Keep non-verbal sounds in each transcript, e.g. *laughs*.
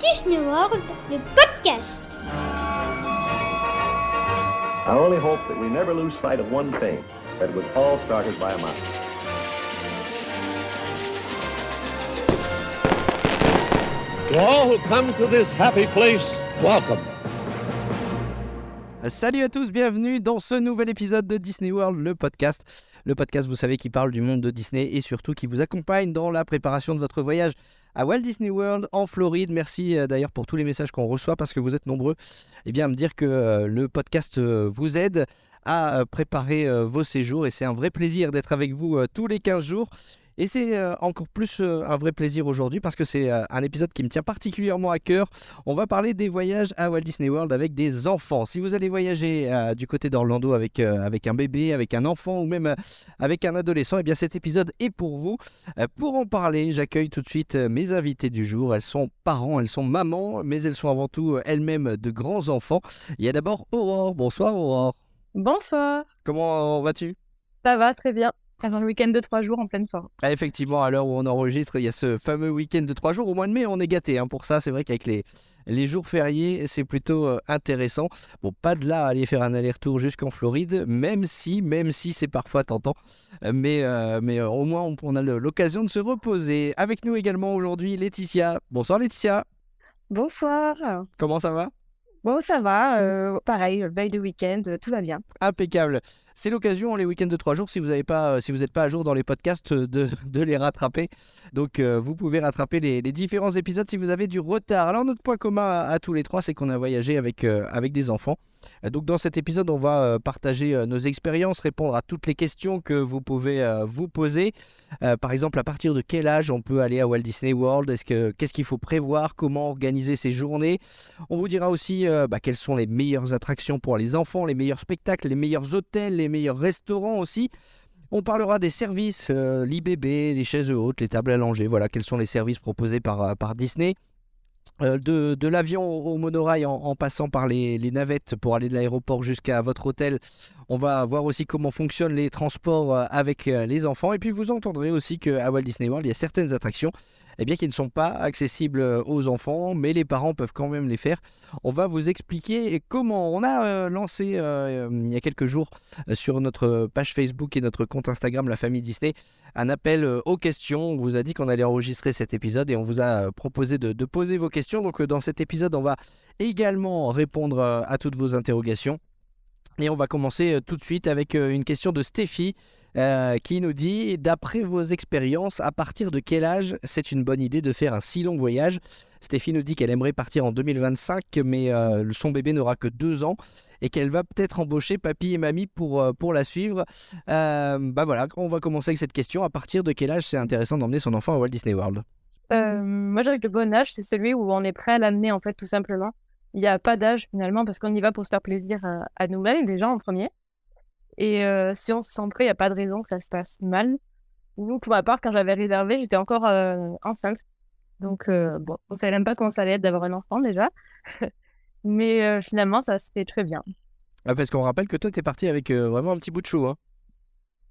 Disney World, le podcast. I only hope that we never lose sight of one thing, that it was all started by a mouse. To all who come to this happy place, welcome. Salut à tous, bienvenue dans ce nouvel épisode de Disney World, le podcast. Le podcast, vous savez, qui parle du monde de Disney et surtout qui vous accompagne dans la préparation de votre voyage à Walt Disney World en Floride. Merci euh, d'ailleurs pour tous les messages qu'on reçoit parce que vous êtes nombreux eh bien, à me dire que euh, le podcast euh, vous aide à préparer vos séjours et c'est un vrai plaisir d'être avec vous tous les 15 jours. Et c'est euh, encore plus euh, un vrai plaisir aujourd'hui parce que c'est euh, un épisode qui me tient particulièrement à cœur. On va parler des voyages à Walt Disney World avec des enfants. Si vous allez voyager du côté d'Orlando avec, avec un bébé, avec un enfant ou même avec un adolescent, eh bien cet épisode est pour vous. pour en parler, j'accueille tout de suite mes invités du jour. Elles sont parents, elles sont mamans, mais elles sont avant tout elles-mêmes de grands enfants. Il y a d'abord Aurore. Bonsoir Aurore. Bonsoir. Comment vas-tu? Ça va très bien. Avant le week-end de trois jours en pleine forme. Ah, effectivement, à l'heure où on enregistre, il y a ce fameux week-end de trois jours. Au mois de mai, on est gâté hein, pour ça. C'est vrai qu'avec les, les jours fériés, c'est plutôt euh, intéressant. Bon, pas de là à aller faire un aller-retour jusqu'en Floride, même si, même si c'est parfois tentant. Euh, mais, euh, mais au moins, on, on a l'occasion de se reposer. Avec nous également aujourd'hui, Laetitia. Bonsoir Laetitia. Bonsoir. Comment ça va? Bon, ça va. Euh, pareil, veille de week-end, euh, tout va bien. Impeccable. C'est l'occasion, les week-ends de trois jours, si vous n'avez pas, euh, si n'êtes pas à jour dans les podcasts, de, *laughs* de les rattraper. Donc, vous pouvez rattraper les, différents épisodes si vous avez du retard. Alors, notre point commun à, tous les trois, c'est qu'on a voyagé avec, avec des enfants. Donc, dans cet épisode, on va partager nos expériences, répondre à toutes les questions que vous pouvez vous poser. par exemple, à partir de quel âge on peut aller à Walt Disney World? Est-ce que qu'est-ce qu'il faut prévoir? Comment organiser ses journées? On vous dira aussi euh, bah, quelles sont les meilleures attractions pour les enfants, les meilleurs spectacles, les meilleurs hôtels, les meilleurs restaurants aussi. On parlera des services, euh, l'IBB, les chaises hautes, les tables langer, voilà quels sont les services proposés par, euh, par Disney. de, l'avion au, monorail en, passant par les, navettes pour aller de l'aéroport jusqu'à votre hôtel. On va voir aussi comment fonctionnent les transports avec les enfants. Et puis vous entendrez aussi qu'à Walt Disney World, il y a certaines attractions eh bien, qui ne sont pas accessibles euh, aux enfants, mais les parents peuvent quand même les faire. On va vous expliquer comment. On a euh, lancé euh, il y a quelques jours sur notre page Facebook et notre compte Instagram La Famille Disney un appel aux questions. On vous a dit qu'on allait enregistrer cet épisode et on vous a proposé de, poser vos questions. Donc dans cet épisode, on va également répondre à toutes vos interrogations. Et on va commencer tout de suite avec une question de Stéphie euh, qui nous dit D'après vos expériences, à partir de quel âge c'est une bonne idée de faire un si long voyage? Stéphie nous dit qu'elle aimerait partir en 2025, mais euh, son bébé n'aura que deux ans et qu'elle va peut-être embaucher papy et mamie pour, euh, pour la suivre. bah voilà, on va commencer avec cette question. À partir de quel âge c'est intéressant d'emmener son enfant à Walt Disney World? Moi, je que le bon âge, c'est celui où on est prêt à l'amener, en fait, tout simplement. Il n'y a pas d'âge finalement parce qu'on y va pour se faire plaisir à nous-mêmes déjà en premier. Et euh, si on se sent prêt, il n'y a pas de raison que ça se passe mal. Nous, pour ma part, quand j'avais réservé, j'étais encore euh, enceinte. Donc, euh, bon, on ne savait même pas comment ça allait être d'avoir un enfant déjà. *laughs* Mais finalement, ça se fait très bien. Ah, parce qu'on rappelle que toi, tu es parti avec vraiment un petit bout de chou. Hein.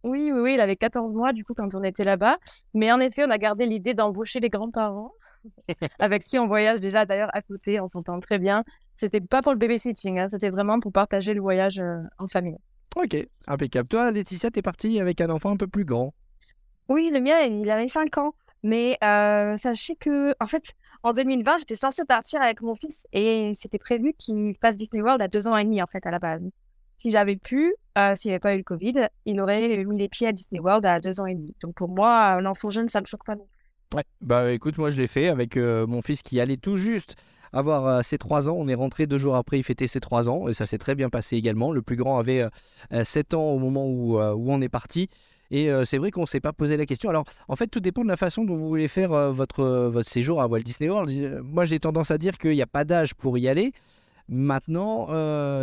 Oui, oui, oui, il avait 14 mois du coup quand on était là-bas. Mais en effet, on a gardé l'idée d'embaucher les grands-parents *laughs* avec qui on voyage déjà d'ailleurs à côté, on s'entend très bien. C'était pas pour le babysitting, hein, c'était vraiment pour partager le voyage en famille. Ok, impeccable. Toi, Laetitia, t'es partie avec un enfant un peu plus grand. Oui, le mien, il avait 5 ans. Mais euh, sachez que, en fait, en 2020, j'étais censée partir avec mon fils et c'était prévu qu'il fasse Disney World à 2 ans et demi, en fait, à la base. Si j'avais pu, euh, s'il n'y avait pas eu le Covid, il aurait mis les pieds à Disney World à 2 ans et demi. Donc pour moi, un enfant jeune, ça ne me choque pas non. Ouais, bah écoute, moi je l'ai fait avec euh, mon fils qui allait tout juste avoir euh, ses 3 ans. On est rentré deux jours après, il fêtait ses 3 ans et ça s'est très bien passé également. Le plus grand avait 7 euh, euh, ans au moment où, où on est parti. Et c'est vrai qu'on ne s'est pas posé la question. Alors, en fait, tout dépend de la façon dont vous voulez faire votre, séjour à Walt Disney World. Moi, j'ai tendance à dire qu'il n'y a pas d'âge pour y aller. Maintenant,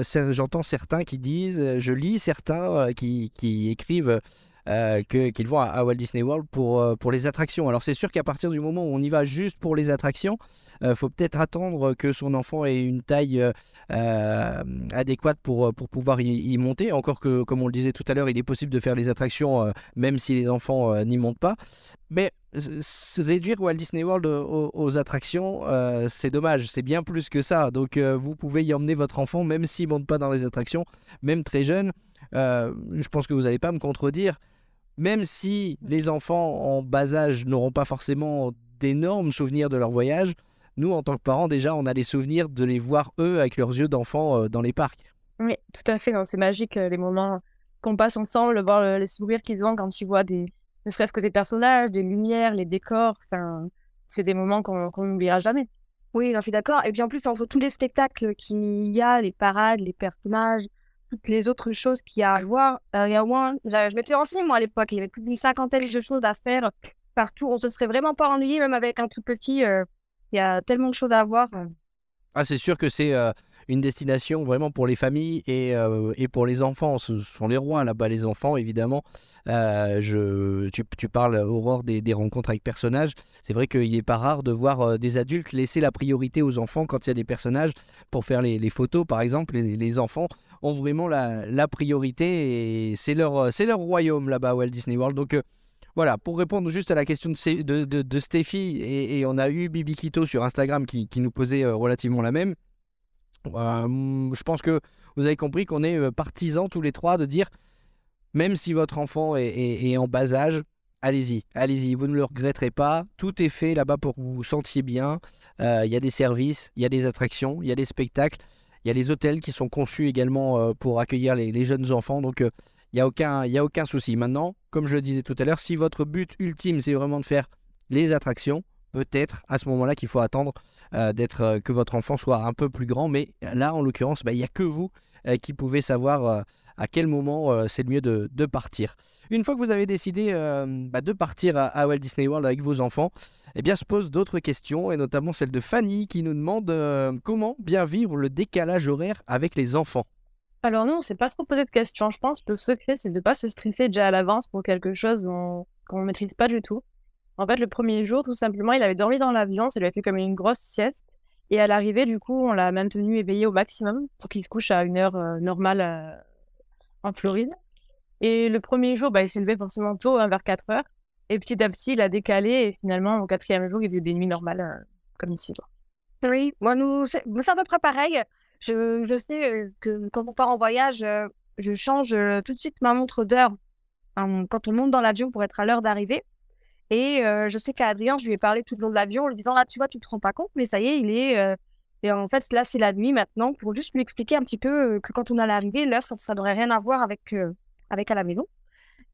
j'entends certains qui disent, je lis certains qui écrivent euh, qu'ils vont à, Walt Disney World pour, euh, pour les attractions. Alors c'est sûr qu'à partir du moment où on y va juste pour les attractions, il faut peut-être attendre que son enfant ait une taille euh, euh, adéquate pour, pour pouvoir y, monter. Encore que, comme on le disait tout à l'heure, il est possible de faire les attractions euh, même si les enfants euh, n'y montent pas. Mais s- s- réduire Walt Disney World euh, aux, attractions, euh, c'est dommage. C'est bien plus que ça. Donc euh, vous pouvez y emmener votre enfant même s'il ne monte pas dans les attractions, même très jeune. Euh, je pense que vous n'allez pas me contredire. Même si les enfants en bas âge n'auront pas forcément d'énormes souvenirs de leur voyage, nous, en tant que parents, déjà, on a les souvenirs de les voir, eux, avec leurs yeux d'enfants euh, dans les parcs. Oui, tout à fait. C'est magique euh, les moments qu'on passe ensemble, voir le- les sourires qu'ils ont quand ils voient des, ne serait-ce que des personnages, des lumières, les décors. Enfin, c'est des moments qu'on qu'on n'oubliera jamais. Oui, j'en suis d'accord. Et puis en plus, entre tous les spectacles qu'il y a, les parades, les personnages, toutes les autres choses qu'il y a à voir, euh, y a moins... je, m'étais renseignée, moi, à l'époque. Il y avait plus d'une cinquantaine de choses à faire partout. On se serait vraiment pas ennuyé, même avec un tout petit. euh, Il y a tellement de choses à voir. Ah, c'est sûr que c'est euh, une destination vraiment pour les familles et, et pour les enfants. Ce sont les rois là-bas, les enfants, évidemment. Je, tu, parles, Aurore, des, rencontres avec personnages. C'est vrai qu'il n'est pas rare de voir des adultes laisser la priorité aux enfants quand il y a des personnages pour faire les, photos, par exemple. Les enfants ont vraiment la, la priorité et c'est leur, euh, c'est leur royaume là-bas, Walt Disney World. Donc, euh, voilà, pour répondre juste à la question de, de, de, et, on a eu Bibi Kito sur Instagram qui, qui nous posait euh, relativement la même. Je pense que vous avez compris qu'on est partisans tous les trois de dire, même si votre enfant est, est- en bas âge, allez-y, allez-y, vous ne le regretterez pas. Tout est fait là-bas pour que vous vous sentiez bien. Il y a des services, il y a des attractions, il y a des spectacles, il y a les hôtels qui sont conçus également euh, pour accueillir les, jeunes enfants. Donc, euh, il n'y a, aucun- a aucun souci. Maintenant, comme je le disais tout à l'heure, si votre but ultime, c'est vraiment de faire les attractions, peut-être à ce moment-là qu'il faut attendre euh, euh, que votre enfant soit un peu plus grand. Mais là, en l'occurrence, bah, il n'y a que vous euh, qui pouvez savoir euh, à quel moment euh, c'est le mieux de, partir. Une fois que vous avez décidé euh, bah, de partir à, Walt Disney World avec vos enfants, eh bien, se posent d'autres questions, et notamment celle de Fanny qui nous demande euh, comment bien vivre le décalage horaire avec les enfants. Alors nous, on s'est pas trop posé de questions. Je pense que le secret, c'est de pas se stresser déjà à l'avance pour quelque chose qu'on ne maîtrise pas du tout. En fait, le premier jour, tout simplement, il avait dormi dans l'avion, ça lui a fait comme une grosse sieste. Et à l'arrivée, du coup, on l'a maintenu éveillé au maximum pour qu'il se couche à une heure normale en Floride. Et le premier jour, bah, il s'est levé forcément tôt, hein, vers 4 heures. Et petit à petit, il a décalé. Et finalement, au quatrième jour, il faisait des nuits normales, euh, comme ici. Oui, moi, nous, c'est à peu près pareil. Je, je sais euh, que quand on part en voyage, euh, je change tout de suite ma montre d'heure hein, quand on monte dans l'avion pour être à l'heure d'arrivée. Et je sais qu'à Adrien, je lui ai parlé tout le long de l'avion en lui disant, là, tu vois, tu te rends pas compte, mais ça y est, il est... Et en fait, là, c'est la nuit maintenant, pour juste lui expliquer un petit peu que quand on allait arriver, l'heure, ça, n'aurait rien à voir avec, avec à la maison.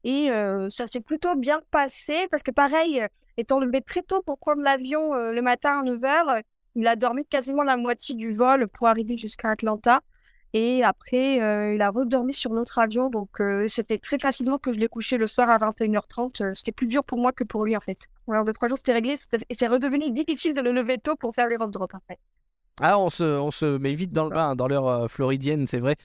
Et ça s'est plutôt bien passé, parce que pareil, étant levé très tôt pour prendre l'avion le matin à 9h, il a dormi quasiment la moitié du vol pour arriver jusqu'à Atlanta. Et après, il a redormi sur notre avion. Donc, c'était très facilement que je l'ai couché le soir à 21h30. Euh, c'était plus dur pour moi que pour lui, en fait. Alors, deux, trois jours, c'était réglé. Et c'est redevenu difficile de le lever tôt pour faire les road drops, après. Ah, on se, on se met vite dans le dans l'heure euh, floridienne, c'est vrai.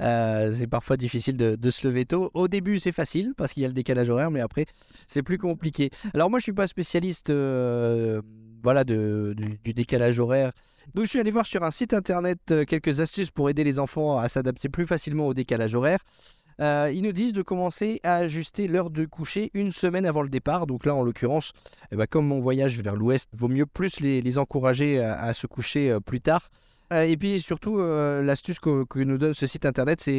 Euh, c'est parfois difficile de, se lever tôt. Au début, c'est facile parce qu'il y a le décalage horaire, mais après, c'est plus compliqué. Alors, moi, je suis pas spécialiste euh, voilà, du, décalage horaire. Donc, je suis allé voir sur un site internet quelques astuces pour aider les enfants à s'adapter plus facilement au décalage horaire. Euh, ils nous disent de commencer à ajuster l'heure de coucher une semaine avant le départ. Donc là, en l'occurrence, eh ben, comme mon voyage vers l'ouest, vaut mieux plus les, encourager à, se coucher euh, plus tard. Euh, et puis surtout, l'astuce que, nous donne ce site internet, c'est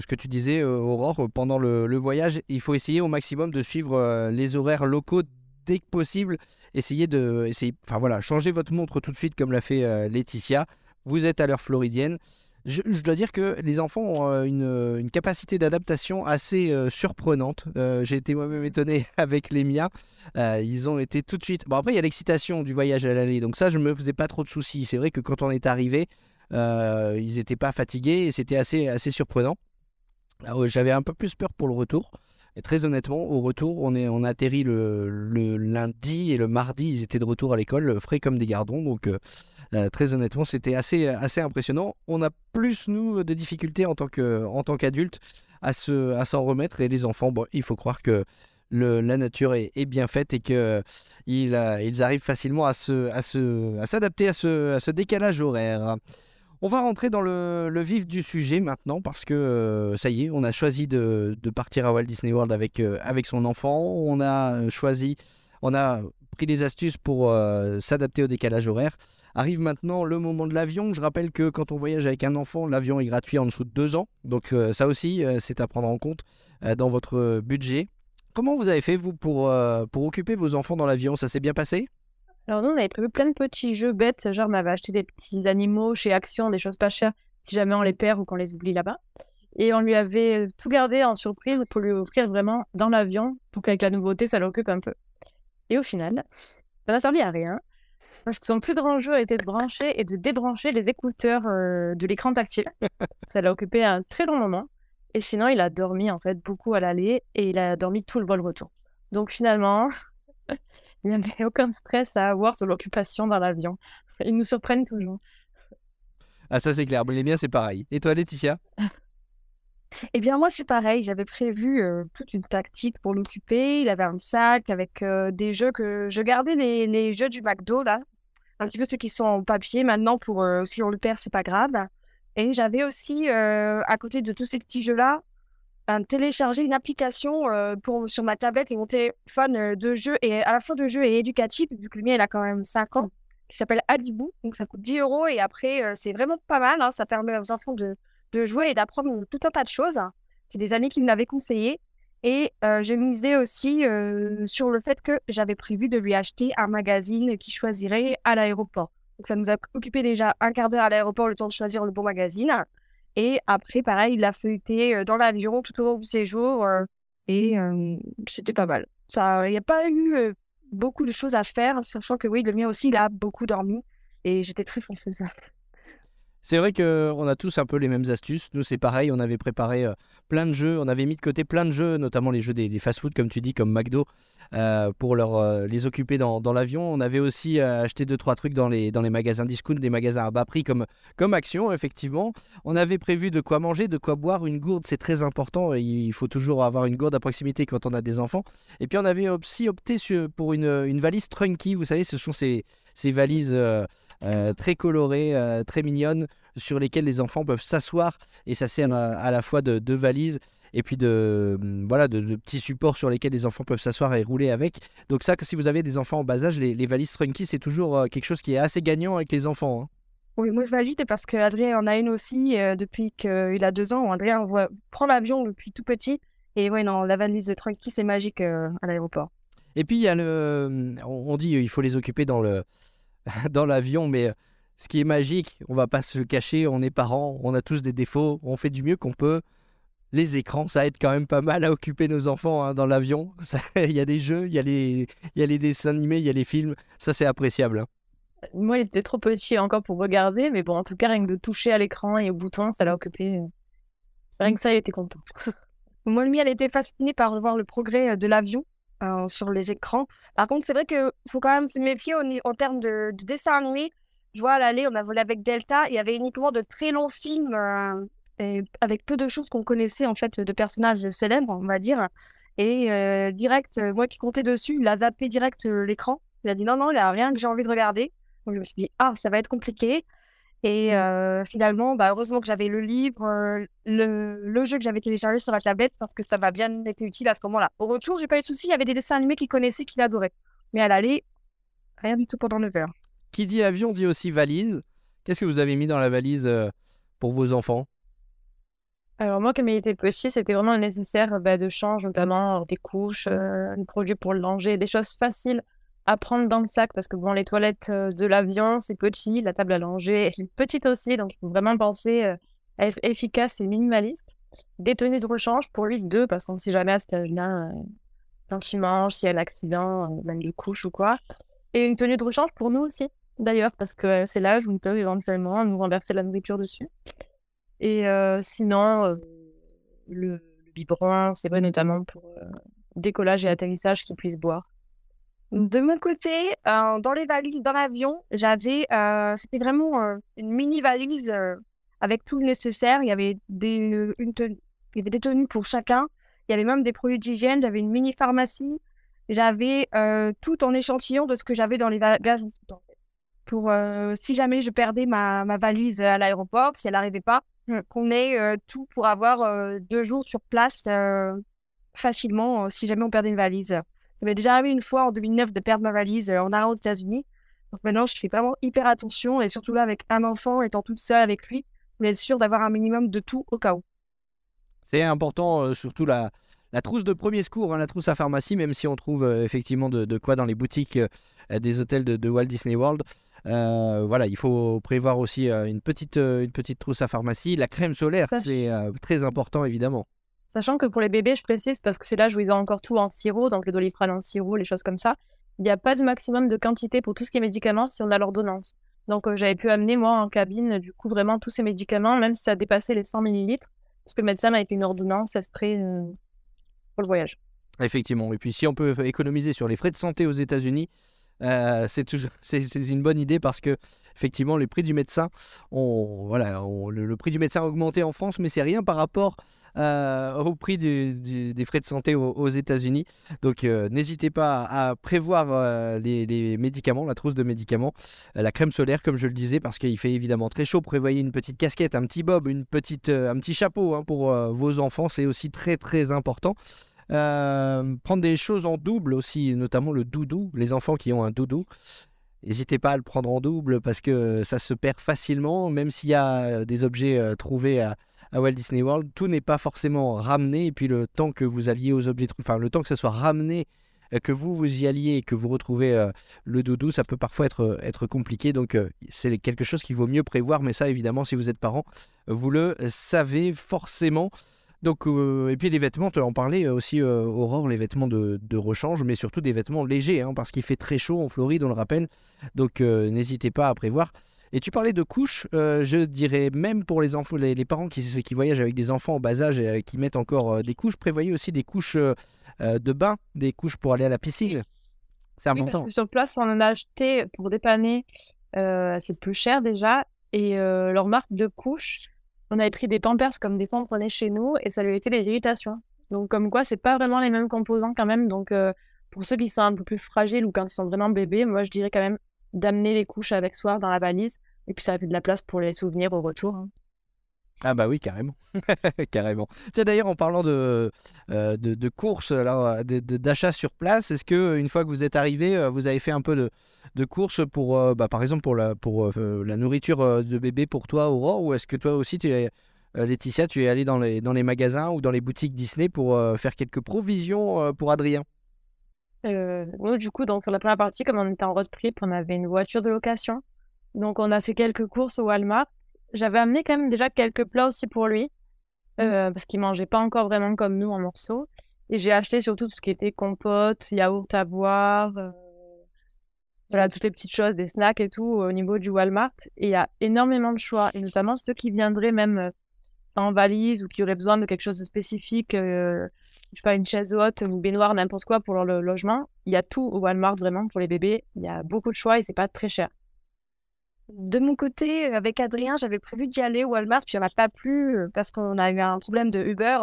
ce que tu disais, Aurore, pendant le, voyage, il faut essayer au maximum de suivre les horaires locaux dès que possible. Essayez de, essayer, enfin voilà, changez votre montre tout de suite comme l'a fait Laetitia. Vous êtes à l'heure floridienne. Je, dois dire que les enfants ont euh, une, une capacité d'adaptation assez euh, surprenante. Euh, J'ai été moi-même étonné *laughs* avec les miens. Euh, ils ont été tout de suite. Bon, après, il y a l'excitation du voyage à l'aller. Donc, ça, je ne me faisais pas trop de soucis. C'est vrai que quand on est arrivé, euh, ils n'étaient pas fatigués et c'était assez, assez surprenant. Alors, J'avais un peu plus peur pour le retour. Et très honnêtement, au retour, on, est, on a le, le lundi et le mardi, ils étaient de retour à l'école, frais comme des gardons. Donc, euh, euh, très honnêtement, c'était assez, assez impressionnant. On a plus, nous, de difficultés en tant qu'adultes à se, à s'en remettre. Et les enfants, bon, il faut croire que la nature est, bien faite et que ils, euh, arrivent facilement à se, à se, à s'adapter à ce, à ce décalage horaire. On va rentrer dans le, le vif du sujet maintenant parce que euh, ça y est, on a choisi de, de partir à Walt Disney World avec, euh, avec son enfant. On a choisi, on a pris des astuces pour euh, s'adapter au décalage horaire. Arrive maintenant le moment de l'avion. Je rappelle que quand on voyage avec un enfant, l'avion est gratuit en dessous de deux ans. Donc euh, ça aussi, euh, c'est à prendre en compte euh, dans votre budget. Comment vous avez fait, vous, pour, pour occuper vos enfants dans l'avion? Ça s'est bien passé? Alors nous, on avait prévu plein de petits jeux bêtes, genre on avait acheté des petits animaux chez Action, des choses pas chères, si jamais on les perd ou qu'on les oublie là-bas. Et on lui avait tout gardé en surprise pour lui offrir vraiment dans l'avion, pour qu'avec la nouveauté, ça l'occupe un peu. Et au final, ça n'a servi à rien, parce que son plus grand jeu a été de brancher et de débrancher les écouteurs euh, de l'écran tactile. *laughs* ça l'a occupé un très long moment. Et sinon, il a dormi en fait beaucoup à l'aller et il a dormi tout le vol retour. Donc finalement, *laughs* il n'y avait aucun stress à avoir sur l'occupation dans l'avion. Ils nous surprennent toujours. Ah ça c'est clair, les miens c'est pareil. Et toi Laetitia? Eh bien, moi, c'est pareil. J'avais prévu euh, toute une tactique pour l'occuper. Il avait un sac avec euh, des jeux que je gardais les, les jeux du McDo, là. Un petit peu ceux qui sont en papier. Maintenant, pour euh, si on le perd, c'est pas grave. Et j'avais aussi, euh, à côté de tous ces petits jeux-là, un, téléchargé une application euh, pour, sur ma tablette et mon téléphone de jeu, et à la fois de jeu et éducatif, vu que le mien, il a quand même 5 ans, qui s'appelle Adibou. Donc, ça coûte 10 euros. Et après, c'est vraiment pas mal. hein. Ça permet aux enfants de, de jouer et d'apprendre tout un tas de choses. C'est des amis qui me l'avaient conseillé. Et euh, j'ai misé aussi euh, sur le fait que j'avais prévu de lui acheter un magazine qu'il choisirait à l'aéroport. Donc ça nous a occupé déjà un quart d'heure à l'aéroport le temps de choisir le bon magazine. Et après, pareil, il l'a feuilleté euh, dans l'avion tout au long du séjour. euh, et euh, c'était pas mal. Il n'y a pas eu beaucoup de choses à faire, sachant que oui, le mien aussi, il a beaucoup dormi. Et j'étais très fâcheuse. *laughs* C'est vrai qu'on a tous un peu les mêmes astuces. Nous, c'est pareil, on avait préparé euh, plein de jeux, on avait mis de côté plein de jeux, notamment les jeux des, des fast-food, comme tu dis, comme McDo, euh, pour leur, euh, les occuper dans, l'avion. On avait aussi acheté deux, trois trucs dans les, magasins discount, des magasins à bas prix comme, comme Action, effectivement. On avait prévu de quoi manger, de quoi boire, une gourde, c'est très important. Il faut toujours avoir une gourde à proximité quand on a des enfants. Et puis, on avait aussi opté pour une, valise Trunky. Vous savez, ce sont ces valises. Euh, euh, très colorées, euh, très mignonnes, sur lesquelles les enfants peuvent s'asseoir et ça sert à, à la fois de, de valise et puis de, hum, voilà, de, de petits supports sur lesquels les enfants peuvent s'asseoir et rouler avec. Donc ça, si vous avez des enfants en bas âge, les, les valises Trunky, c'est toujours euh, quelque chose qui est assez gagnant avec les enfants. hein. Oui, moi je valide parce que Adrien en a une aussi euh, depuis qu'il a deux ans. Adrien voit- prend l'avion depuis tout petit. Et non, la valise de Trunky, c'est magique euh, à l'aéroport. Et puis il y a le, on, on dit il faut les occuper dans le, *laughs* dans l'avion, mais euh, ce qui est magique, on va pas se le cacher, on est parents, on a tous des défauts, on fait du mieux qu'on peut. Les écrans, ça aide quand même pas mal à occuper nos enfants hein, dans l'avion. *laughs* Ça- Il y a des jeux, il y, a les- il y a les dessins animés, il y a les films. Ça, c'est appréciable. hein. Moi, il était trop petit encore pour regarder, mais bon, en tout cas, rien que de toucher à l'écran et au bouton, ça l'a occupé. C'est rien que ça, il était content. *laughs* Moi, le mien, elle était fascinée par voir le progrès euh, de l'avion sur les écrans. Par contre, c'est vrai qu'il faut quand même se méfier en termes de, de dessin animé. Je vois à l'aller, on a volé avec Delta, il y avait uniquement de très longs films euh, et avec peu de choses qu'on connaissait en fait de personnages célèbres, on va dire. Et euh, direct, euh, moi qui comptais dessus, il a zappé direct l'écran. Il a dit non, non, il n'y a rien que j'ai envie de regarder. Donc je me suis dit, ah, ça va être compliqué. Et euh, finalement, bah, heureusement que j'avais le livre, le, le jeu que j'avais téléchargé sur la tablette parce que ça m'a bien été utile à ce moment-là. Au retour, j'ai pas eu de soucis, il y avait des dessins animés qu'il connaissait, qu'il adorait. Mais à l'aller, rien du tout pendant 9 heures. Qui dit avion dit aussi valise. Qu'est-ce que vous avez mis dans la valise pour vos enfants? Alors moi, comme il était petit, c'était vraiment nécessaire bah, de change, notamment des couches, euh, des produits pour le langer, des choses faciles à prendre dans le sac, parce que bon, les toilettes euh, de l'avion, c'est petit, la table à langer, est *laughs* petite aussi, donc il faut vraiment penser euh, à être efficace et minimaliste. Des tenues de rechange pour lui, deux, parce qu'on ne sait jamais à âge-là euh, il mange, s'il y a un accident, même de couche ou quoi. Et une tenue de rechange pour nous aussi, d'ailleurs, parce que c'est l'âge où ils peuvent éventuellement nous renverser la nourriture dessus. Et sinon, le, le biberon, c'est vrai notamment pour décollage et atterrissage qu'ils puissent boire. De mon côté, euh, dans les valises dans l'avion, j'avais, euh, c'était vraiment euh, une mini valise avec tout le nécessaire. Il y avait des, une, Il y avait des tenues pour chacun. Il y avait même des produits d'hygiène. J'avais une mini pharmacie. J'avais tout en échantillon de ce que j'avais dans les bagages. Pour si jamais je perdais ma, ma valise à l'aéroport, si elle n'arrivait pas, qu'on ait tout pour avoir deux jours sur place facilement si jamais on perdait une valise. Ça m'est déjà arrivé une fois en 2009 de perdre ma valise euh, en allant aux États-Unis. Donc maintenant, je fais vraiment hyper attention et surtout là, avec un enfant, étant toute seule avec lui, pour être sûr d'avoir un minimum de tout au cas où. C'est important, euh, surtout la, la trousse de premier secours, hein, la trousse à pharmacie, même si on trouve euh, effectivement de, de quoi dans les boutiques euh, des hôtels de, de Walt Disney World. Voilà, il faut prévoir aussi une, petite, une petite trousse à pharmacie. La crème solaire, c'est très important évidemment. Sachant que pour les bébés, je précise parce que c'est l'âge où ils ont encore tout en sirop, donc le doliprane en sirop, les choses comme ça. Il n'y a pas de maximum de quantité pour tout ce qui est médicaments si on a l'ordonnance. Donc euh, j'avais pu amener moi en cabine du coup vraiment tous ces médicaments, même si ça dépassait les 100 millilitres, parce que le médecin m'a fait une ordonnance spray euh, pour le voyage. Effectivement. Et puis si on peut économiser sur les frais de santé aux États-Unis, euh, c'est toujours *laughs* une bonne idée parce que effectivement les prix du médecin, ont, voilà, le, le prix du médecin a augmenté en France, mais c'est rien par rapport euh, au prix des frais de santé aux, États-Unis. Donc euh, n'hésitez pas à prévoir euh, les, médicaments, la trousse de médicaments, la crème solaire comme je le disais parce qu'il fait évidemment très chaud. Prévoyez une petite casquette, un petit bob, une petite, un petit chapeau hein, pour vos enfants, c'est aussi très très important. Prendre des choses en double aussi, notamment le doudou. Les enfants qui ont un doudou, n'hésitez pas à le prendre en double parce que ça se perd facilement, même s'il y a euh, des objets euh, trouvés à, Walt Disney World, tout n'est pas forcément ramené. Et puis le temps que vous alliez aux objets, trou- enfin le temps que ça soit ramené, euh, que vous vous y alliez et que vous retrouvez euh, le doudou, ça peut parfois être, compliqué. Donc euh, c'est quelque chose qu'il vaut mieux prévoir, mais ça évidemment, si vous êtes parent, vous le savez forcément. Donc, euh, et puis les vêtements, tu en parlais euh, aussi, euh, Aurore, les vêtements de, de rechange, mais surtout des vêtements légers, hein, parce qu'il fait très chaud en Floride, on le rappelle. Donc, euh, n'hésitez pas à prévoir. Et tu parlais de couches, je dirais même pour les, enfants, les, les parents qui, qui voyagent avec des enfants en bas âge et qui mettent encore des couches, prévoyez aussi des couches de bain, des couches pour aller à la piscine. C'est Oui, important. sur place, on en a acheté pour dépanner, c'est plus cher déjà. Et leur marque de couches, on avait pris des Pampers comme des fois on prenait chez nous et ça lui a été des irritations. Donc comme quoi, c'est pas vraiment les mêmes composants quand même. Donc euh, pour ceux qui sont un peu plus fragiles ou quand ils sont vraiment bébés, moi je dirais quand même d'amener les couches avec soi dans la valise. Et puis ça fait de la place pour les souvenirs au retour. hein. Ah bah oui, carrément. *laughs* carrément. Tiens, d'ailleurs, en parlant de, euh, de, courses, de- d'achat sur place, est-ce que une fois que vous êtes arrivé, euh, vous avez fait un peu de, courses pour, euh, bah, par exemple, pour la, euh, nourriture euh, de bébé pour toi, Aurore, ou est-ce que toi aussi, tu euh, Laetitia, tu es allée dans les, dans les magasins ou dans les boutiques Disney pour euh, faire quelques provisions euh, pour Adrien? Euh, nous, du coup, donc, la première partie, comme on était en road trip, on avait une voiture de location. Donc, on a fait quelques courses au Walmart. J'avais amené quand même déjà quelques plats aussi pour lui, euh, parce qu'il mangeait pas encore vraiment comme nous en morceaux. Et j'ai acheté surtout tout ce qui était compote, yaourt à boire, euh, voilà, toutes les petites choses, des snacks et tout au niveau du Walmart. Et il y a énormément de choix, et notamment ceux qui viendraient même euh, en valise ou qui auraient besoin de quelque chose de spécifique, euh, je sais pas, une chaise haute, une baignoire, n'importe quoi pour leur lo- logement. Il y a tout au Walmart vraiment pour les bébés. Il y a beaucoup de choix et c'est pas très cher. De mon côté, avec Adrien, j'avais prévu d'y aller au Walmart, puis on n'a pas plu euh, parce qu'on a eu un problème de Uber.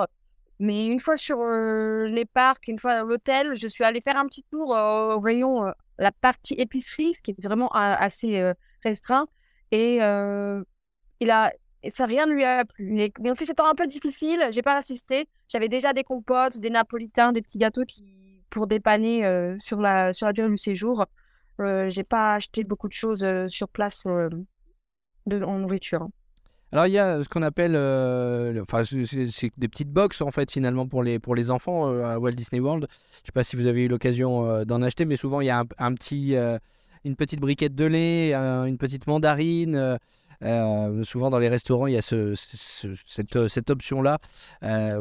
Mais une fois sur euh, les parcs, une fois à l'hôtel, je suis allée faire un petit tour euh, au rayon, euh, la partie épicerie, ce qui est vraiment assez restreint. Et il a, ça rien ne lui a plu. Les, les offices étant un peu difficiles, j'ai pas assisté. J'avais déjà des compotes, des napolitains, des petits gâteaux qui, pour dépanner sur la, sur la durée du séjour. Euh, j'ai pas acheté beaucoup de choses euh, sur place euh, de, en nourriture. hein. Alors il y a ce qu'on appelle, euh, le- enfin c'est- des petites box en fait finalement pour les pour les enfants euh, à Walt Disney World. Je sais pas si vous avez eu l'occasion euh, d'en acheter, mais souvent il y a un, petit, euh, une petite briquette de lait, un- une petite mandarine. euh, euh, souvent dans les restaurants il y a ce, ce- cette, euh, cette option là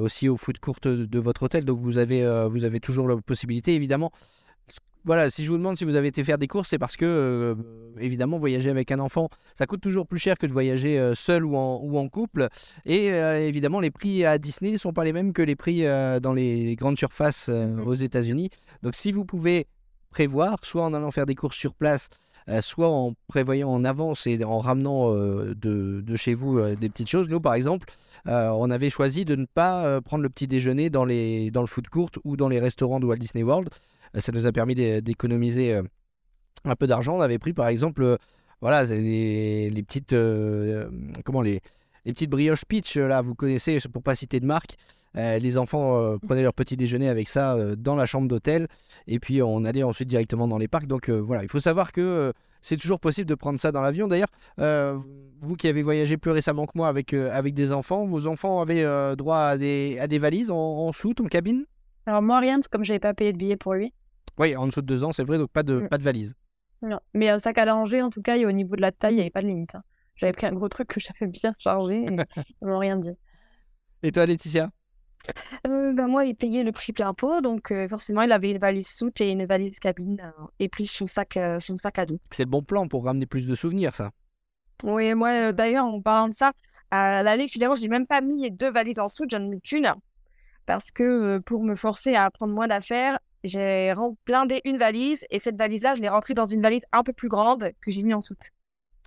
aussi au food court de, votre hôtel. Donc vous avez euh, vous avez toujours la possibilité évidemment. Voilà, si je vous demande si vous avez été faire des courses, c'est parce que, euh, évidemment, voyager avec un enfant, ça coûte toujours plus cher que de voyager euh, seul ou en, ou en couple. Et euh, évidemment, les prix à Disney ne sont pas les mêmes que les prix dans les grandes surfaces aux États-Unis. Donc, si vous pouvez prévoir, soit en allant faire des courses sur place soit en prévoyant en avance et en ramenant de, de chez vous des petites choses. Nous, par exemple, euh, on avait choisi de ne pas euh, prendre le petit déjeuner dans, les, dans le food court ou dans les restaurants de Walt Disney World. Euh, ça nous a permis d'é- d'économiser un peu d'argent. On avait pris, par exemple, voilà, les, les petites, comment les, les petites brioches peach, euh, là, vous connaissez, pour pas citer de marque. Euh, les enfants euh, prenaient leur petit déjeuner avec ça euh, dans la chambre d'hôtel et puis on allait ensuite directement dans les parcs. Donc voilà, il faut savoir que c'est toujours possible de prendre ça dans l'avion. D'ailleurs, euh, vous qui avez voyagé plus récemment que moi avec, euh, avec des enfants, vos enfants avaient euh, droit à des, à des valises en, en soute, en cabine? Alors moi, rien, parce que comme j'avais pas payé de billet pour lui. Oui, en dessous de deux ans, c'est vrai, donc pas de, Mm. pas de valise. Non. Mais un sac à langer, en tout cas, et au niveau de la taille, il n'y avait pas de limite. hein. J'avais pris un gros truc que j'avais bien chargé et *laughs* ils m'ont rien dit. Et toi, Laetitia? Euh, bah, moi, il payait le prix plein pot, donc euh, forcément, il avait une valise soute et une valise cabine, euh, et puis son sac, euh, son sac à dos. C'est le bon plan pour ramener plus de souvenirs, ça. Oui, moi, d'ailleurs, en parlant de ça, à l'aller, finalement, j'ai même pas mis deux valises en soute, j'en ai mis qu'une, parce que pour me forcer à prendre moins d'affaires, j'ai blindé une valise, et cette valise-là, je l'ai rentrée dans une valise un peu plus grande que j'ai mis en soute.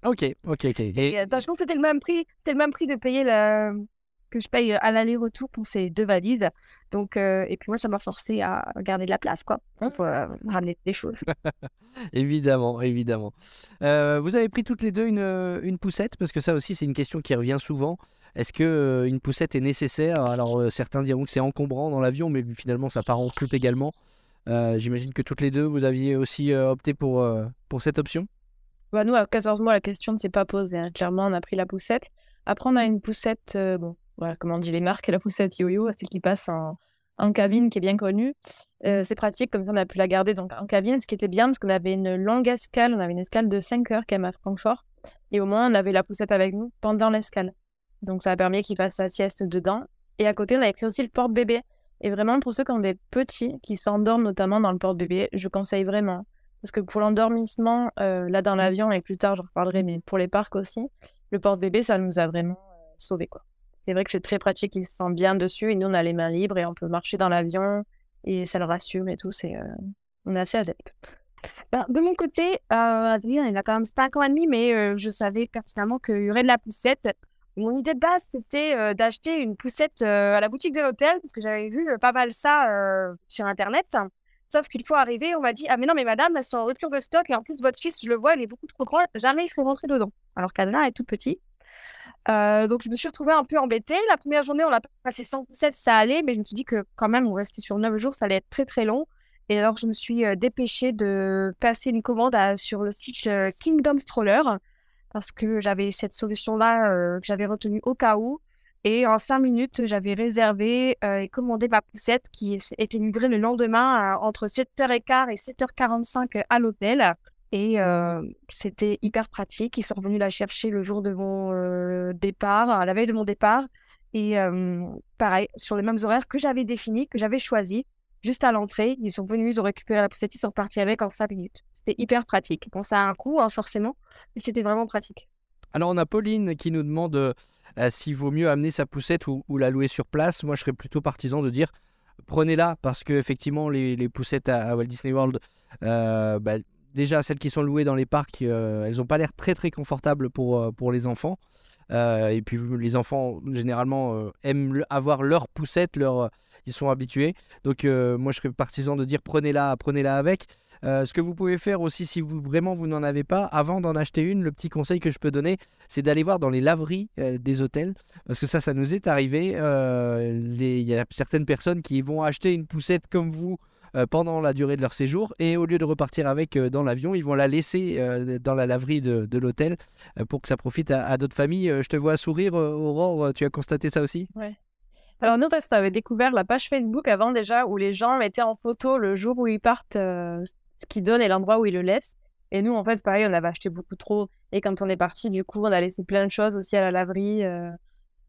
Ok, ok, ok. Et- Et je pense que c'était le même prix, c'était le même prix de payer le... que je paye à l'aller-retour pour ces deux valises. Donc, euh, et puis moi, ça m'a forcé à garder de la place, quoi, pour euh, ramener des choses. *laughs* Évidemment, évidemment. Euh, vous avez pris toutes les deux une, une poussette? Parce que ça aussi, c'est une question qui revient souvent. Est-ce que euh, une poussette est nécessaire? Alors, euh, certains diront que c'est encombrant dans l'avion, mais finalement, ça part en coupe également. Euh, J'imagine que toutes les deux, vous aviez aussi euh, opté pour, euh, pour cette option? Bah, nous, à 14 mois, la question ne s'est pas posée. hein. Clairement, on a pris la poussette. Après, on a une poussette, euh, bon, voilà, comment on dit les marques, la poussette yo-yo, celle qui passe en, en cabine, qui est bien connue. Euh, c'est pratique, comme ça, on a pu la garder donc, en cabine, ce qui était bien, parce qu'on avait une longue escale, on avait une escale de 5 heures quand même à Francfort. Et au moins, on avait la poussette avec nous pendant l'escale. Donc, ça a permis qu'il fasse sa sieste dedans. Et à côté, on avait pris aussi le porte-bébé. Et vraiment, pour ceux qui ont des petits, qui s'endorment notamment dans le porte-bébé, je conseille vraiment. Parce que pour l'endormissement, euh, là dans l'avion, et plus tard j'en reparlerai, mais pour les parcs aussi, le porte-bébé, ça nous a vraiment euh, sauvés. quoi. C'est vrai que c'est très pratique, il se sent bien dessus, et nous on a les mains libres et on peut marcher dans l'avion, et ça le rassure et tout, c'est, euh, on est assez adepte. Ben, de mon côté, euh, Adrien, il a quand même 5 ans et demi, mais euh, je savais pertinemment qu'il y aurait de la poussette. Mon idée de base, c'était d'acheter une poussette à la boutique de l'hôtel, parce que j'avais vu pas mal ça sur Internet. Sauf qu'il faut arriver, on m'a dit Ah, mais non, mais madame, elles sont en rupture de stock, et en plus, votre fils, je le vois, il est beaucoup trop grand, jamais il faut rentrer dedans. Alors qu'Adrien est tout petit. Euh, donc, je me suis retrouvée un peu embêtée. La première journée, on a passé sans poussette, ça allait, mais je me suis dit que quand même, on restait sur 9 jours, ça allait être très très long. Et alors, je me suis euh, dépêchée de passer une commande sur le site euh, Kingdom Stroller parce que j'avais cette solution-là que j'avais retenue au cas où. Et en cinq minutes, j'avais réservé et commandé ma poussette qui était livrée le lendemain entre 7h15 et 7h45 à l'hôtel. Et euh, c'était hyper pratique. Ils sont revenus la chercher le jour de mon euh, départ, à la veille de mon départ. Et euh, pareil, sur les mêmes horaires que j'avais définis, que j'avais choisis juste à l'entrée. Ils sont venus, ils ont récupéré la poussette, ils sont repartis avec en 5 minutes. C'était hyper pratique. Bon, ça a un coût, hein, forcément, mais c'était vraiment pratique. Alors, on a Pauline qui nous demande s'il vaut mieux amener sa poussette ou, ou la louer sur place. Moi, je serais plutôt partisan de dire prenez-la parce que effectivement les, les poussettes à, à Walt Disney World, euh, bah, déjà celles qui sont louées dans les parcs, euh, elles n'ont pas l'air très très confortables pour, euh, pour les enfants. Euh, et puis les enfants généralement aiment avoir leur poussette, leur, ils sont habitués. Donc moi je serais partisan de dire prenez-la, prenez-la avec. Ce que vous pouvez faire aussi si vous vraiment vous n'en avez pas, avant d'en acheter une, le petit conseil que je peux donner, c'est d'aller voir dans les laveries des hôtels, parce que ça, ça nous est arrivé. Il y a certaines personnes qui vont acheter une poussette comme vous pendant la durée de leur séjour, et au lieu de repartir avec euh, dans l'avion, ils vont la laisser euh, dans la laverie de, l'hôtel euh, pour que ça profite à, d'autres familles. Euh, je te vois sourire, euh, Aurore, euh, tu as constaté ça aussi? Alors nous, parce qu'on avait découvert la page Facebook avant déjà, où les gens mettaient en photo le jour où ils partent, euh, ce qu'ils donnent et l'endroit où ils le laissent. Et nous, en fait, pareil, on avait acheté beaucoup trop. Et quand on est parti, du coup, on a laissé plein de choses aussi à la laverie, euh,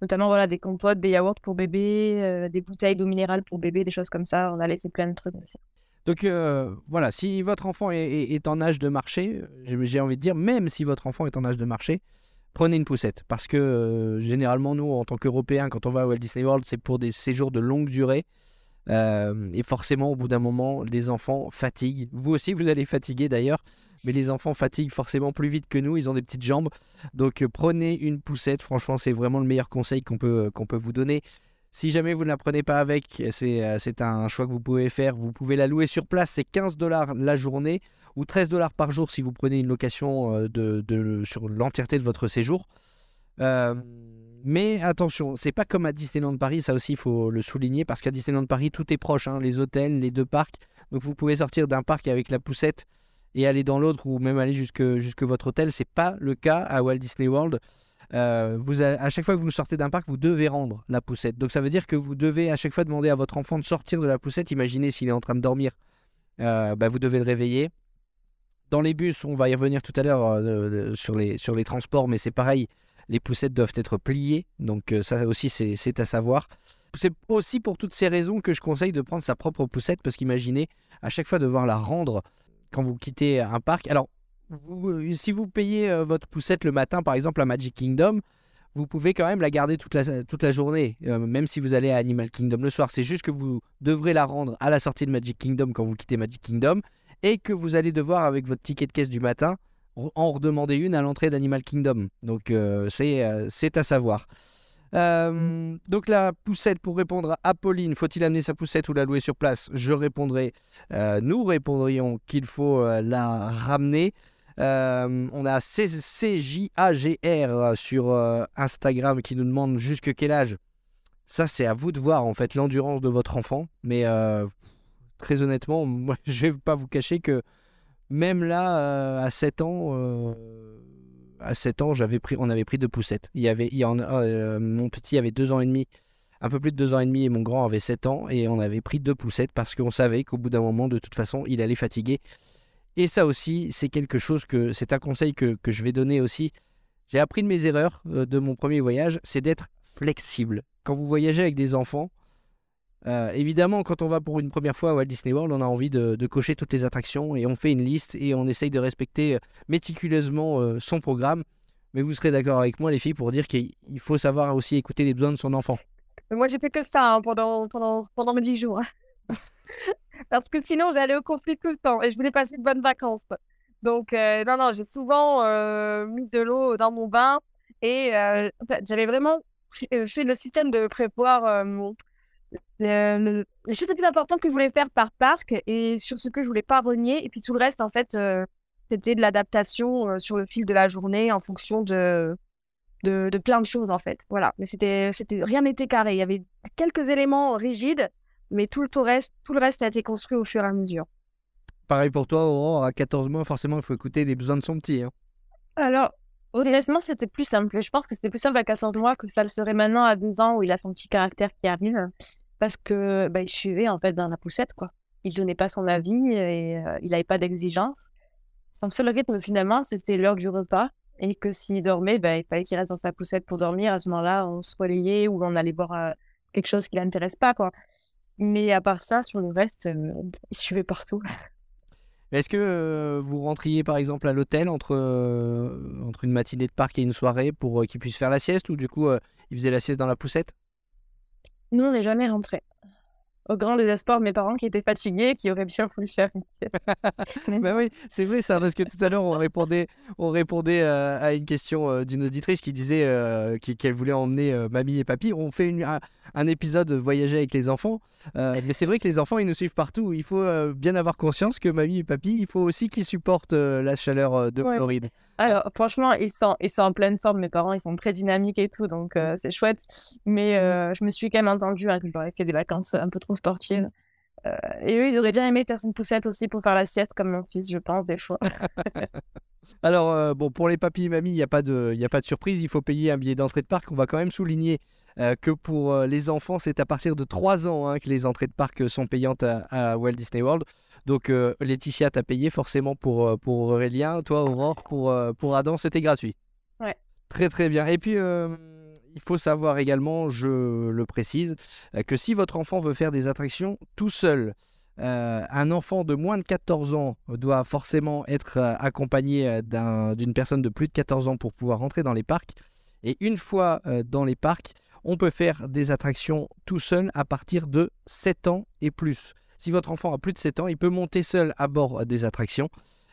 notamment voilà, des compotes, des yaourts pour bébé, euh, des bouteilles d'eau minérale pour bébé, des choses comme ça. On a laissé plein de trucs aussi. Donc euh, voilà, si votre enfant est, en âge de marcher, j'ai envie de dire, même si votre enfant est en âge de marcher, prenez une poussette. Parce que euh, généralement, nous, en tant qu'Européens, quand on va à Walt Disney World, c'est pour des séjours de longue durée. Et forcément, au bout d'un moment, les enfants fatiguent. Vous aussi, vous allez fatiguer d'ailleurs. Mais les enfants fatiguent forcément plus vite que nous, ils ont des petites jambes. Donc euh, prenez une poussette, franchement c'est vraiment le meilleur conseil qu'on peut, qu'on peut vous donner. Si jamais vous ne la prenez pas avec, c'est euh, c'est un choix que vous pouvez faire. Vous pouvez la louer sur place, c'est 15 dollars la journée ou 13 dollars par jour si vous prenez une location euh, sur l'entièreté de votre séjour. Euh, mais attention, c'est pas comme à Disneyland Paris, ça aussi il faut le souligner parce qu'à Disneyland Paris tout est proche, hein, les hôtels, les deux parcs. Donc vous pouvez sortir d'un parc avec la poussette et aller dans l'autre ou même aller jusque, jusque votre hôtel. C'est pas le cas à Walt Disney World. Euh, vous à chaque fois que vous sortez d'un parc, vous devez rendre la poussette. Donc ça veut dire que vous devez à chaque fois demander à votre enfant de sortir de la poussette. Imaginez s'il est en train de dormir, euh, bah, vous devez le réveiller. Dans les bus, on va y revenir tout à l'heure euh, sur, les, sur les transports, mais c'est pareil, les poussettes doivent être pliées. Donc euh, ça aussi, c'est à savoir. C'est aussi pour toutes ces raisons que je conseille de prendre sa propre poussette, parce qu'imaginez à chaque fois devoir la rendre quand vous quittez un parc. Alors, euh, si vous payez euh, votre poussette le matin, par exemple à Magic Kingdom, vous pouvez quand même la garder toute la, journée, euh, même si vous allez à Animal Kingdom le soir. C'est juste que vous devrez la rendre à la sortie de Magic Kingdom quand vous quittez Magic Kingdom et que vous allez devoir, avec votre ticket de caisse du matin, en redemander une à l'entrée d'Animal Kingdom. Donc, c'est à savoir. Euh, donc la poussette, pour répondre à Pauline, faut-il amener sa poussette ou la louer sur place? Je répondrai, euh, nous répondrions qu'il faut euh, la ramener. On a CJAGR sur Instagram qui nous demande jusque quel âge? Ça, c'est à vous de voir en fait l'endurance de votre enfant. Mais très honnêtement, moi, *laughs* je vais pas vous cacher que même là, à 7 ans, à 7 ans, j'avais pris, on avait pris deux poussettes. Il y avait, y en, euh, mon petit avait 2 ans et demi, un peu plus de 2 ans et demi, et mon grand avait 7 ans, et on avait pris deux poussettes parce qu'on savait qu'au bout d'un moment, de toute façon, il allait fatiguer. Et ça aussi, c'est quelque chose que, c'est un conseil que, que je vais donner aussi. J'ai appris de mes erreurs euh, de mon premier voyage, c'est d'être flexible. Quand vous voyagez avec des enfants, euh, évidemment, quand on va pour une première fois à Walt Disney World, on a envie de, cocher toutes les attractions et on fait une liste et on essaye de respecter euh, méticuleusement euh, son programme. Mais vous serez d'accord avec moi, les filles, pour dire qu'il il faut savoir aussi écouter les besoins de son enfant. Moi, j'ai fait que ça hein, pendant, pendant, pendant mes 10 jours. hein. *laughs* Parce que sinon, j'allais au conflit tout le temps et je voulais passer de bonnes vacances. Donc, non, non, j'ai souvent mis de l'eau dans mon bain et j'avais vraiment fait le système de prévoir le- le- les choses les plus importantes que je voulais faire par parc et sur ce que je voulais pas renier. Et puis tout le reste, en fait, euh, c'était de l'adaptation euh, sur le fil de la journée en fonction de, de, de plein de choses, en fait. Voilà. Mais c'était, c'était, rien n'était carré. Il y avait quelques éléments rigides, mais tout le, tout reste, tout le reste a été construit au fur et à mesure. Pareil pour toi, Aurore, à 14 mois, forcément, il faut écouter les besoins de son petit. hein. Alors, honnêtement, c'était plus simple. Je pense que c'était plus simple à 14 mois que ça le serait maintenant à 12 ans où il a son petit caractère qui arrive. Parce que bah, il suivait en fait dans la poussette, quoi. Il donnait pas son avis et euh, il n'avait pas d'exigence. Son seul rythme, finalement, c'était l'heure du repas. Et que s'il dormait, bah, il fallait qu'il reste dans sa poussette pour dormir. À ce moment-là, on se relayait ou on allait voir euh, quelque chose qui l'intéresse pas, quoi. Mais à part ça, sur le reste, euh, il suivait partout. *laughs* Est-ce que euh, vous rentriez par exemple à l'hôtel entre, euh, entre une matinée de parc et une soirée pour euh, qu'il puisse faire la sieste ou du coup euh, il faisait la sieste dans la poussette? Nous, on n'est jamais rentrés. Au grand désespoir de mes parents qui étaient fatigués, qui auraient bien voulu faire une sieste. *laughs* Bah oui, c'est vrai ça, parce que tout à l'heure on répondait, on répondait euh, à une question euh, d'une auditrice qui disait euh, qu'elle voulait emmener euh, mamie et papy. On fait une- un, un épisode voyager avec les enfants, euh, mais c'est vrai que les enfants ils nous suivent partout. Il faut bien avoir conscience que mamie et papy, il faut aussi qu'ils supportent la chaleur de Ouais. Floride. Alors, franchement, ils sont, ils sont en pleine forme. Mes parents, ils sont très dynamiques et tout, donc c'est chouette. Mais euh, je me suis quand même entendue hein, leur ai fait des vacances un peu trop Euh, et eux, ils auraient bien aimé faire une poussette aussi pour faire la sieste, comme mon fils, je pense, des fois. *laughs* Alors, euh, bon, pour les papis et mamies, il n'y a, pas de- y a pas de surprise. Il faut payer un billet d'entrée de parc. On va quand même souligner euh, que pour les enfants, c'est à partir de 3 ans hein, que les entrées de parc sont payantes à, à Walt Disney World. Donc, Laetitia, t'as payé forcément pour, pour Aurélien. Toi, Aurore, pour, pour Adam, c'était gratuit. Ouais. Très, très bien. Et puis, il faut savoir également, je le précise, euh, que si votre enfant veut faire des attractions tout seul, euh, un enfant de moins de 14 ans doit forcément être euh, accompagné d'un- d'une personne de plus de 14 ans pour pouvoir rentrer dans les parcs. Et une fois dans les parcs, on peut faire des attractions tout seul à partir de 7 ans et plus. Si votre enfant a plus de 7 ans, il peut monter seul à bord des attractions.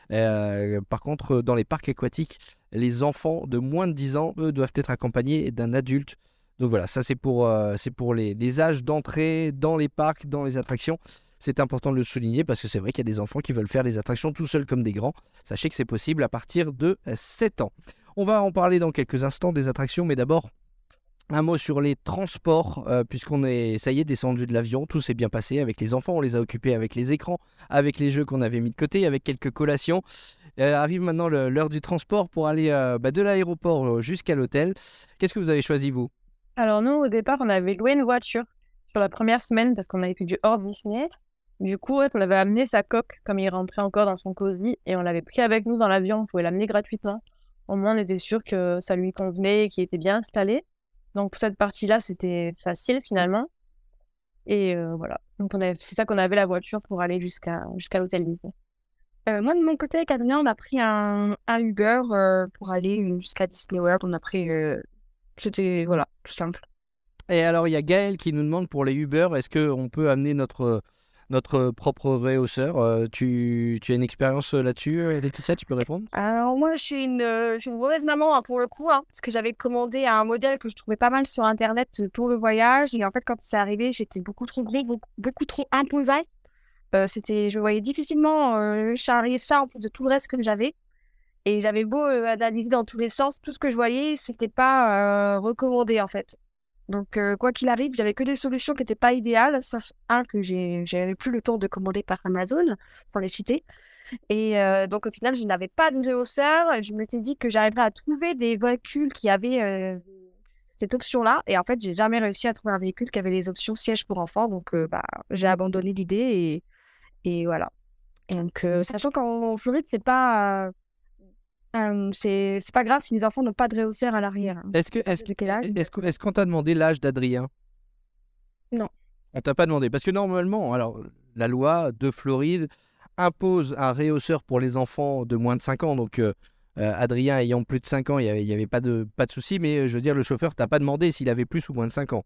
Par contre, dans les parcs aquatiques, les enfants de moins de 10 ans, eux, doivent être accompagnés d'un adulte. Donc voilà, ça c'est pour, euh, les âges d'entrée dans les parcs, dans les attractions. C'est important de le souligner parce que c'est vrai qu'il y a des enfants qui veulent faire des attractions tout seuls comme des grands. Sachez que c'est possible à partir de 7 ans. On va en parler dans quelques instants des attractions, mais d'abord un mot sur les transports, euh, puisqu'on est, ça y est, descendu de l'avion, tout s'est bien passé avec les enfants, on les a occupés avec les écrans, avec les jeux qu'on avait mis de côté, avec quelques collations. Euh, arrive maintenant l'heure du transport pour aller euh, bah, de l'aéroport euh, jusqu'à l'hôtel. Qu'est-ce que vous avez choisi, vous? Alors nous, au départ, on avait loué une voiture sur la première semaine parce qu'on avait fait du hors Disney. Du coup, on avait amené sa coque comme il rentrait encore dans son cosy et on l'avait pris avec nous dans l'avion. On pouvait l'amener gratuitement. Au moins, on était sûr que ça lui convenait et qu'il était bien installé. Donc pour cette partie-là, c'était facile finalement. Et voilà. Donc c'est ça qu'on avait la voiture pour aller jusqu'à jusqu'à l'hôtel Disney. Euh, moi, de mon côté, avec Adrien, on a pris un, un Uber euh, pour aller jusqu'à Disney World. On a pris. euh, C'était, voilà, tout simple. Et alors, il y a Gaël qui nous demande pour les Uber, est-ce qu'on peut amener notre, notre propre réhausseur Euh, tu, tu as une expérience euh, là-dessus, euh, Laetitia Tu peux répondre? Alors, moi, je suis une, euh, je suis une mauvaise maman hein, pour le coup, hein, parce que j'avais commandé un modèle que je trouvais pas mal sur Internet euh, pour le voyage. Et en fait, quand c'est arrivé, j'étais beaucoup trop gros, beaucoup, beaucoup trop imposant. Euh, c'était, je voyais difficilement charrier ça en plus de tout le reste que j'avais. Et j'avais beau euh, analyser dans tous les sens, tout ce que je voyais, c'était pas euh, recommandé en fait. Donc, quoi qu'il arrive, j'avais que des solutions qui n'étaient pas idéales, sauf un que j'avais plus le temps de commander par Amazon, sans les citer. Et donc, au final, je n'avais pas de réhausseur. Je m'étais dit que j'arriverais à trouver des véhicules qui avaient cette option-là. Et en fait, j'ai jamais réussi à trouver un véhicule qui avait les options siège pour enfants. Donc, bah, j'ai abandonné l'idée et, et voilà. Et donc, euh, sachant qu'en Floride, c'est pas. euh, c'est pas grave si les enfants n'ont pas de réhausseur à l'arrière. hein. Est-ce que est-ce De quel âge? est-ce que- est-ce qu'on t'a demandé l'âge d'Adrien? Non. On t'a pas demandé? Parce que normalement, alors la loi de Floride impose un réhausseur pour les enfants de moins de 5 ans. Donc euh, Adrien ayant plus de 5 ans, il n'y avait, pas de pas de souci. Mais je veux dire, le chauffeur t'a pas demandé s'il avait plus ou moins de 5 ans.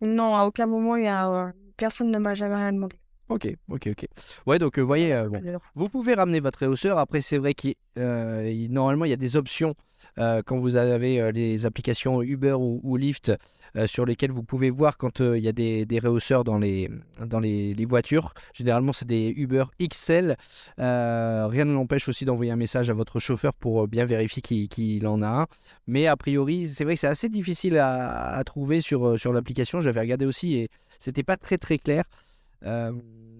Non, à aucun moment, il y a, personne ne m'a jamais rien demandé. Ok, ok, ok. Ouais, donc vous voyez, euh, bon, Vous pouvez ramener votre réhausseur. Après, c'est vrai qu'il euh, il- normalement il y a des options euh, quand vous avez euh, les applications Uber ou, ou Lyft euh, sur lesquelles vous pouvez voir quand euh, il y a des, des réhausseurs dans les dans les, les voitures. Généralement, c'est des Uber XL. Euh, rien ne l'empêche aussi d'envoyer un message à votre chauffeur pour euh, bien vérifier qu'il en a un. Mais a priori, c'est vrai que c'est assez difficile à, à trouver sur, euh, sur l'application. J'avais regardé aussi et c'était pas très très clair. Euh,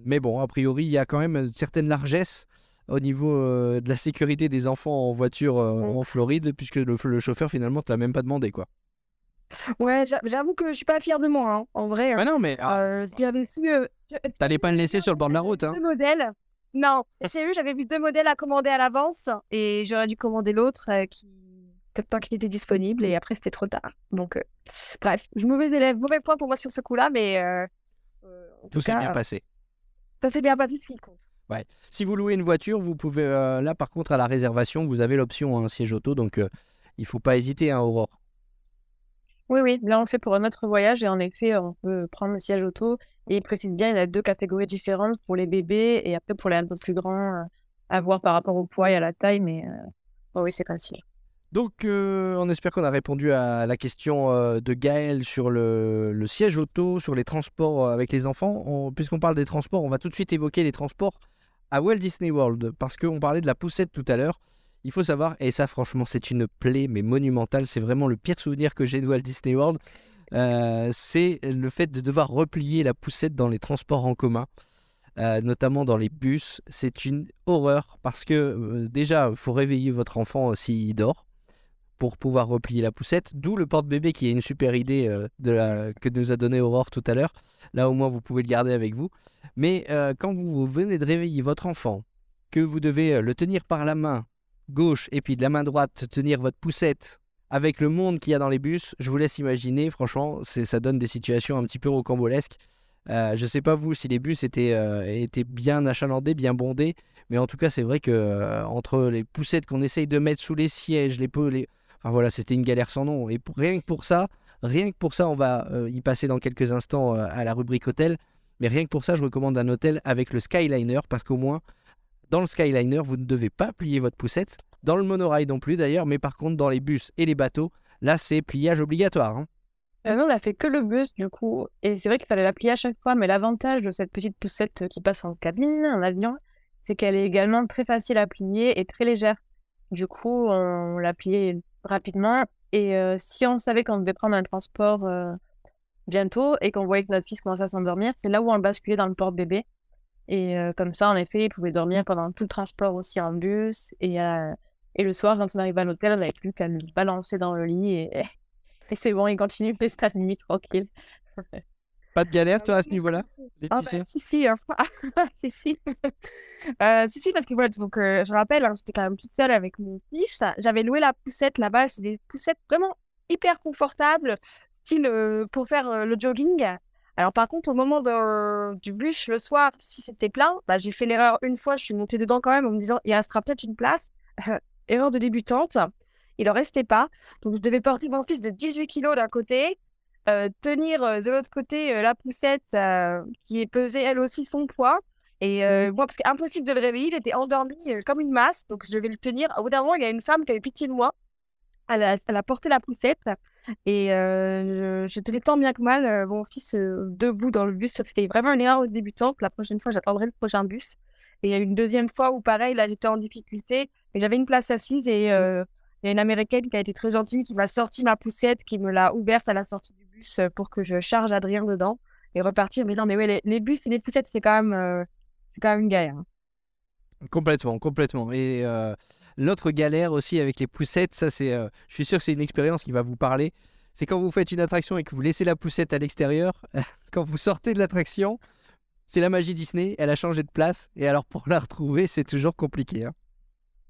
mais bon, a priori, il y a quand même une certaine largesse au niveau euh, de la sécurité des enfants en voiture euh, en Floride, puisque le, le chauffeur finalement ne t'a même pas demandé quoi. Ouais, j'a- j'avoue que je suis pas fière de moi, hein, en vrai. Mais non, mais Euh, j'avais su. euh, je- *laughs* t'allais pas le laisser sur le bord de la j'avais route. vu Hein. Deux modèles. Non, j'ai vu, j'avais vu deux modèles à commander à l'avance et j'aurais dû commander l'autre euh, qui tant qu'il était disponible et après c'était trop tard. Donc, euh, bref, mauvais élève, mauvais point pour moi sur ce coup-là, mais tout Tout s'est bien passé. ça s'est bien passé, ce qui compte. Si vous louez une voiture, vous pouvez euh, là par contre à la réservation, vous avez l'option un siège auto, donc euh, il faut pas hésiter, hein, Aurore. Oui, oui, là on le fait pour un autre voyage et en effet, on peut prendre le siège auto. Et il précise bien, il y a deux catégories différentes pour les bébés et après pour les un peu plus grands, euh, à voir par rapport au poids et à la taille, mais euh, ouais, oui, c'est facile. Donc, euh, on espère qu'on a répondu à la question euh, de Gaël sur le, siège auto, sur les transports euh, avec les enfants. On- Puisqu'on parle des transports, on va tout de suite évoquer les transports à Walt Disney World. Parce qu'on parlait de la poussette tout à l'heure. Il faut savoir, et ça franchement c'est une plaie, mais monumentale, c'est vraiment le pire souvenir que j'ai de Walt Disney World. C'est le fait de devoir replier la poussette dans les transports en commun. notamment dans les bus, c'est une horreur parce que déjà, il faut réveiller votre enfant s'il dort pour pouvoir replier la poussette. D'où le porte-bébé qui est une super idée euh, de la, que nous a donné Aurore tout à l'heure. Là, au moins, vous pouvez le garder avec vous. Mais euh, quand vous venez de réveiller votre enfant, que vous devez euh, le tenir par la main gauche et puis de la main droite tenir votre poussette avec le monde qu'il y a dans les bus, je vous laisse imaginer. Franchement, ça donne des situations un petit peu rocambolesques. Je sais pas vous si les bus étaient, étaient bien achalandés, bien bondés, mais en tout cas, c'est vrai que entre les poussettes qu'on essaye de mettre sous les sièges, les les... Enfin voilà, c'était une galère sans nom. Et rien que pour ça, rien que pour ça, on va euh, y passer dans quelques instants euh, à la rubrique hôtel. Mais rien que pour ça, je recommande un hôtel avec le Skyliner parce qu'au moins, Dans le Skyliner, vous ne devez pas plier votre poussette. Dans le monorail non plus d'ailleurs, mais par contre dans les bus et les bateaux, là c'est pliage obligatoire. hein. Euh, nous, on a fait que le bus, du coup. Et c'est vrai qu'il fallait la plier à chaque fois. Mais l'avantage de cette petite poussette qui passe en cabine, en avion, c'est qu'elle est également très facile à plier et très légère. Du coup, on l'a pliée rapidement. Et euh, si on savait qu'on devait prendre un transport euh, bientôt et qu'on voyait que notre fils commençait à s'endormir, c'est là où on le basculait dans le porte-bébé. Et euh, comme ça, en effet, il pouvait dormir pendant tout le transport aussi en bus. Et, et le soir, quand on arrivait à l'hôtel, on n'avait plus qu'à le balancer dans le lit. Et, *laughs* et c'est bon, il continue rester à nuit tranquille. *laughs* Pas de galère toi à ce niveau-là Ah bah, si, si, hein. *laughs* si, si. *laughs* Euh, si, si, parce que voilà, donc, euh, je rappelle, hein, j'étais quand même toute seule avec mon fils. J'avais loué la poussette là-bas. C'est des poussettes vraiment hyper confortables, style euh, pour faire le jogging. Alors, par contre, au moment de- du bus le soir, si c'était plein, bah, j'ai fait l'erreur une fois. Je suis montée dedans quand même en me disant il restera peut-être une place. *laughs* erreur de débutante. Il en restait pas. Donc, je devais porter mon fils de 18 kilos d'un côté, euh, tenir euh, de l'autre côté euh, la poussette qui pesait elle aussi son poids. Et moi, parce que impossible de le réveiller, il était endormi comme une masse, donc je devais le tenir. Au bout d'un moment, il y a une femme qui avait pitié de moi. Elle a, elle a porté la poussette et je, je tenais tant bien que mal mon fils debout dans le bus. C'était vraiment une erreur de débutante. La prochaine fois, j'attendrai le prochain bus. Et il y a une deuxième fois où, pareil, là, j'étais en difficulté et j'avais une place assise et euh, il y a une américaine qui a été très gentille, qui m'a sorti ma poussette, qui me l'a ouverte à la sortie du bus euh, pour que je charge Adrien dedans et repartir. Mais non, mais ouais, les, bus et les poussettes, c'est quand même, euh, c'est quand même une galère. hein. Complètement, complètement. Et euh, l'autre galère aussi avec les poussettes, ça c'est, euh, je suis sûr que c'est une expérience qui va vous parler. C'est quand vous faites une attraction et que vous laissez la poussette à l'extérieur, *laughs* quand vous sortez de l'attraction, c'est la magie Disney, elle a changé de place et alors pour la retrouver, c'est toujours compliqué. hein.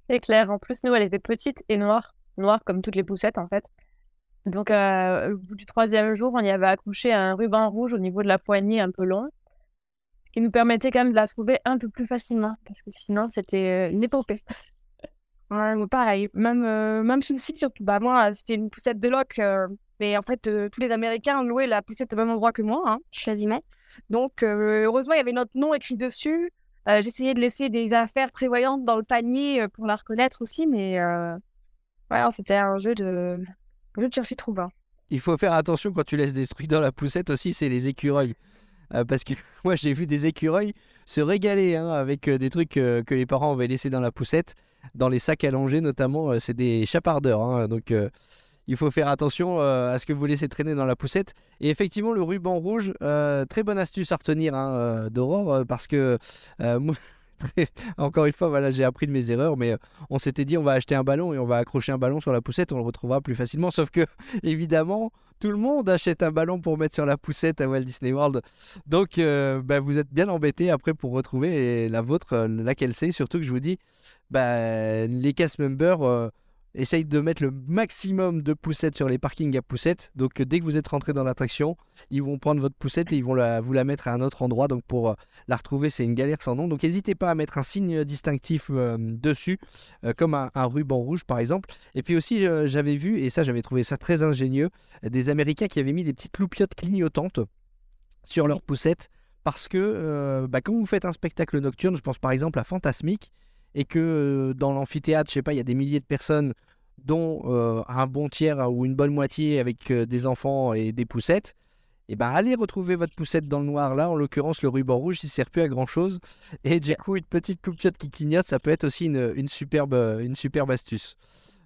C'est clair. En plus, nous, elle était petite et noire. Noire comme toutes les poussettes, en fait. Donc, euh, au bout du troisième jour, on y avait accroché un ruban rouge au niveau de la poignée un peu long, qui nous permettait quand même de la trouver un peu plus facilement, parce que sinon, c'était euh, une épopée. *laughs* Ouais, pareil. Même, euh, même souci, surtout. Bah, moi, c'était une poussette de loc. mais en fait, tous les Américains louaient la poussette au même endroit que moi, hein. Donc, heureusement, il y avait notre nom écrit dessus. Euh, J'essayais de laisser des affaires prévoyantes dans le panier euh, pour la reconnaître aussi. Mais euh, ouais, c'était un jeu de, jeu de chercher trouve. hein. Il faut faire attention quand tu laisses des trucs dans la poussette aussi, c'est les écureuils. Parce que *laughs* moi j'ai vu des écureuils se régaler hein, avec des trucs que les parents avaient laissés dans la poussette, dans les sacs allongés notamment, c'est des chapardeurs. hein, donc il faut faire attention euh, à ce que vous laissez traîner dans la poussette. Et effectivement le ruban rouge, euh, très bonne astuce à retenir hein, euh, d'Aurore, parce que *laughs* encore une fois, voilà, j'ai appris de mes erreurs, mais on s'était dit on va acheter un ballon et on va accrocher un ballon sur la poussette, on le retrouvera plus facilement. Sauf que *laughs* évidemment, tout le monde achète un ballon pour mettre sur la poussette à Walt Disney World. Donc, bah, vous êtes bien embêtés après pour retrouver la vôtre, laquelle c'est. Surtout que je vous dis, bah, les cast members essayent de mettre le maximum de poussettes sur les parkings à poussettes. Donc, dès que vous êtes rentré dans l'attraction, ils vont prendre votre poussette et ils vont vous la mettre à un autre endroit. Donc, pour euh, la retrouver, c'est une galère sans nom. Donc, n'hésitez pas à mettre un signe distinctif euh, dessus, euh, comme un, ruban rouge par exemple. Et puis aussi, j'avais vu, et ça, j'avais trouvé ça très ingénieux, des Américains qui avaient mis des petites loupiottes clignotantes sur leurs poussettes parce que bah, quand vous faites un spectacle nocturne, je pense par exemple à Fantasmique, et que euh, dans l'amphithéâtre, je sais pas, il y a des milliers de personnes, dont euh, un bon tiers ou une bonne moitié avec euh, des enfants et des poussettes, et ben allez retrouver votre poussette dans le noir là, en l'occurrence le ruban rouge, il sert plus à grand chose, et du coup une petite loupiotte qui clignote, ça peut être aussi une, une superbe, une superbe astuce.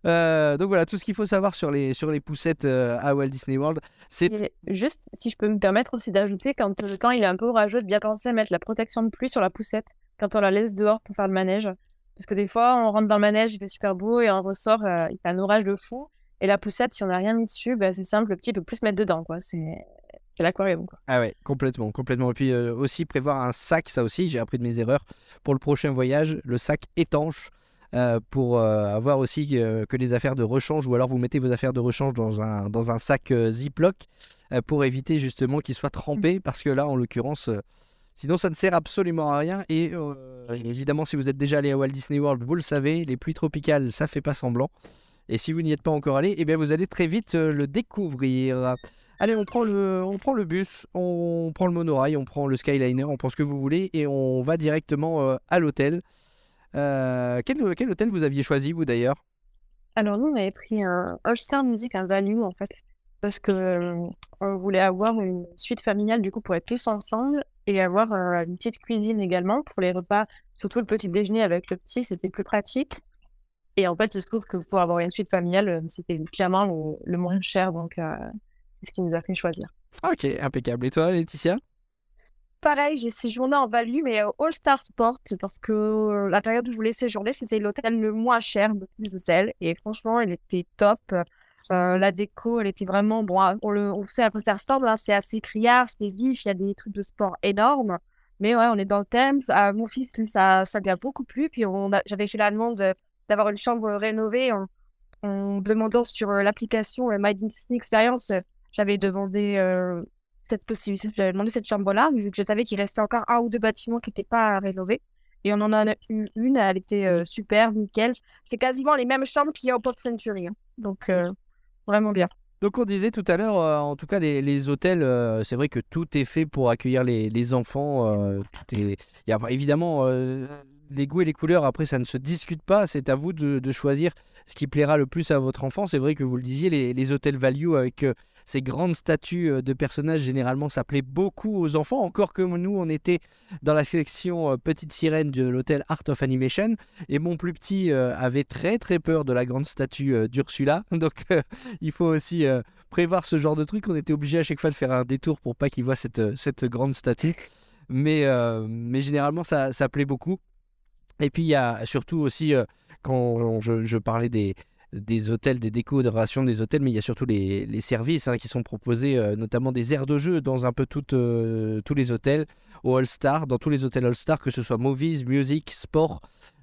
Donc voilà, tout ce qu'il faut savoir sur les, sur les poussettes à Walt Disney World, c'est juste, si je peux me permettre aussi d'ajouter, quand temps il est un peu orageux, de bien penser à mettre la protection de pluie sur la poussette quand on la laisse dehors pour faire le manège. Parce que des fois, on rentre dans le manège, il fait super beau, et on ressort, euh, il fait un orage de fou. Et la poussette, si on n'a rien mis dessus, bah, c'est simple, le petit peut plus se mettre dedans, quoi. C'est l'aquarium. Ah ouais, complètement, complètement. Et puis euh, aussi prévoir un sac, ça aussi, j'ai appris de mes erreurs pour le prochain voyage, le sac étanche euh, pour euh, avoir aussi que les affaires de rechange ou alors vous mettez vos affaires de rechange dans un, dans un sac Ziploc pour éviter justement qu'il soit trempé parce que là, en l'occurrence, sinon ça ne sert absolument à rien. Et euh, évidemment, si vous êtes déjà allé à Walt Disney World, vous le savez, les pluies tropicales, ça fait pas semblant. Et si vous n'y êtes pas encore allé, eh bien vous allez très vite euh, le découvrir. Allez, on prend le, on prend le bus, on prend le monorail, on prend le Skyliner, on prend ce que vous voulez et on va directement euh, à l'hôtel. Quel, hôtel vous aviez choisi, vous d'ailleurs? Alors nous, on avait pris un All-Star Music, un value en fait, parce que voulait avoir une suite familiale du coup pour être tous ensemble et avoir euh, une petite cuisine également pour les repas, surtout le petit déjeuner avec le petit, c'était plus pratique. Et en fait, il se trouve que pour avoir une suite familiale, euh, c'était clairement le, le moins cher, donc euh, c'est ce qui nous a fait choisir. Ok, impeccable. Et toi, Laetitia? Pareil, j'ai séjourné en Value, mais au All Star Sport, parce que la période où je voulais séjourner, c'était l'hôtel le moins cher de tous les hôtels. Et franchement, il était top. Euh, la déco, elle était vraiment. Bon, ah, on le on sait, après ça ressemble, hein, c'est assez criard, c'est vif, il y a des trucs de sport énormes. Mais ouais, on est dans le thème. Mon fils, lui, ça, ça lui a beaucoup plu. Puis j'avais fait la demande de- d'avoir une chambre rénovée en, en demandant sur euh, l'application euh, My Disney Experience. J'avais demandé euh, cette possibilité, j'avais demandé cette chambre-là, vu que je savais qu'il restait encore un ou deux bâtiments qui n'étaient pas rénovés. Et on en a eu une, elle était euh, super, nickel. C'est quasiment les mêmes chambres qu'il y a au Pop Century. hein. Donc, euh, vraiment bien. Donc on disait tout à l'heure, euh, en tout cas les, les hôtels, euh, c'est vrai que tout est fait pour accueillir les, les enfants. euh, tout est... Il y a évidemment les goûts et les couleurs, après ça ne se discute pas, c'est à vous de, de choisir ce qui plaira le plus à votre enfant. C'est vrai que vous le disiez, les, les hôtels value avec ces grandes statues euh, de personnages, généralement plaît beaucoup aux enfants, encore que nous on était dans la sélection euh, Petite Sirène de l'hôtel Art of Animation, et mon plus petit euh, avait très très peur de la grande statue d'Ursula, *laughs* donc il faut aussi prévoir ce genre de truc. On était obligé à chaque fois de faire un détour pour pas qu'il voit cette, cette grande statue. Mais, mais généralement, ça, ça plaît beaucoup. Et puis, il y a surtout aussi, quand je parlais des, des hôtels, des décorations des hôtels, mais il y a surtout les, services hein, qui sont proposés, euh, notamment des aires de jeu dans un peu euh, tous les hôtels, au All-Star, dans tous les hôtels All-Star, que ce soit movies, music, sport.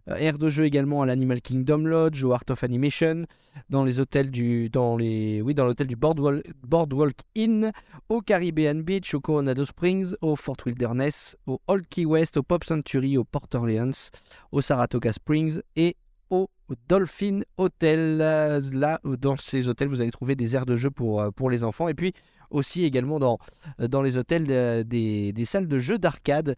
Euh, aire de jeu également à l'Animal Kingdom Lodge, au Art of Animation, dans les hôtels du, dans les, oui, dans l'hôtel du Boardwalk, Boardwalk Inn, au Caribbean Beach, au Coronado Springs, au Fort Wilderness, au Old Key West, au Pop Century, au Port Orleans, au Saratoga Springs et au Dolphin Hotel. Euh, Là, dans ces hôtels, vous allez trouver des aires de jeu pour, euh, pour les enfants. Et puis aussi également dans, dans les hôtels euh, des, des salles de jeux d'arcade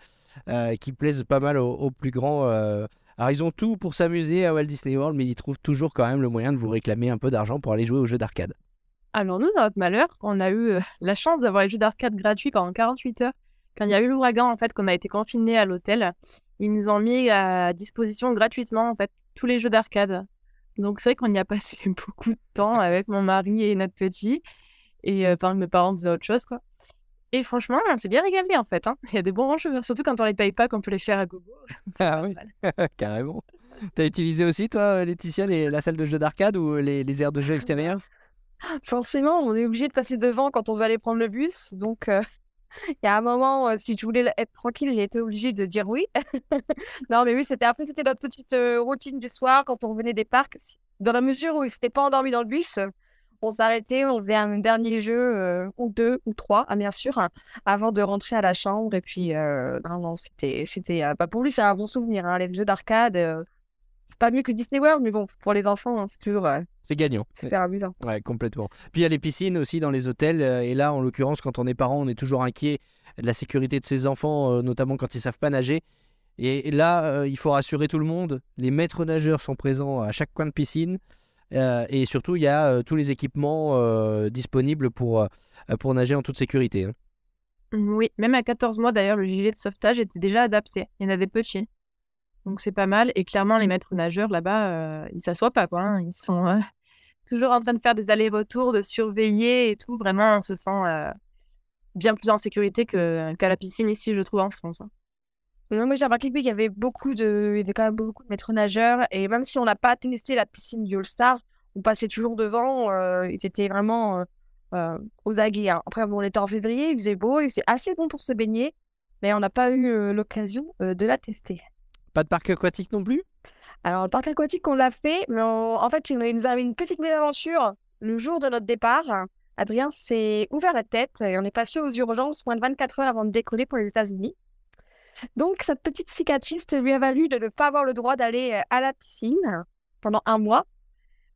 euh, qui plaisent pas mal aux, plus grands. euh. Alors ils ont tout pour s'amuser à Walt Disney World, mais ils trouvent toujours quand même le moyen de vous réclamer un peu d'argent pour aller jouer aux jeux d'arcade. Alors nous, dans notre malheur, on a eu euh, la chance d'avoir les jeux d'arcade gratuits pendant 48 heures. Quand il y a eu l'ouragan, en fait, qu'on a été confinés à l'hôtel, ils nous ont mis à disposition gratuitement, en fait, tous les jeux d'arcade. Donc c'est vrai qu'on y a passé *laughs* beaucoup de temps avec mon mari et notre petit. Et euh, mes parents faisaient autre chose, quoi. Et franchement, on s'est bien régalé, en fait. hein. Il y a des bons jeux, surtout quand on les paye pas, qu'on peut les faire à gogo. *laughs* Ah oui. *laughs* Carrément. T'as utilisé aussi, toi, Laetitia, les- la salle de jeux d'arcade ou les, les aires de jeux extérieures? Forcément, on est obligé de passer devant quand on veut aller prendre le bus. Donc, euh, il y a un moment, euh, si je voulais être tranquille, j'ai été obligée de dire oui. *laughs* non, mais oui, c'était après, c'était notre petite euh, routine du soir quand on revenait des parcs. Dans la mesure où il s'était pas endormi dans le bus, on s'arrêtait, on faisait un dernier jeu, euh, ou deux, ou trois, ah, bien sûr, hein, avant de rentrer à la chambre. Et puis, non, non, c'était, c'était, euh, bah, pour lui, c'est un bon souvenir. hein, les jeux d'arcade, c'est pas mieux que Disney World, mais bon, pour les enfants, hein, c'est toujours euh, C'est gagnant. super amusant. Ouais, complètement. Puis il y a les piscines aussi dans les hôtels. euh, Et là, en l'occurrence, quand on est parent, on est toujours inquiet de la sécurité de ses enfants, euh, notamment quand ils savent pas nager. Et là, euh, il faut rassurer tout le monde. Les maîtres nageurs sont présents à chaque coin de piscine. Euh, et surtout, il y a euh, tous les équipements euh, disponibles pour, euh, pour nager en toute sécurité. hein. Oui, même à 14 mois d'ailleurs, le gilet de sauvetage était déjà adapté. Il y en a des petits. Donc c'est pas mal. Et clairement, les maîtres nageurs là-bas, euh, ils s'assoient pas, quoi. hein. Ils sont euh, *laughs* toujours en train de faire des allers-retours, de surveiller et tout. Vraiment, on se sent euh, bien plus en sécurité qu'à la piscine ici, je trouve, en France. hein. Non, mais j'ai remarqué que oui, il y avait beaucoup de, il y avait quand même beaucoup de maîtres nageurs et même si on n'a pas testé la piscine du All-Star, on passait toujours devant. Euh, ils étaient vraiment aux aguets. hein. Après, bon, on était en février, il faisait beau et c'est assez bon pour se baigner, mais on n'a pas eu l'occasion de la tester. Pas de parc aquatique non plus? Alors, le parc aquatique, on l'a fait, mais en fait, il nous avait une petite mésaventure le jour de notre départ. Adrien s'est ouvert la tête et on est passé aux urgences moins de 24 heures avant de décoller pour les États-Unis. Donc, cette petite cicatrice lui a valu de ne pas avoir le droit d'aller euh, à la piscine pendant un mois.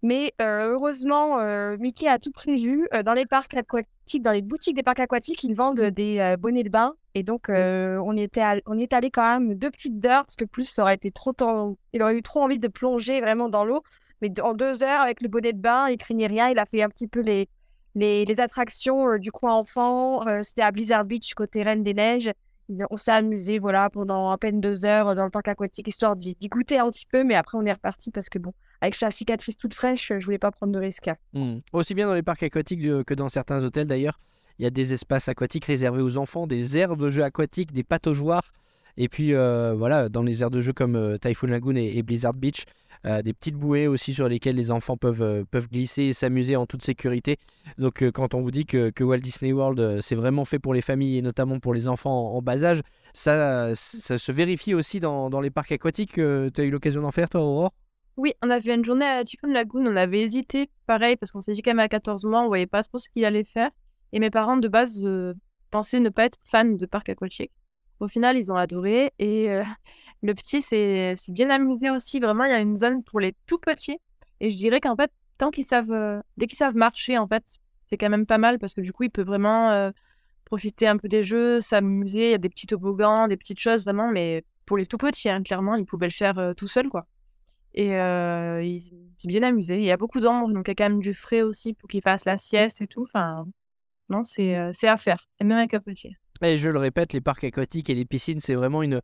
Mais euh, heureusement, euh, Mickey a tout prévu. Dans les parcs aquatiques, dans les boutiques des parcs aquatiques, ils vendent des bonnets de bain Et donc, euh, on, était on y est allé quand même deux petites heures, parce que plus, ça aurait été trop temps. Il aurait eu trop envie de plonger vraiment dans l'eau. Mais en deux heures, avec le bonnet de bain, il craignait rien. Il a fait un petit peu les, les, les attractions euh, du coin enfant. Euh, C'était à Blizzard Beach, côté Reine des Neiges. On s'est amusé voilà, pendant à peine deux heures dans le parc aquatique, histoire d'y goûter un petit peu. Mais après, on est reparti parce que, bon, avec la cicatrice toute fraîche, je voulais pas prendre de risque. Hmm. Aussi bien dans les parcs aquatiques que dans certains hôtels d'ailleurs, il y a des espaces aquatiques réservés aux enfants, des aires de jeux aquatiques, des pataugeoires. Et puis euh, voilà, dans les aires de jeux comme euh, Typhoon Lagoon et, Blizzard Beach, euh, des petites bouées aussi sur lesquelles les enfants peuvent, glisser et s'amuser en toute sécurité. Donc quand on vous dit que, Walt Disney World, c'est vraiment fait pour les familles et notamment pour les enfants en, bas âge, ça, se vérifie aussi dans, dans les parcs aquatiques. tu as eu l'occasion d'en faire toi, Aurore? Oui, on a fait une journée à Typhoon Lagoon, on avait hésité, pareil, parce qu'on s'est dit quand même à 14 mois, on voyait pas trop ce qu'il allait faire. Et mes parents, de base, euh, pensaient ne pas être fans de parc aquatique. Au final, ils ont adoré. Et euh, *laughs* le petit s'est bien amusé aussi. Vraiment, il y a une zone pour les tout petits. Et je dirais qu'en fait, euh, dès qu'ils savent marcher, en fait, c'est quand même pas mal, parce que du coup, il peut vraiment profiter un peu des jeux, s'amuser. Il y a des petits toboggans, des petites choses, vraiment, mais pour les tout petits, hein, clairement, ils pouvaient le faire tout seul, quoi. Et euh, il s'est bien amusé. Il y a beaucoup d'ombre, donc il y a quand même du frais aussi pour qu'il fasse la sieste et tout. Enfin, non, c'est euh, c'est à faire. Et même avec un petit. Et je le répète, les parcs aquatiques et les piscines, c'est vraiment une,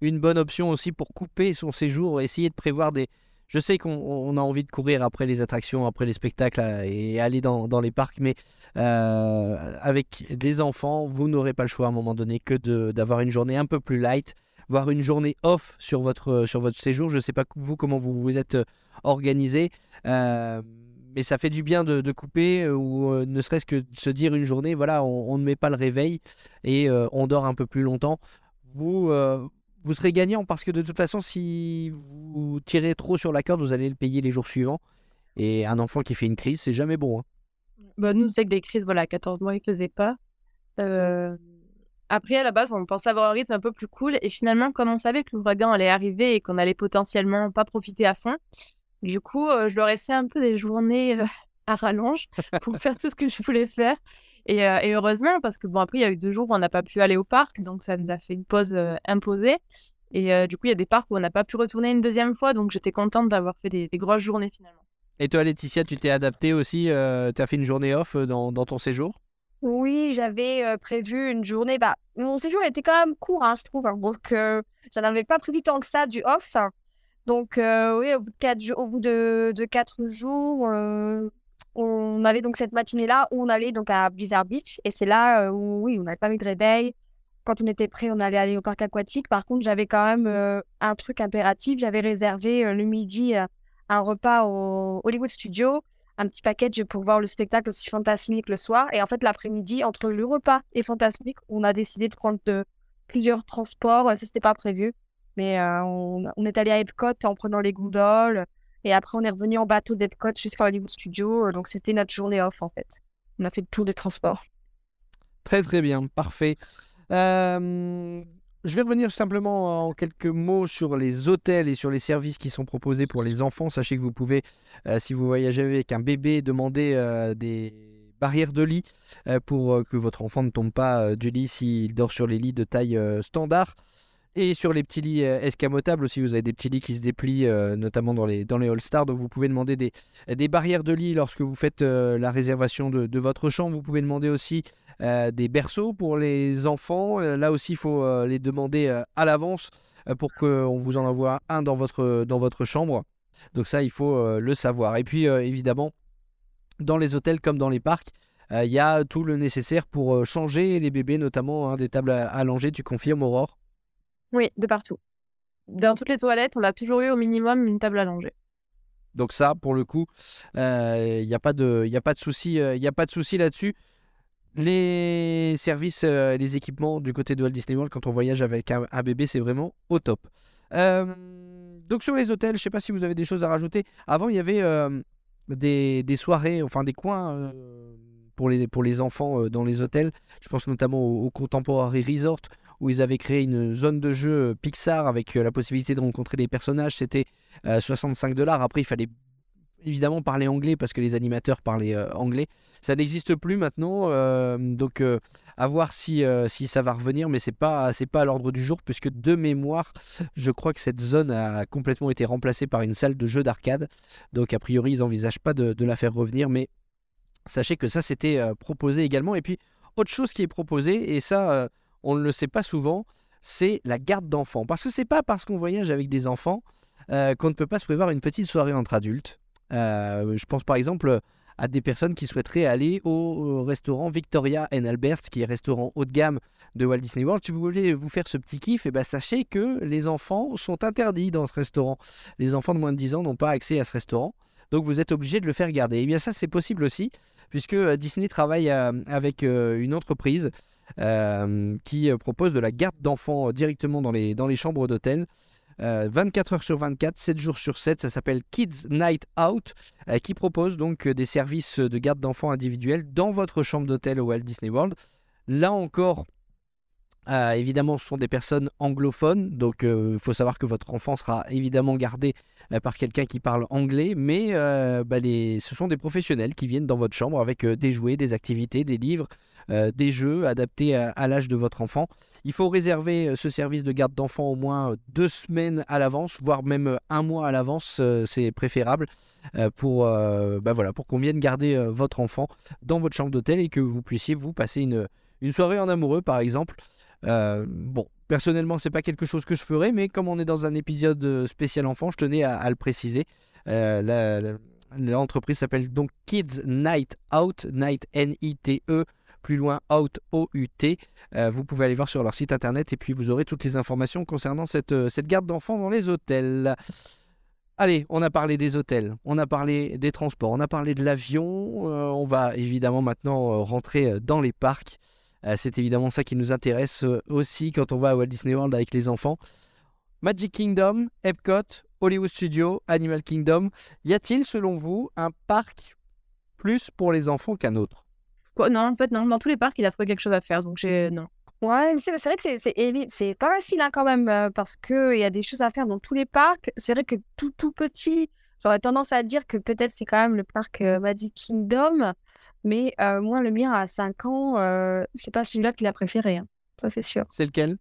bonne option aussi pour couper son séjour, essayer de prévoir des... Je sais qu'on on a envie de courir après les attractions, après les spectacles euh, et aller dans, les parcs, mais euh, avec des enfants, vous n'aurez pas le choix à un moment donné que d'avoir une journée un peu plus light, voire une journée off sur votre, séjour. Je ne sais pas vous comment vous vous êtes organisé, mais ça fait du bien de, couper euh, ou euh, ne serait-ce que de se dire une journée, voilà, on, ne met pas le réveil et euh, on dort un peu plus longtemps. Vous, vous serez gagnant parce que de toute façon, si vous tirez trop sur la corde, vous allez le payer les jours suivants. Et un enfant qui fait une crise, c'est jamais bon. hein. Bah, nous, que des crises, voilà, à 14 mois, il faisait pas. Après, à la base, on pensait avoir un rythme un peu plus cool. Et finalement, comme on savait que l'ouragan allait arriver et qu'on allait potentiellement pas profiter à fond, du coup, euh, je leur ai fait un peu des journées euh, *laughs* à rallonge pour faire tout ce que je voulais faire. Et, euh, et heureusement, parce que bon, après, il y a eu deux jours où on n'a pas pu aller au parc, donc ça nous a fait une pause euh, imposée. Et euh, du coup, il y a des parcs où on n'a pas pu retourner une deuxième fois, donc j'étais contente d'avoir fait des, des grosses journées finalement. Et toi, Laetitia, tu t'es adapté aussi Tu as fait une journée off dans, dans ton séjour? Oui, j'avais euh, prévu une journée. Bah, mon séjour était quand même court, hein, je trouve. hein, donc, euh, j'en avais pas prévu tant que ça du off. Donc, euh, oui, au bout de quatre, jours- au bout de, quatre jours, euh, on avait donc cette matinée-là où on allait donc à Blizzard Beach. Et c'est là euh, où, oui, on n'avait pas mis de réveil. Quand on était prêt, on allait aller au parc aquatique. Par contre, j'avais quand même un truc impératif. J'avais réservé le midi un repas au Hollywood Studio un petit package pour voir le spectacle aussi fantasmique le soir. Et en fait, l'après-midi, entre le repas et fantasmique, on a décidé de prendre plusieurs transports. Ça, c'était pas prévu. Mais euh, on, on est allé à Epcot en prenant les gondoles. Et après, on est revenu en bateau d'Epcot jusqu'à Hollywood Studio. Donc, c'était notre journée off, en fait. On a fait le tour des transports. Très très bien, parfait. Euh, je vais revenir simplement en quelques mots sur les hôtels et sur les services qui sont proposés pour les enfants. Sachez que vous pouvez, euh, si vous voyagez avec un bébé, demander euh, des barrières de lit euh, pour euh, que votre enfant ne tombe pas euh, du lit s'il dort sur les lits de taille euh, standard. Et sur les petits lits euh, escamotables aussi, vous avez des petits lits qui se déplient, euh, notamment dans les, dans les All-Stars. Donc vous pouvez demander des, des barrières de lit lorsque vous faites euh, la réservation de, de votre chambre. Vous pouvez demander aussi des berceaux pour les enfants. Là aussi, il faut les demander à l'avance pour qu'on vous en envoie un dans votre, dans votre chambre. Donc ça, il faut le savoir. Et puis, évidemment, dans les hôtels comme dans les parcs, il y a tout le nécessaire pour changer les bébés, notamment hein, des tables à allonger. Tu confirmes, Aurore? Oui, de partout. Dans toutes les toilettes, on a toujours eu au minimum une table allongée. Donc ça, pour le coup, il n'y a pas de, y pas de souci, euh, y pas de là-dessus. Les services, euh, les équipements du côté de Walt Disney World quand on voyage avec un, bébé, c'est vraiment au top. Euh, donc sur les hôtels, je sais pas si vous avez des choses à rajouter. Avant, il y avait euh, des, soirées, enfin des coins euh, pour les, pour les enfants euh, dans les hôtels. Je pense notamment au Contemporary Resort où ils avaient créé une zone de jeu euh, Pixar avec euh, la possibilité de rencontrer des personnages. C'était euh, 65 dollars. Après, il fallait évidemment parler anglais parce que les animateurs parlaient euh, anglais. Ça n'existe plus maintenant, euh, donc euh, à voir si, si ça va revenir, mais c'est pas c'est pas à l'ordre du jour puisque de mémoire, je crois que cette zone a complètement été remplacée par une salle de jeux d'arcade. Donc a priori, ils n'envisagent pas de, la faire revenir, mais sachez que ça c'était proposé également. Et puis autre chose qui est proposée, et ça on ne le sait pas souvent, c'est la garde d'enfants. Parce que c'est pas parce qu'on voyage avec des enfants qu'on ne peut pas se prévoir une petite soirée entre adultes. Euh, je pense par exemple à des personnes qui souhaiteraient aller au restaurant Victoria and Albert, qui est restaurant haut de gamme de Walt Disney World. Si vous voulez vous faire ce petit kiff, et eh ben sachez que les enfants sont interdits dans ce restaurant. Les enfants de moins de 10 ans n'ont pas accès à ce restaurant. Donc vous êtes obligé de le faire garder. Et eh bien ça, c'est possible aussi, puisque euh, Disney travaille euh, avec une entreprise qui propose de la garde d'enfants directement dans les, dans les chambres d'hôtel. 24 euh, heures sur 24, 7 jours sur 7. Ça s'appelle Kids Night Out, euh, qui propose donc euh, des services de garde d'enfants individuels dans votre chambre d'hôtel au Walt Disney World. Là encore, évidemment, ce sont des personnes anglophones, donc il faut savoir que votre enfant sera évidemment gardé par quelqu'un qui parle anglais, mais bah, ce sont des professionnels qui viennent dans votre chambre avec des jouets, des activités, des livres, des jeux adaptés à l'âge de votre enfant. Il faut réserver euh, ce service de garde d'enfants au moins euh, deux semaines à l'avance, voire même euh, un mois à l'avance, c'est préférable pour, bah voilà, pour qu'on vienne garder votre enfant dans votre chambre d'hôtel et que vous puissiez vous passer une soirée en amoureux par exemple. Bon, personnellement, c'est pas quelque chose que je ferais, mais comme on est dans un épisode spécial enfant, je tenais à, le préciser. L'entreprise s'appelle donc Kids Night Out, Night N-I-T-E plus loin Out O-U-T. Euh, vous pouvez aller voir sur leur site internet et puis vous aurez toutes les informations concernant cette, euh, cette garde d'enfants dans les hôtels. Allez, on a parlé des hôtels, on a parlé des transports, on a parlé de l'avion. Euh, on va évidemment maintenant rentrer dans les parcs. C'est évidemment ça qui nous intéresse aussi quand on va à Walt Disney World avec les enfants. Magic Kingdom, Epcot, Hollywood Studios, Animal Kingdom. Y a-t-il selon vous un parc plus pour les enfants qu'un autre? Non, en fait, non. Dans tous les parcs, il a trouvé quelque chose à faire. Donc, j'ai. Non. Ouais, c'est vrai que c'est c'est pas facile hein, quand même euh, parce qu'il y a des choses à faire dans tous les parcs. C'est vrai que tout, tout petit, j'aurais tendance à dire que peut-être c'est quand même le parc euh, Magic Kingdom. Mais euh, moi, le mien à 5 ans, c'est pas celui-là qu'il a préféré. Hein. Ça, c'est sûr. C'est lequel?